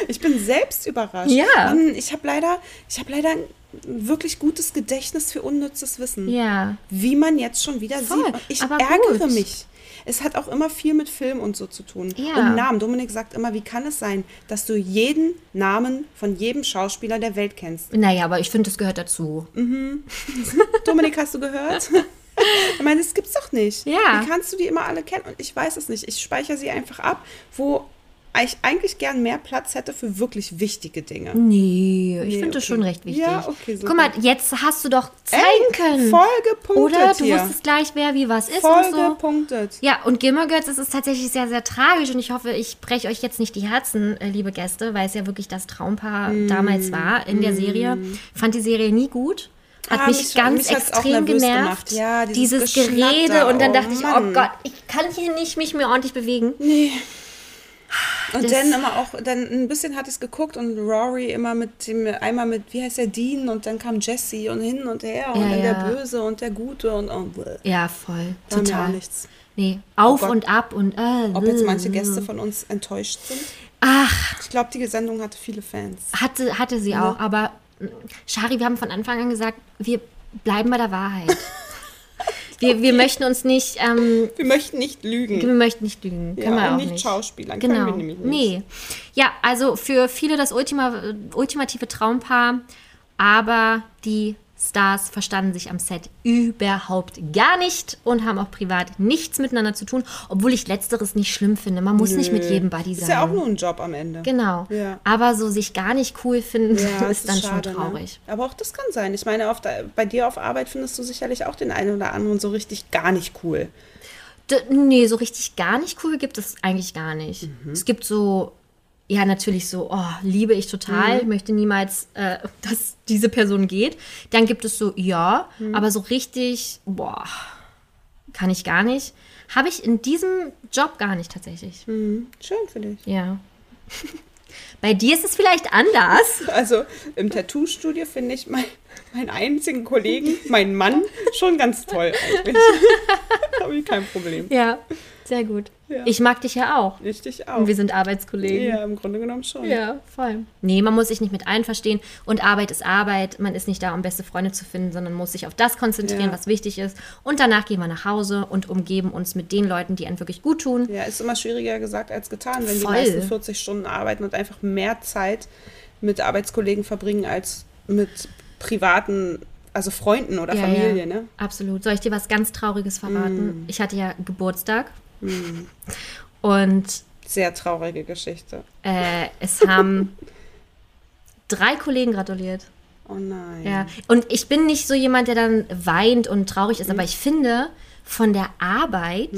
Ich bin selbst überrascht. Ja. Mann, ich habe leider, ich habe leider ein wirklich gutes Gedächtnis für unnützes Wissen. ja. Wie man jetzt schon wieder Voll, sieht. Ich aber ärgere gut. mich. Es hat auch immer viel mit Film und so zu tun. Ja. Und Namen. Dominik sagt immer, wie kann es sein, dass du jeden Namen von jedem Schauspieler der Welt kennst? Naja, aber ich finde, das gehört dazu. Dominik, hast du gehört? Ich meine, das gibt's doch nicht. Ja. Wie kannst du die immer alle kennen? Und ich weiß es nicht. Ich speichere sie einfach ab, wo ich eigentlich gern mehr Platz hätte für wirklich wichtige Dinge. Nee, ich Nee, finde das okay. schon recht wichtig. Ja, okay, super. Guck mal, jetzt hast du doch zeigen Ey, können. Voll gepunktet Oder? Du hier. wusstest gleich, wer wie was ist voll und so. gepunktet. Ja, und Gilmore Girls ist es tatsächlich sehr, sehr tragisch und ich hoffe, ich breche euch jetzt nicht die Herzen, äh, liebe Gäste, weil es ja wirklich das Traumpaar Mm. damals war in der Serie. Fand die Serie nie gut. Hat Ah, mich, mich- ganz mich extrem genervt. Ja, dieses dieses Gerede und dann Oh, dachte ich, oh. Gott, ich kann hier nicht mich mehr ordentlich bewegen. Und Das- dann immer auch, dann ein bisschen hatte ich es geguckt und Rory immer mit dem, einmal mit, wie heißt der, Dean und dann kam Jesse und hin und her und Ja, dann ja. der Böse und der Gute und oh. Ja, voll. Total. nichts. Nee, auf Gott. und ab und äh, Ob jetzt manche. Gäste von uns enttäuscht sind? Ach, Ich glaube, die Sendung hatte viele Fans. hatte, hatte sie auch, aber mh, Shari, wir haben von Anfang an gesagt, wir bleiben bei der Wahrheit. wir, wir möchten uns nicht, ähm, Wir möchten nicht lügen. wir möchten nicht lügen. Können wir auch nicht, nicht. Schauspielern. Genau. Können wir nämlich nicht. Nee. Ja, also für viele das Ultima, ultimative Traumpaar, aber die Stars verstanden sich am Set überhaupt gar nicht und haben auch privat nichts miteinander zu tun, obwohl ich letzteres nicht schlimm finde. Man muss nicht mit jedem Buddy sein. Ist ja auch nur ein Job am Ende. Genau. Ja. Aber so sich gar nicht cool finden, Ja, ist dann schade, schon traurig. Ne? Aber auch das kann sein. Ich meine, der, bei dir auf Arbeit findest du sicherlich auch den einen oder anderen so richtig gar nicht cool. D nee, so richtig gar nicht cool gibt es eigentlich gar nicht. Es gibt so, ja, natürlich so, oh, liebe ich total, ich möchte niemals, äh, dass diese Person geht. Dann gibt es so, ja, aber so richtig, boah, kann ich gar nicht. Habe ich in diesem Job gar nicht tatsächlich. Schön für dich. Ja. Bei dir ist es vielleicht anders. Also im Tattoo-Studio finde ich mein, meinen einzigen Kollegen, meinen Mann, schon ganz toll eigentlich. Habe ich kein Problem. Ja, sehr gut. Ja. Ich mag dich ja auch. Richtig Und auch. wir sind Arbeitskollegen. Ja, im Grunde genommen schon. Ja, voll. Nee, man muss sich nicht mit allen verstehen. Und Arbeit ist Arbeit. Man ist nicht da, um beste Freunde zu finden, sondern muss sich auf das konzentrieren, Ja. was wichtig ist. Und danach gehen wir nach Hause und umgeben uns mit den Leuten, die einem wirklich gut tun. Ja, ist immer schwieriger gesagt als getan, wenn Voll. die meisten 40 Stunden arbeiten und einfach mehr Zeit mit Arbeitskollegen verbringen als mit privaten, also Freunden oder Ja, Familie, ja. ne? Absolut. Soll ich dir was ganz Trauriges verraten? Mm. Ich hatte ja Geburtstag. Und Sehr traurige Geschichte. äh, es haben drei Kollegen gratuliert. Oh nein. Ja, und ich bin nicht so jemand, der dann weint und traurig ist, aber ich finde, von der Arbeit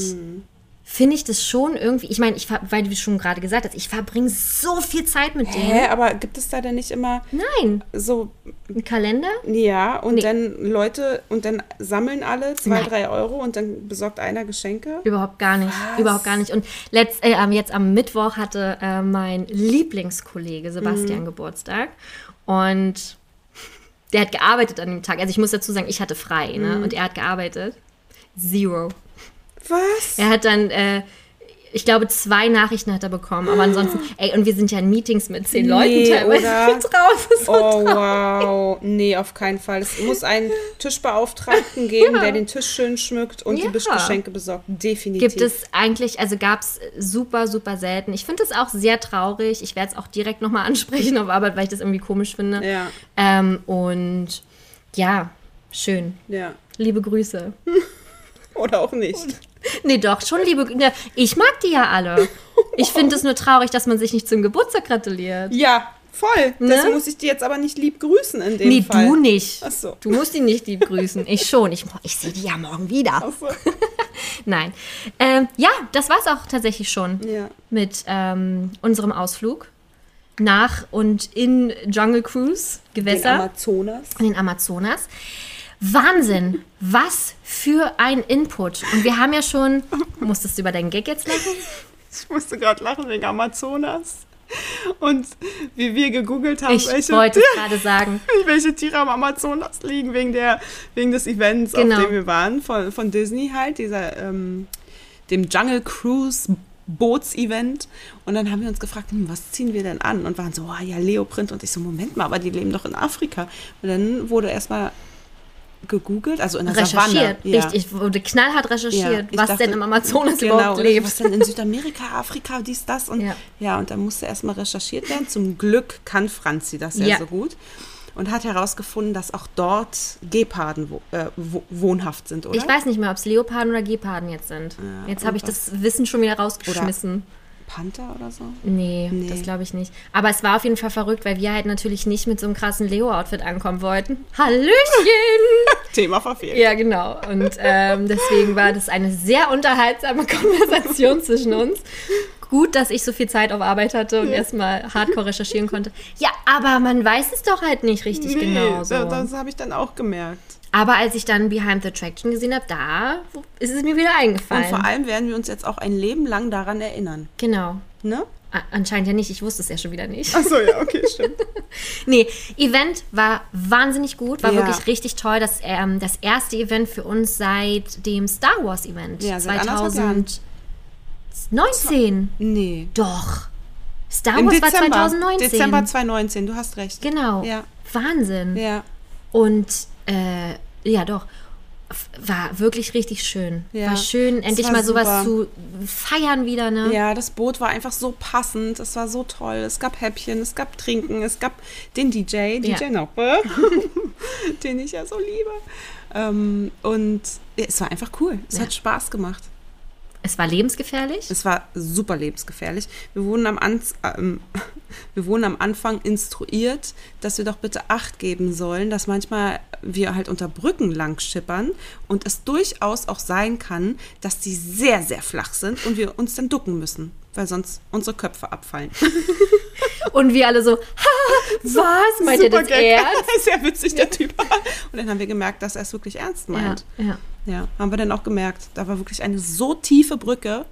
finde ich das schon irgendwie, ich meine, ich, weil du schon gerade gesagt hast, ich verbringe so viel Zeit mit denen. Hä, aber gibt es da denn nicht immer Nein, so, ein Kalender? ja, und Nee. dann Leute, und dann sammeln alle zwei, Nein. drei Euro und dann besorgt einer Geschenke? Überhaupt gar nicht, Was? überhaupt gar nicht. Und letzt, äh, am- jetzt am Mittwoch hatte äh, mein Lieblingskollege Sebastian Geburtstag und der hat gearbeitet an dem Tag. Also ich muss dazu sagen, ich hatte frei ne? und er hat gearbeitet. Zero. Was? Er hat dann, äh, ich glaube, zwei Nachrichten hat er bekommen. Aber ansonsten, ey, und wir sind ja in Meetings mit zehn Leuten Nee, teilweise oder? drauf. So Oh, traurig. wow. Nee, auf keinen Fall. Es muss einen Tischbeauftragten geben, Ja. der den Tisch schön schmückt und Ja. die Geschenke besorgt. Definitiv. Gibt es eigentlich, also gab es super, super selten. Ich finde es auch sehr traurig. Ich werde es auch direkt nochmal ansprechen auf Arbeit, weil ich das irgendwie komisch finde. Ja, Ähm, und ja, schön. ja. Liebe Grüße. Oder auch nicht. Nee, doch, schon liebe Grüße. Ich mag die ja alle. Ich finde es nur traurig, dass man sich nicht zum Geburtstag gratuliert. Ja, voll. Ne? Deswegen muss ich die jetzt aber nicht lieb grüßen in dem Nee, Fall. du nicht. Ach so. Du musst ihn nicht lieb grüßen. Ich schon. Ich, ich sehe die ja morgen wieder. Ach so. Nein. Ähm, ja, das war es auch tatsächlich schon Ja. mit ähm, unserem Ausflug nach und in Jungle Cruise Den Gewässer Amazonas. in den Amazonas. Wahnsinn, was für ein Input. Und wir haben ja schon, musstest du über deinen Gag jetzt lachen? Ich musste gerade lachen wegen Amazonas. Und wie wir gegoogelt haben, Ich welche, wollte gerade sagen. welche Tiere am Amazonas liegen, wegen, der, wegen des Events, Genau. auf dem wir waren, von, von Disney halt, dieser, ähm, dem Jungle Cruise Bootsevent. Und dann haben wir uns gefragt, hm, was ziehen wir denn an? Und waren so, oh, ja, Leoprint. Und ich so, Moment mal, aber die leben doch in Afrika. Und dann wurde erstmal gegoogelt, also in der Savanne. Recherchiert. Ja. Richtig, wurde knallhart recherchiert, ich was dachte- denn im Amazonas genau, überhaupt lebt. Was denn in Südamerika, Afrika, dies, das und Ja. ja, und dann musste erstmal recherchiert werden. Zum Glück kann Franzi das ja, Ja. so gut und hat herausgefunden, dass auch dort Geparden wo, äh, wo, wohnhaft sind, oder? Ich weiß nicht mehr, ob es Leoparden oder Geparden jetzt sind. Ja, jetzt habe ich das Wissen schon wieder rausgeschmissen. Panther oder so? Nee, Nee. das glaube ich nicht. Aber es war auf jeden Fall verrückt, weil wir halt natürlich nicht mit so einem krassen Leo-Outfit ankommen wollten. Hallöchen! Thema verfehlt. ja, genau. Und ähm, deswegen war das eine sehr unterhaltsame Konversation zwischen uns. Gut, dass ich so viel Zeit auf Arbeit hatte und erstmal hardcore recherchieren konnte. Ja, aber man weiß es doch halt nicht richtig genau so. da, das habe ich dann auch gemerkt. aber als ich dann Behind the Attraction gesehen habe, da ist es mir wieder eingefallen. Und vor allem werden wir uns jetzt auch ein Leben lang daran erinnern. genau. Ne? Anscheinend ja nicht. Ich wusste es ja schon wieder nicht. Achso, ja, okay, stimmt. Nee, Event war wahnsinnig gut, war Ja. wirklich richtig toll. Das, ähm, das erste Event für uns seit dem Star Wars Event. Ja, seit anderthalb Jahren. 2019. Nee. Doch. Star Wars war Dezember. 2019. Dezember 2019, du hast recht. Genau. Ja. Wahnsinn. Ja. Und äh, ja, doch. War wirklich richtig schön. Ja. War schön, endlich war mal sowas super. zu feiern wieder, ne? Ja, das Boot war einfach so passend. Es war so toll. Es gab Häppchen, es gab Trinken, es gab den DJ, DJ Ja. Noppe, den ich ja so liebe. Ähm, und ja, es war einfach cool. Es Ja. hat Spaß gemacht. Es war lebensgefährlich. Es war super lebensgefährlich. Wir wurden am, An ähm, wir wurden am Anfang instruiert, dass wir doch bitte Acht geben sollen, dass manchmal wir halt unter Brücken lang schippern und es durchaus auch sein kann, dass die sehr, sehr flach sind und wir uns dann ducken müssen, weil sonst unsere Köpfe abfallen. Und wir alle so, "Ha, was? Meint ihr Super das Gag. ernst? Sehr witzig, der Typ. Und dann haben wir gemerkt, dass er es wirklich ernst Ja, meint. ja. Ja, haben wir dann auch gemerkt. Da war wirklich eine so tiefe Brücke,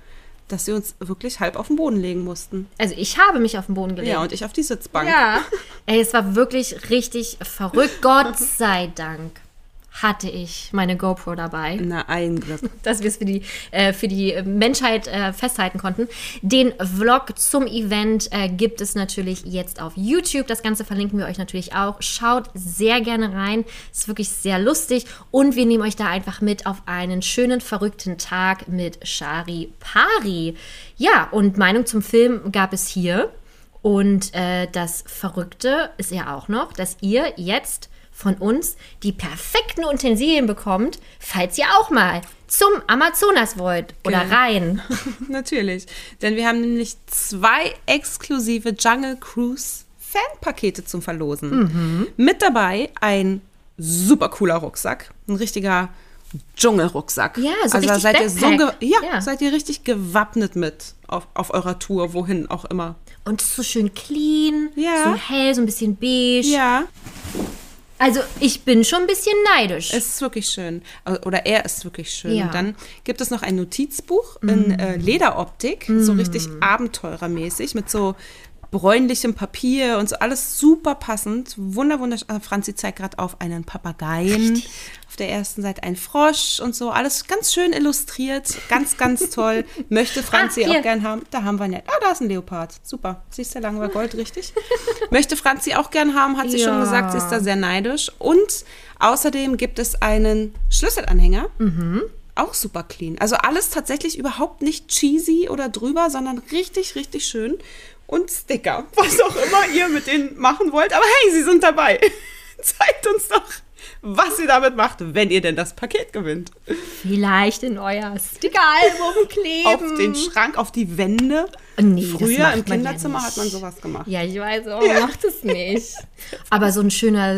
dass wir uns wirklich halb auf den Boden legen mussten. Also ich habe mich auf den Boden gelegt. Ja, und ich auf die Sitzbank. Ja. Ey, es war wirklich richtig verrückt. Gott sei Dank hatte ich meine GoPro dabei, Na, ein Glück. dass wir es für die, äh, für die Menschheit äh, festhalten konnten. Den Vlog zum Event äh, gibt es natürlich jetzt auf YouTube. Das Ganze verlinken wir euch natürlich auch. Schaut sehr gerne rein. Ist wirklich sehr lustig. Und wir nehmen euch da einfach mit auf einen schönen, verrückten Tag mit Shari Pari. Ja, und Meinung zum Film gab es hier. Und äh, das Verrückte ist ja auch noch, dass ihr jetzt von uns die perfekten Utensilien bekommt, falls ihr auch mal zum Amazonas wollt oder Genau. rein. Natürlich. Denn wir haben nämlich zwei exklusive Jungle Cruise Fanpakete zum Verlosen. Mit dabei ein super cooler Rucksack. Ein richtiger Dschungelrucksack. Ja, so also seid ihr so ja, Ja. seid ihr richtig gewappnet mit auf, auf eurer Tour, wohin auch immer. Und so schön clean, Ja. so hell, so ein bisschen beige. Ja, Also ich bin schon ein bisschen neidisch. es ist wirklich schön. Oder er ist wirklich schön. Ja. Dann gibt es noch ein Notizbuch in äh, Lederoptik, so richtig abenteurermäßig, mit so bräunlichem Papier und so alles super passend. Wunder, wunderschön. Franzi zeigt gerade auf einen Papageien. Auf der ersten Seite ein Frosch und so. Alles ganz schön illustriert. Ganz, ganz toll. Möchte Franzi Ah, auch gern haben. Da haben wir ja. Ah, da ist ein Leopard. Super. Siehst du, lange war Gold, richtig? Möchte Franzi auch gern haben, hat sie schon Ja. gesagt. Sie ist da sehr neidisch. Und außerdem gibt es einen Schlüsselanhänger. Auch super clean. Also alles tatsächlich überhaupt nicht cheesy oder drüber, sondern richtig, richtig schön. Und Sticker, was auch immer ihr mit denen machen wollt. Aber hey, sie sind dabei. Zeigt uns doch, was ihr damit macht, wenn ihr denn das Paket gewinnt. Vielleicht in euer Stickeralbum kleben. Auf den Schrank, auf die Wände. Nee, Früher im ja Kinderzimmer nicht. hat man sowas gemacht. Ja, ich weiß, aber man macht es nicht. Aber so ein schöner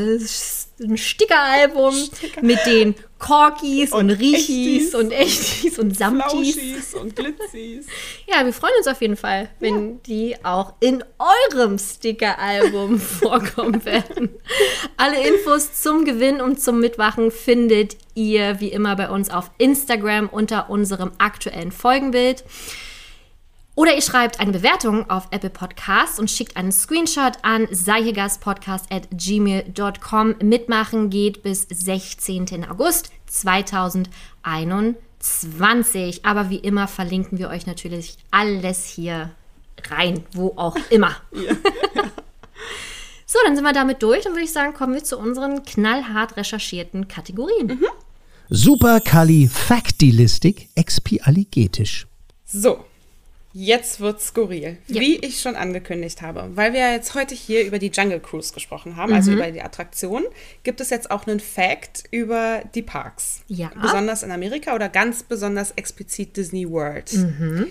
ein Stickeralbum mit den Corkis und, Und Richis Echtis. und Echtis und Samtis. Und Glitzis. Ja, wir freuen uns auf jeden Fall, wenn die auch in eurem Stickeralbum vorkommen werden. Alle Infos zum Gewinn und zum Mitmachen findet ihr wie immer bei uns auf Instagram unter unserem aktuellen Folgenbild. Oder ihr schreibt eine Bewertung auf Apple Podcasts und schickt einen Screenshot an seihegastpodcast at gmail.com. Mitmachen geht bis 16. August 2021. Aber wie immer verlinken wir euch natürlich alles hier rein, wo auch immer. So, dann sind wir damit durch. Dann würde ich sagen, kommen wir zu unseren knallhart recherchierten Kategorien. Superkalifaktilistik expialigetisch. So, jetzt wird skurril. Ja. Wie ich schon angekündigt habe, weil wir jetzt heute hier über die Jungle Cruise gesprochen haben, also Mhm. über die Attraktion, gibt es jetzt auch einen Fact über die Parks. Ja. Besonders in Amerika oder ganz besonders explizit Disney World. Mhm.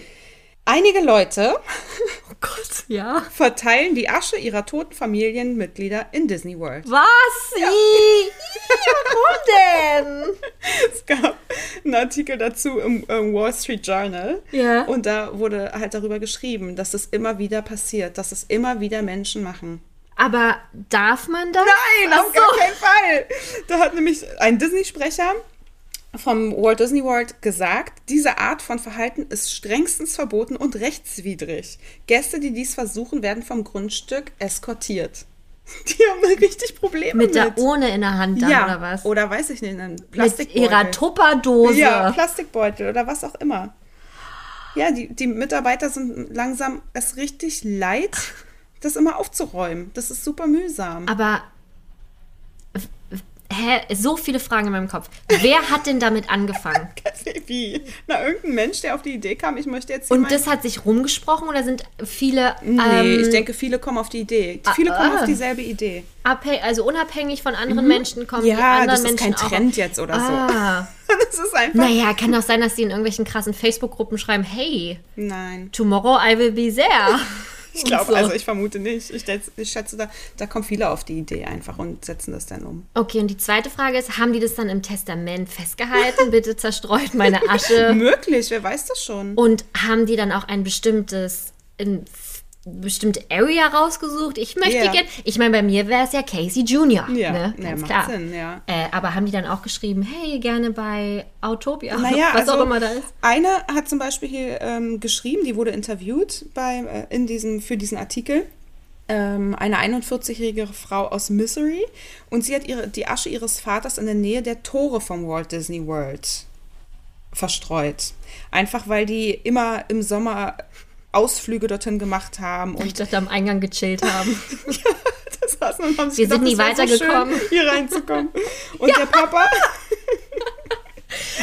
Einige Leute Oh Gott, ja. verteilen die Asche ihrer toten Familienmitglieder in Disney World. Was? Ih, Warum denn? Es gab einen Artikel dazu im, im Wall Street Journal. Ja. Und da wurde halt darüber geschrieben, dass es immer wieder passiert, dass es immer wieder Menschen machen. Aber darf man das? Nein, Ach auf gar keinen Fall. Da hat nämlich ein Disney-Sprecher vom Walt Disney World gesagt, diese Art von Verhalten ist strengstens verboten und rechtswidrig. Gäste, die dies versuchen, werden vom Grundstück eskortiert. Die haben richtig Probleme Mit mit. der Urne in der Hand dann, ja, oder was? Oder weiß ich nicht, einen Mit Plastikbeutel. ihrer Tupperdose. Ja, Plastikbeutel oder was auch immer. Ja, die, die Mitarbeiter sind langsam es richtig leid, das immer aufzuräumen. Das ist super mühsam. Aber hä, so viele Fragen in meinem Kopf. Wer hat denn damit angefangen? Wie? Na, irgendein Mensch, der auf die Idee kam, ich möchte jetzt Und das hat sich rumgesprochen oder sind viele Nee, ähm, ich denke, viele kommen auf die Idee. Viele kommen ah. auf dieselbe Idee. also unabhängig von anderen Menschen kommen die Mhm. Ja, anderen das ist Menschen kein Trend jetzt oder so. Ah. Das ist einfach. Naja, kann doch sein, dass die in irgendwelchen krassen Facebook-Gruppen schreiben, hey, Nein. tomorrow I will be there. Ich glaube, so. also ich vermute nicht. Ich, schätze- ich schätze, da, da kommen viele auf die Idee einfach und setzen das dann um. Okay, und die zweite Frage ist, haben die das dann im Testament festgehalten? Bitte zerstreut meine Asche. Möglich, wer weiß das schon? Und haben die dann auch ein bestimmtes, bestimmte Area rausgesucht? Ich möchte Ja. gerne, ich meine, bei mir wäre es ja Casey Junior. Ja, ne? ja, ganz macht klar. Sinn, ja. Äh, aber haben die dann auch geschrieben, hey, gerne bei Autopia, Naja, was also auch immer da ist? Eine hat zum Beispiel hier ähm, geschrieben, die wurde interviewt bei, äh, in diesem, für diesen Artikel. Ähm, eine 41-jährige Frau aus Missouri und sie hat ihre, die Asche ihres Vaters in der Nähe der Tore vom Walt Disney World verstreut. Einfach weil die immer im Sommer Ausflüge dorthin gemacht haben Ich und dachte, am Eingang gechillt haben. das saßen und haben sich Wir sind gedacht, nie das wär so weitergekommen. hier reinzukommen. Und der Papa,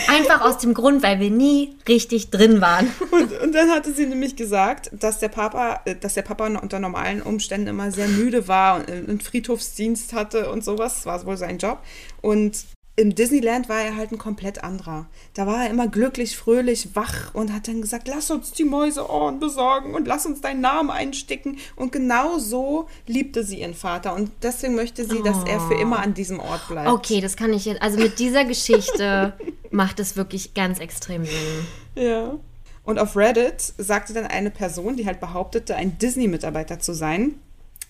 Einfach aus dem Grund, weil wir nie richtig drin waren. Und, und dann hatte sie nämlich gesagt, dass der Papa, äh, dass der Papa unter normalen Umständen immer sehr müde war und einen Friedhofsdienst hatte und sowas. Das war wohl sein Job. Und im Disneyland war er halt ein komplett anderer. Da war er immer glücklich, fröhlich, wach und hat dann gesagt, lass uns die Mäuseohren besorgen und lass uns deinen Namen einsticken. Und genau so liebte sie ihren Vater. Und deswegen möchte sie, dass er für immer an diesem Ort bleibt. Okay, das kann ich jetzt, also mit dieser Geschichte macht es wirklich ganz extrem Sinn. Ja. Und auf Reddit sagte dann eine Person, die halt behauptete, ein Disney-Mitarbeiter zu sein,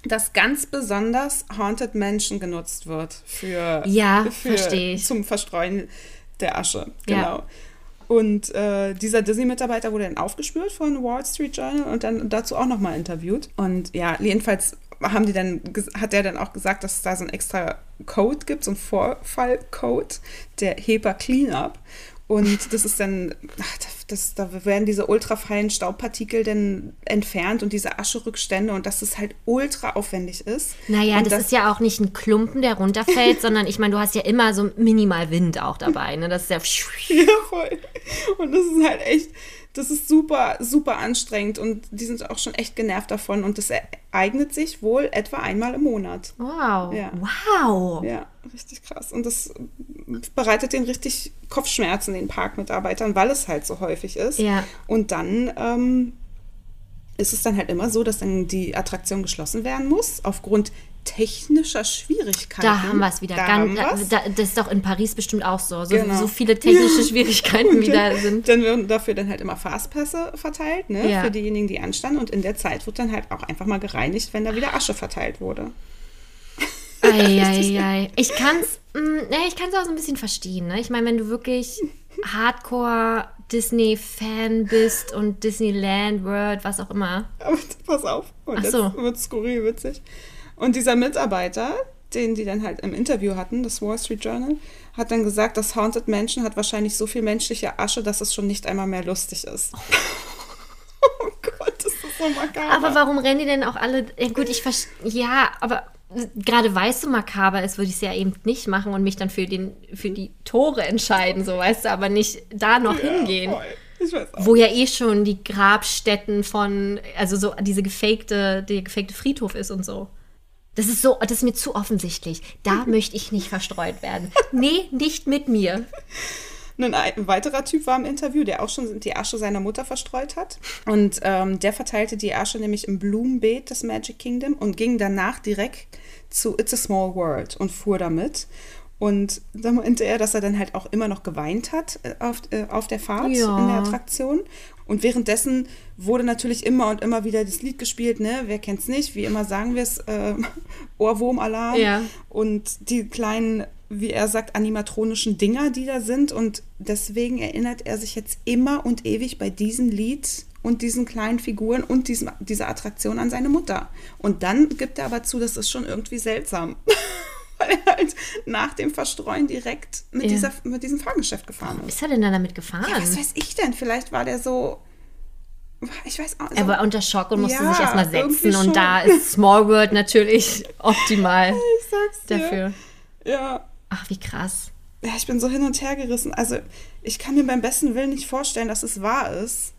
dass ganz besonders Haunted Mansion genutzt wird für, Ja, für zum Verstreuen der Asche. Ja. Genau. Und äh, dieser Disney-Mitarbeiter wurde dann aufgespürt von Wall Street Journal und dann dazu auch nochmal interviewt. Und ja, jedenfalls haben die dann, hat der dann auch gesagt, dass es da so einen extra Code gibt, so einen Vorfallcode, der HEPA Cleanup. Und das ist dann, ach, das, da werden diese ultrafeinen Staubpartikel dann entfernt und diese Ascherückstände und dass es halt ultra aufwendig ist. Naja, das, das ist ja auch nicht ein Klumpen, der runterfällt, sondern ich meine, du hast ja immer so minimal Wind auch dabei. Ne? Das ist ja. ja, voll. Und das ist halt echt, das ist super, super anstrengend und die sind auch schon echt genervt davon und das ereignet sich wohl etwa einmal im Monat. Wow. Ja. Wow. Ja, richtig krass. Und das bereitet den richtig Kopfschmerzen den Parkmitarbeitern, weil es halt so häufig ist. Ja. Und dann ähm, ist es dann halt immer so, dass dann die Attraktion geschlossen werden muss, aufgrund technischer Schwierigkeiten. Da haben wir es wieder. Da wir's. da, das ist doch in Paris bestimmt auch so. So, Genau. so viele technische Schwierigkeiten Und wieder dann, sind. Dann werden dafür dann halt immer Fastpässe verteilt, ne? Ja. Für diejenigen, die anstanden. Und in der Zeit wird dann halt auch einfach mal gereinigt, wenn da wieder Asche verteilt wurde. Eieiei. Ich kann's, mh, nee, ich kann's auch so ein bisschen verstehen. Ne? Ich meine, wenn du wirklich Hardcore Disney-Fan bist und Disneyland World, was auch immer. Aber pass auf. Und Ach jetzt so. wird skurril witzig. Und dieser Mitarbeiter, den die dann halt im Interview hatten, das Wall Street Journal, hat dann gesagt, das Haunted Mansion hat wahrscheinlich so viel menschliche Asche, dass es schon nicht einmal mehr lustig ist. oh Gott, das ist so makaber. Aber warum rennen die denn auch alle? Ja, gut, ich verstehe. Ja, aber gerade weil es so makaber ist, würde ich es ja eben nicht machen und mich dann für, den, für die Tore entscheiden, so weißt du, aber nicht da noch hingehen. Weiß auch. Wo ja eh schon die Grabstätten von, also so diese gefakte, der gefakte Friedhof ist und so. Das ist so, das ist mir zu offensichtlich. Da möchte ich nicht verstreut werden. Nee, nicht mit mir. Ein, weiterer Typ war im Interview, der auch schon die Asche seiner Mutter verstreut hat. Und ähm, der verteilte die Asche nämlich im Blumenbeet des Magic Kingdom und ging danach direkt zu It's a Small World und fuhr damit. Und da meinte er, dass er dann halt auch immer noch geweint hat äh, auf, äh, auf der Fahrt Ja. in der Attraktion. Und währenddessen wurde natürlich immer und immer wieder das Lied gespielt, ne? Wer kennt's nicht? Wie immer sagen wir es, äh, Ohrwurmalarm. Ja. Und die kleinen, wie er sagt, animatronischen Dinger, die da sind. Und deswegen erinnert er sich jetzt immer und ewig bei diesem Lied und diesen kleinen Figuren und diesem, dieser Attraktion an seine Mutter. Und dann gibt er aber zu, das ist schon irgendwie seltsam. Weil er halt nach dem Verstreuen direkt mit, Ja. dieser, mit diesem Fahrgeschäft gefahren ist. Ist er denn da damit gefahren? Ja, was weiß ich denn? Vielleicht war der so. Ich weiß auch er war unter Schock und musste Ja, sich erstmal setzen. Und da ist Small World natürlich optimal Ich sag's dir. dafür. Ja. Ach, wie krass. ja, ich bin so hin und her gerissen. Also, ich kann mir beim besten Willen nicht vorstellen, dass es wahr ist.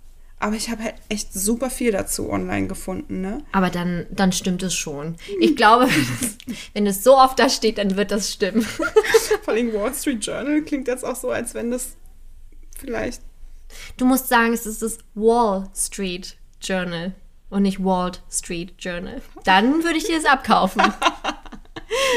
Aber ich habe halt echt super viel dazu online gefunden, ne? Aber dann, dann stimmt es schon. Ich glaube, wenn es, so oft da steht, dann wird das stimmen. Vor allem Wall Street Journal klingt jetzt auch so, als wenn das vielleicht. Du musst sagen, es ist das Wall Street Journal und nicht Walt Street Journal. Dann würde ich dir das abkaufen.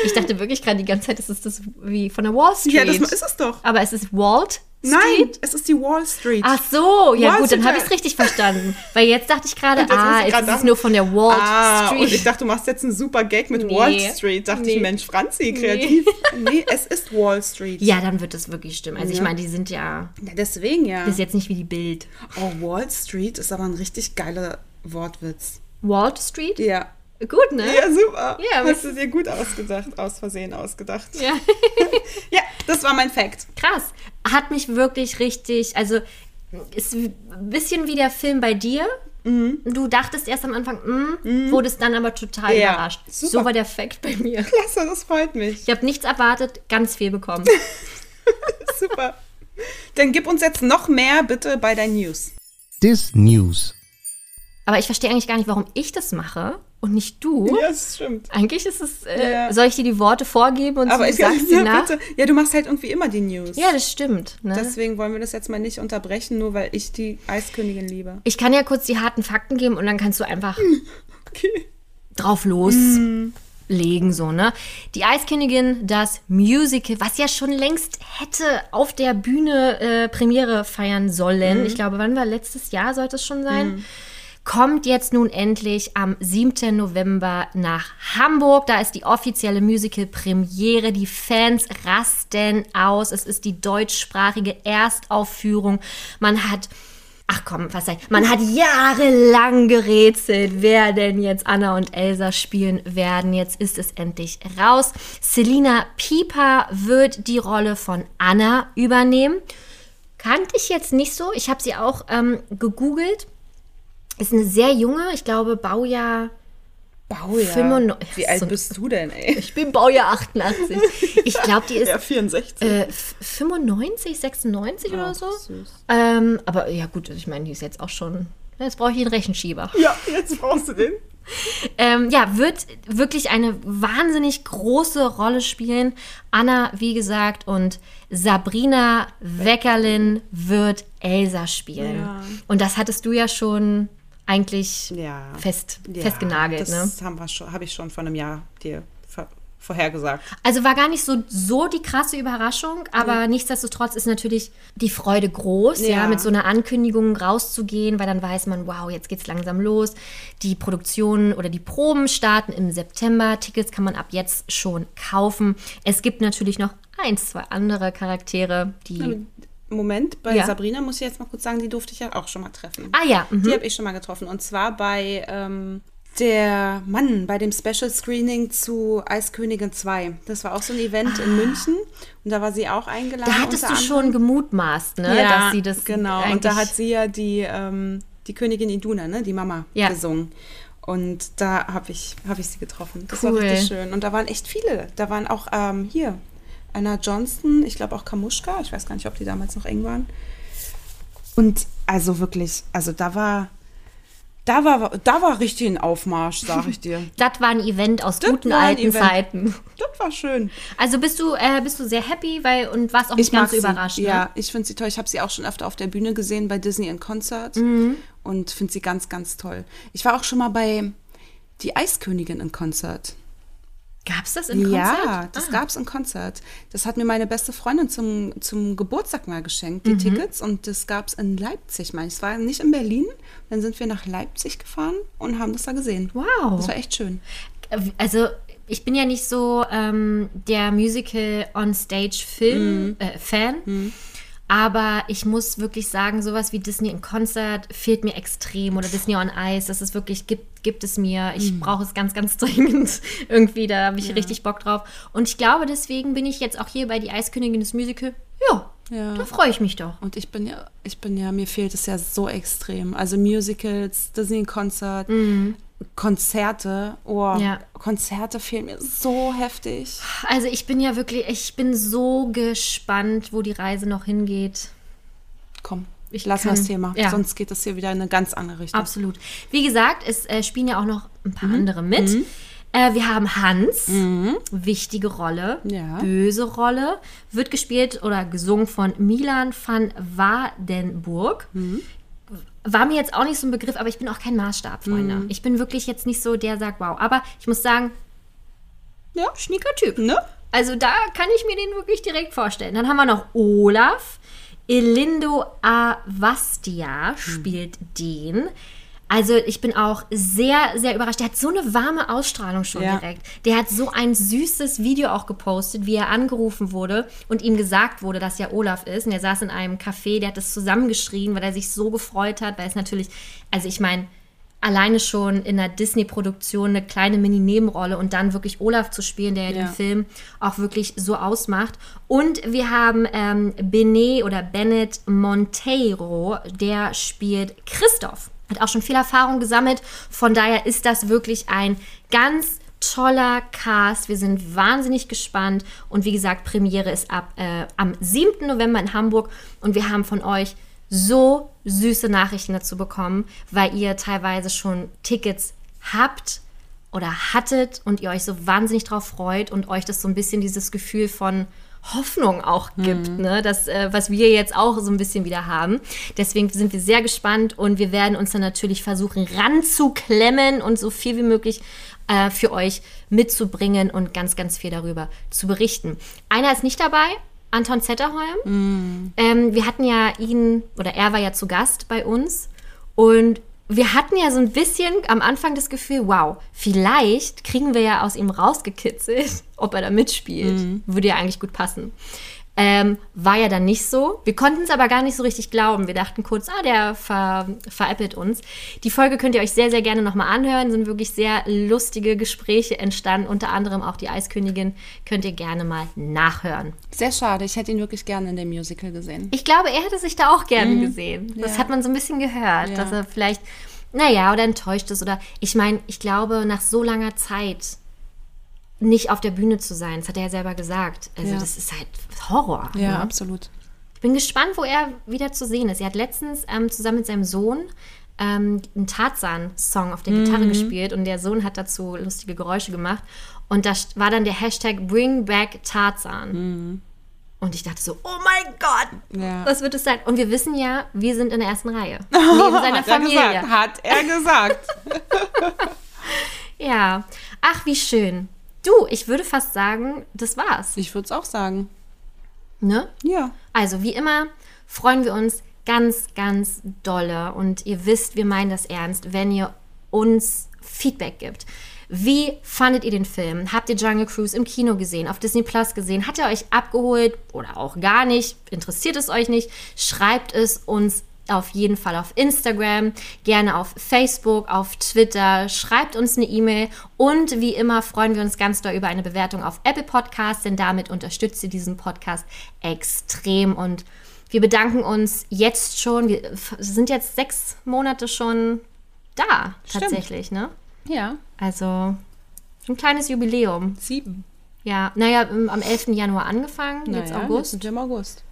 Ich dachte wirklich gerade die ganze Zeit, es ist das wie von der Wall Street. Ja, das ist es doch. Aber es ist Walt? Nein, es ist die Wall Street. Ach so, ja Wall gut, dann habe ich es richtig verstanden. Weil jetzt dachte ich gerade, ah, ich jetzt ist es nur von der Walt ah, Street. Und ich dachte, du machst jetzt einen super Gag mit Nee. Wall Street. Dachte Nee. ich, Mensch, Franzi, kreativ. Nee. es ist Wall Street. ja, dann wird das wirklich stimmen. Also ich Ja. meine, die sind ja, Ja, deswegen ja. das ist jetzt nicht wie die Bild. Oh, Wall Street ist aber ein richtig geiler Wortwitz. Walt Street? Ja. Gut, ne? Ja, super. Ja, Hast du dir gut ausgedacht, aus Versehen ausgedacht. Ja. Ja, das war mein Fact. Krass. Hat mich wirklich richtig, also ist ein bisschen wie der Film bei dir. Du dachtest erst am Anfang, mm, wurdest dann aber total Ja, überrascht. super. So war der Fact bei mir. Klasse, das freut mich. Ich habe nichts erwartet, ganz viel bekommen. Super. Dann gib uns jetzt noch mehr bitte bei deinen News. Dis News. Aber ich verstehe eigentlich gar nicht, warum ich das mache und nicht du. Ja, das stimmt. Eigentlich ist es, äh, Ja. soll ich dir die Worte vorgeben und Aber du ich sagst sie ja, nach? bitte. Ja, du machst halt irgendwie immer die News. Ja, das stimmt. Ne? Deswegen wollen wir das jetzt mal nicht unterbrechen, nur weil ich die Eiskönigin liebe. ich kann ja kurz die harten Fakten geben und dann kannst du einfach Okay. drauf loslegen, so, ne? Die Eiskönigin, das Musical, was ja schon längst hätte auf der Bühne äh, Premiere feiern sollen. Ich glaube, wann war letztes Jahr sollte es schon sein? Kommt jetzt nun endlich am 7. November nach Hamburg. Da ist die offizielle Musical-Premiere. Die Fans rasten aus. Es ist die deutschsprachige Erstaufführung. Man hat Ach komm, was sei. Man hat jahrelang gerätselt, wer denn jetzt Anna und Elsa spielen werden. Jetzt ist es endlich raus. Selina Pieper wird die Rolle von Anna übernehmen. Kannte ich jetzt nicht so. Ich habe sie auch ähm, gegoogelt. Ist eine sehr junge, ich glaube, Baujahr. Baujahr. 95. Wie alt bist du denn, ey? Ich bin Baujahr 88. Ich glaube, die ist Ja, 64. äh, 95, 96 oder Ach, so. süß. Ähm, aber ja, gut, ich meine, die ist jetzt auch schon. Jetzt brauche ich einen Rechenschieber. ja, jetzt brauchst du den. Ähm, ja, wird wirklich eine wahnsinnig große Rolle spielen. Anna, wie gesagt, und Sabrina Weckerlin wird Elsa spielen. Ja. Und das hattest du ja schon eigentlich Ja. fest, Ja, festgenagelt. Das Ne? habe ich schon vor einem Jahr dir vorhergesagt. Also war gar nicht so, so die krasse Überraschung, aber nichtsdestotrotz ist natürlich die Freude groß, ja. Ja. mit so einer Ankündigung rauszugehen, weil dann weiß man, wow, jetzt geht's langsam los. Die Produktionen oder die Proben starten im September. Tickets kann man ab jetzt schon kaufen. Es gibt natürlich noch eins, zwei andere Charaktere, die. Moment, bei Ja. Sabrina muss ich jetzt mal kurz sagen, die durfte ich ja auch schon mal treffen. Ah ja, mhm. Die habe ich schon mal getroffen. Und zwar bei ähm, der Mann, bei dem Special Screening zu Eiskönigin 2. Das war auch so ein Event in München. Und da war sie auch eingeladen. Ah. da hattest du unter schon gemutmaßt, ne? ja, dass sie das genau. Und da hat sie ja die, ähm, die Königin Iduna, ne, die Mama, Ja. gesungen. Und da habe ich, hab ich sie getroffen. Das Cool. war richtig schön. Und da waren echt viele. Da waren auch ähm, hier Anna Johnston, ich glaube auch Kamuschka. Ich weiß gar nicht, ob die damals noch eng waren. Und also wirklich, also da war, da war, da war richtig ein Aufmarsch, sag ich dir. Das war ein Event aus Das guten alten Event. Zeiten. Das war schön. Also bist du, äh, bist du sehr happy, weil und warst auch nicht ganz so überrascht. Ja, Ne? ich finde sie toll. Ich habe sie auch schon öfter auf der Bühne gesehen bei Disney in Concert Mhm. und finde sie ganz, ganz toll. Ich war auch schon mal bei Die Eiskönigin in Konzert. Gab's das im Konzert? Ja, das Ah. gab's im Konzert. Das hat mir meine beste Freundin zum, zum Geburtstag mal geschenkt, Mhm. die Tickets. Und das gab's in Leipzig, meine ich. Es war nicht in Berlin. Dann sind wir nach Leipzig gefahren und haben das da gesehen. Wow. Das war echt schön. Also ich bin ja nicht so ähm, der Musical on Stage Film Mhm. äh, Fan. Aber ich muss wirklich sagen, sowas wie Disney in Konzert fehlt mir extrem oder Disney on Ice, das ist wirklich, gibt, gibt es mir. Ich Mhm. brauche es ganz, ganz dringend irgendwie, da habe ich richtig Bock drauf. Und ich glaube, deswegen bin ich jetzt auch hier bei Die Eiskönigin des Musical. Ja, Ja. da freue ich mich doch. Und ich bin ja, ich bin ja, mir fehlt es ja so extrem. Also Musicals, Disney Konzert, Konzerte, oh, Mhm. Ja. Konzerte fehlen mir so heftig. Also ich bin ja wirklich, ich bin so gespannt, wo die Reise noch hingeht. Komm, Ich kann- das Thema. ja. Sonst geht das hier wieder in eine ganz andere Richtung. Absolut. Wie gesagt, es äh, spielen ja auch noch ein Mhm. paar andere mit. Äh, wir haben Hans, wichtige Rolle, Ja. böse Rolle, wird gespielt oder gesungen von Milan van Wadenburg. Mhm. War mir jetzt auch nicht so ein Begriff, aber ich bin auch kein Maßstab, Freunde. Mhm. Ich bin wirklich jetzt nicht so der sagt, wow. Aber ich muss sagen, Ja, schnicker Typ. ne? Also da kann ich mir den wirklich direkt vorstellen. Dann haben wir noch Olaf. Elindo Avastia spielt den. Also ich bin auch sehr, sehr überrascht. Der hat so eine warme Ausstrahlung schon Ja. direkt. Der hat so ein süßes Video auch gepostet, wie er angerufen wurde und ihm gesagt wurde, dass er Olaf ist. Und er saß in einem Café, der hat das zusammengeschrien, weil er sich so gefreut hat, weil es natürlich, also ich meine, alleine schon in einer Disney-Produktion eine kleine Mini-Nebenrolle und dann wirklich Olaf zu spielen, der ja den Ja. Film auch wirklich so ausmacht. Und wir haben ähm, Benet oder Bennett Monteiro, der spielt Christoph. Hat auch schon viel Erfahrung gesammelt. Von daher ist das wirklich ein ganz toller Cast. Wir sind wahnsinnig gespannt. Und wie gesagt, Premiere ist ab äh, am 7. November in Hamburg. Und wir haben von euch so süße Nachrichten dazu bekommen, weil ihr teilweise schon Tickets habt oder hattet und ihr euch so wahnsinnig drauf freut und euch das so ein bisschen dieses Gefühl von Hoffnung auch gibt, ne? das, äh, was wir jetzt auch so ein bisschen wieder haben. Deswegen sind wir sehr gespannt und wir werden uns dann natürlich versuchen ranzuklemmen und so viel wie möglich äh, für euch mitzubringen und ganz, ganz viel darüber zu berichten. Einer ist nicht dabei, Anton Zetterholm. Ähm, wir hatten ja ihn, oder er war ja zu Gast bei uns. Und wir hatten ja so ein bisschen am Anfang das Gefühl, wow, vielleicht kriegen wir ja aus ihm rausgekitzelt, ob er da mitspielt. Würde ja eigentlich gut passen. Ähm, war ja dann nicht so. Wir konnten es aber gar nicht so richtig glauben. Wir dachten kurz, ah, der ver veräppelt uns. Die Folge könnt ihr euch sehr, sehr gerne nochmal anhören. Sind wirklich sehr lustige Gespräche entstanden. Unter anderem auch die Eiskönigin könnt ihr gerne mal nachhören. Sehr schade, ich hätte ihn wirklich gerne in dem Musical gesehen. Ich glaube, er hätte sich da auch gerne gesehen. Das Ja. hat man so ein bisschen gehört, Ja. dass er vielleicht, naja, oder enttäuscht ist. Oder ich meine, ich glaube, nach so langer Zeit nicht auf der Bühne zu sein, das hat er ja selber gesagt. Also Ja. das ist halt Horror. Ja, ne? absolut. Ich bin gespannt, wo er wieder zu sehen ist. Er hat letztens ähm, zusammen mit seinem Sohn ähm, einen Tarzan-Song auf der Gitarre gespielt und der Sohn hat dazu lustige Geräusche gemacht. Und da war dann der Hashtag Bring Back Tarzan. Und ich dachte so, oh mein Gott, Ja. was wird es sein? Und wir wissen ja, wir sind in der ersten Reihe. Neben seiner Hat er Familie. gesagt. Hat er gesagt. Ja. Ach, wie schön. Du, ich würde fast sagen, das war's. Ich würde es auch sagen. Ne? Ja. Also, wie immer, freuen wir uns ganz, ganz dolle. Und ihr wisst, wir meinen das ernst, wenn ihr uns Feedback gibt. Wie fandet ihr den Film? Habt ihr Jungle Cruise im Kino gesehen, auf Disney Plus gesehen? Hat er euch abgeholt oder auch gar nicht? Interessiert es euch nicht? Schreibt es uns auf jeden Fall auf Instagram, gerne auf Facebook, auf Twitter. Schreibt uns eine E-Mail und wie immer freuen wir uns ganz doll über eine Bewertung auf Apple Podcasts, denn damit unterstützt ihr diesen Podcast extrem und wir bedanken uns jetzt schon. Wir sind jetzt sechs Monate schon da, Stimmt. tatsächlich, ne? Ja. Also ein kleines Jubiläum. Sieben. Ja, naja, im- am 11. Januar angefangen, jetzt Naja, August. Jetzt sind wir im August.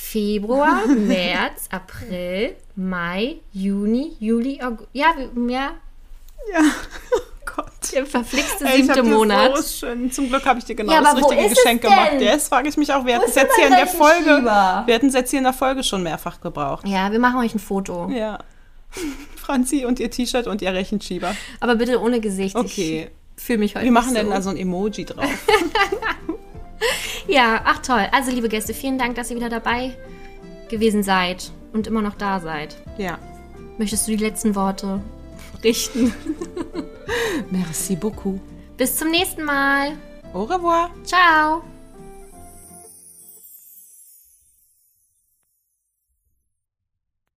Februar, März, April, Mai, Juni, Juli, August. Ja, ja, Ja. Oh Gott. der verflixte Ey, siebte Monat. So schön. Zum Glück habe ich dir genau Ja, das richtige Geschenk gemacht. Jetzt frage ich mich auch, wir hatten ist es jetzt hier in der Folge. Rechenschieber? Wir hatten es jetzt hier in der Folge schon mehrfach gebraucht. Ja, wir machen euch ein Foto. Ja. Franzi und ihr T-Shirt und ihr Rechenschieber. Aber bitte ohne Gesicht. Okay. Ich fühle mich heute Wir machen nicht dann so. da so ein Emoji drauf. Ja, ach toll. Also, liebe Gäste, vielen Dank, dass ihr wieder dabei gewesen seid und immer noch da seid. ja. Möchtest du die letzten Worte richten? Merci beaucoup. Bis zum nächsten Mal. Au revoir. Ciao.